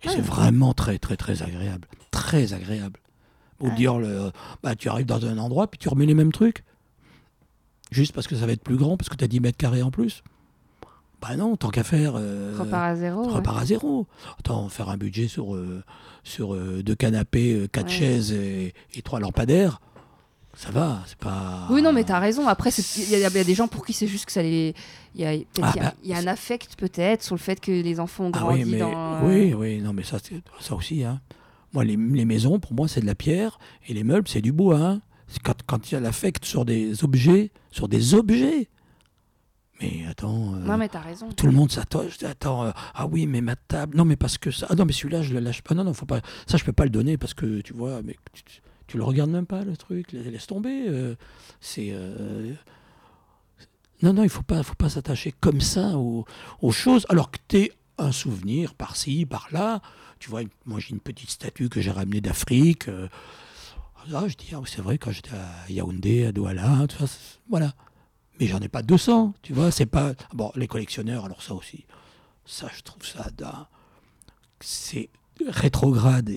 Et Ouais. c'est vraiment très, très, très agréable. Très agréable. Ou Ouais. dire, le, bah, tu arrives dans un endroit, puis tu remets les mêmes trucs. Juste parce que ça va être plus grand, parce que tu as 10 mètres carrés en plus. Bah non, tant qu'à faire. euh, repart à zéro. ouais. repars à zéro. Attends, faire un budget sur, euh, sur euh, deux canapés, quatre chaises et, et trois lampadaires, ça va, c'est pas. Oui, non, mais t'as raison. Après, il y, a- il y a des gens pour qui c'est juste que ça les. Il y a, Ah, y a- bah, il y a un affect, peut-être, sur le fait que les enfants ont Ah grandi oui, mais, dans. oui, oui, non, mais ça, ça aussi. Hein. Moi, les, les maisons, pour moi, c'est de la pierre et les meubles, c'est du bois. Hein. Quand, quand il y a l'affect sur des objets, sur des objets. Mais attends. euh, Non, mais t'as raison. Tout le monde s'attend. Attends, euh, ah oui, mais ma table. Non, mais parce que ça. Ah non, mais celui-là, je le lâche pas. Non, non, faut pas. Ça, je peux pas le donner parce que tu vois, mais tu, tu- le regardes même pas, le truc. Laisse tomber. euh, c'est. euh, Non, non, il faut pas, faut pas s'attacher comme ça aux, aux choses, alors que tu un souvenir par-ci, par-là. Tu vois, moi j'ai une petite statue que j'ai ramenée d'Afrique. euh, là, je dis, ah, c'est vrai, quand j'étais à Yaoundé, à Douala, tout ça, voilà. Mais j'en ai pas 200, tu vois, c'est pas... Bon, les collectionneurs, alors ça aussi, ça, je trouve ça d'un... C'est rétrograde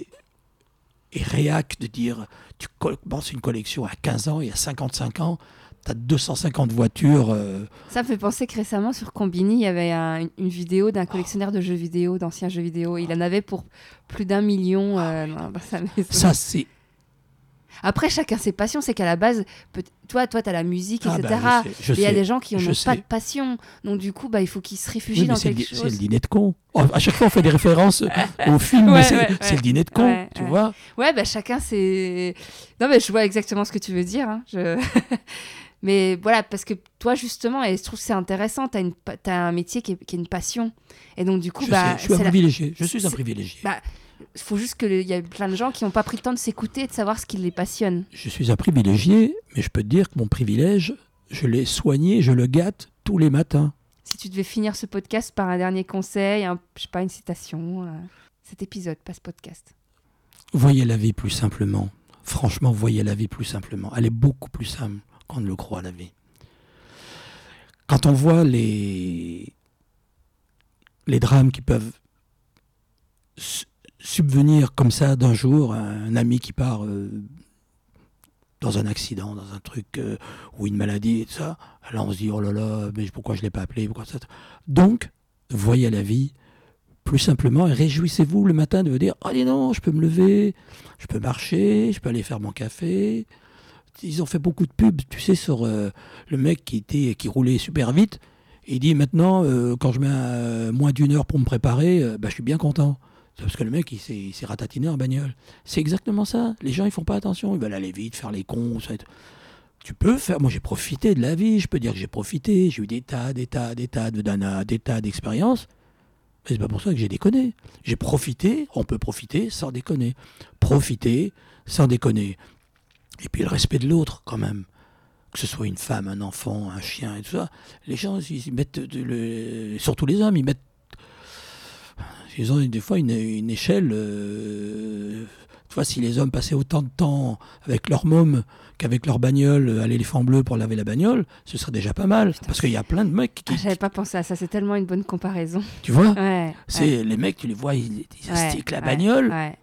et réac de dire, tu commences une collection à 15 ans et à 55 ans, tu as 250 voitures... euh, Ça me fait penser que récemment sur Combini, il y avait un- une vidéo d'un collectionneur de jeux vidéo, d'anciens jeux vidéo. Il en avait pour plus d'un million euh, dans, dans sa maison. Ah ça, c'est... Après, chacun ses passions. C'est qu'à la base, toi, toi, t'as la musique, Ah, etc. bah, il y a des gens qui n'ont pas de passion. Donc, du coup, bah, il faut qu'ils se réfugient Oui, dans quelque di- c'est le chose. dîner de con. Oh, à chaque fois, on fait des références au film, Ouais, mais c'est ouais, c'est ouais. le dîner de con, tu vois. Ouais, bah, chacun c'est. Non, mais je vois exactement ce que tu veux dire. hein. Je... mais voilà, parce que toi, justement, et je trouve que c'est intéressant, pa- t'as un métier qui est, qui est une passion. Et donc, du coup, Je, bah, sais, je suis un privilégié. Je suis un privilégié. bah, il faut juste qu'il y a plein de gens qui n'ont pas pris le temps de s'écouter et de savoir ce qui les passionne. Je suis un privilégié, mais je peux te dire que mon privilège, je l'ai soigné, je le gâte tous les matins. Si tu devais finir ce podcast par un dernier conseil, un- je sais pas, une citation, euh, cet épisode, pas ce podcast. Voyez la vie plus simplement. Franchement, voyez la vie plus simplement. Elle est beaucoup plus simple qu'on ne le croit, la vie. Quand on voit les, les drames qui peuvent subvenir comme ça d'un jour, un ami qui part euh, dans un accident, dans un truc euh, ou une maladie et tout ça, là on se dit oh là là, mais pourquoi je l'ai pas appelé pourquoi ça Donc, voyez la vie plus simplement et réjouissez-vous le matin de vous dire allez non, je peux me lever, je peux marcher, je peux aller faire mon café. Ils ont fait beaucoup de pubs, tu sais, sur euh, le mec qui était qui roulait super vite. Il dit maintenant, quand je mets moins d'une heure pour me préparer, bah, je suis bien content. Parce que le mec, il s'est, ratatiné en bagnole. C'est exactement ça. Les gens, ils font pas attention. Ils veulent aller vite, faire les cons. Tu peux faire. Moi, j'ai profité de la vie. Je peux dire que j'ai profité. J'ai eu des tas, des tas, des tas de dana, des tas d'expériences. Mais c'est pas pour ça que j'ai déconné. J'ai profité. On peut profiter sans déconner. Profiter sans déconner. Et puis le respect de l'autre, quand même. Que ce soit une femme, un enfant, un chien et tout ça. Les gens, ils, mettent. surtout les hommes, ils mettent ils ont des fois une, une échelle euh, Tu vois, si les hommes passaient autant de temps avec leur môme qu'avec leur bagnole euh, à l'éléphant bleu pour laver la bagnole, ce serait déjà pas mal. Putain. Parce qu'il y a plein de mecs qui. Ah, J'avais pas pensé à ça, c'est tellement une bonne comparaison. tu vois Ouais. C'est les mecs, tu les vois, ils, ils astiquent la bagnole. Ouais.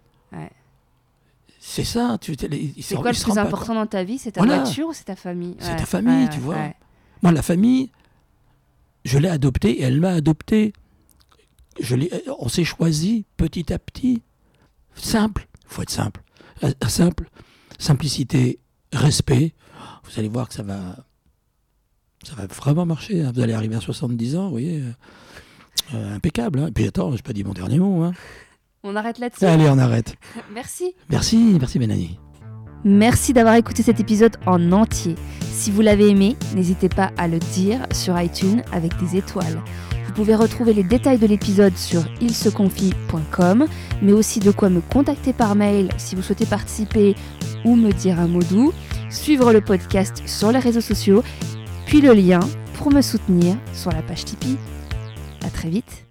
C'est ça. Tu, C'est quoi le plus important dans ta vie? C'est ta Voilà. voiture ou c'est ta famille? C'est ta famille, tu vois. Moi, la famille, je l'ai adoptée et elle m'a adopté. Je on s'est choisi petit à petit. Simple, faut être simple. Euh, Simple, simplicité, respect. Vous allez voir que ça va, ça va vraiment marcher. hein. Vous allez arriver à 70 ans, vous voyez, euh, euh, impeccable. hein. Et puis attends, j'ai pas dit mon dernier mot. hein. On arrête là-dessus. Allez, on arrête. Merci. Merci, merci Mélanie. Merci d'avoir écouté cet épisode en entier. Si vous l'avez aimé, n'hésitez pas à le dire sur iTunes avec des étoiles. Pouvez retrouver les détails de l'épisode sur ilseconfie.com, mais aussi de quoi me contacter par mail si vous souhaitez participer ou me dire un mot doux, suivre le podcast sur les réseaux sociaux, puis le lien pour me soutenir sur la page Tipeee. À très vite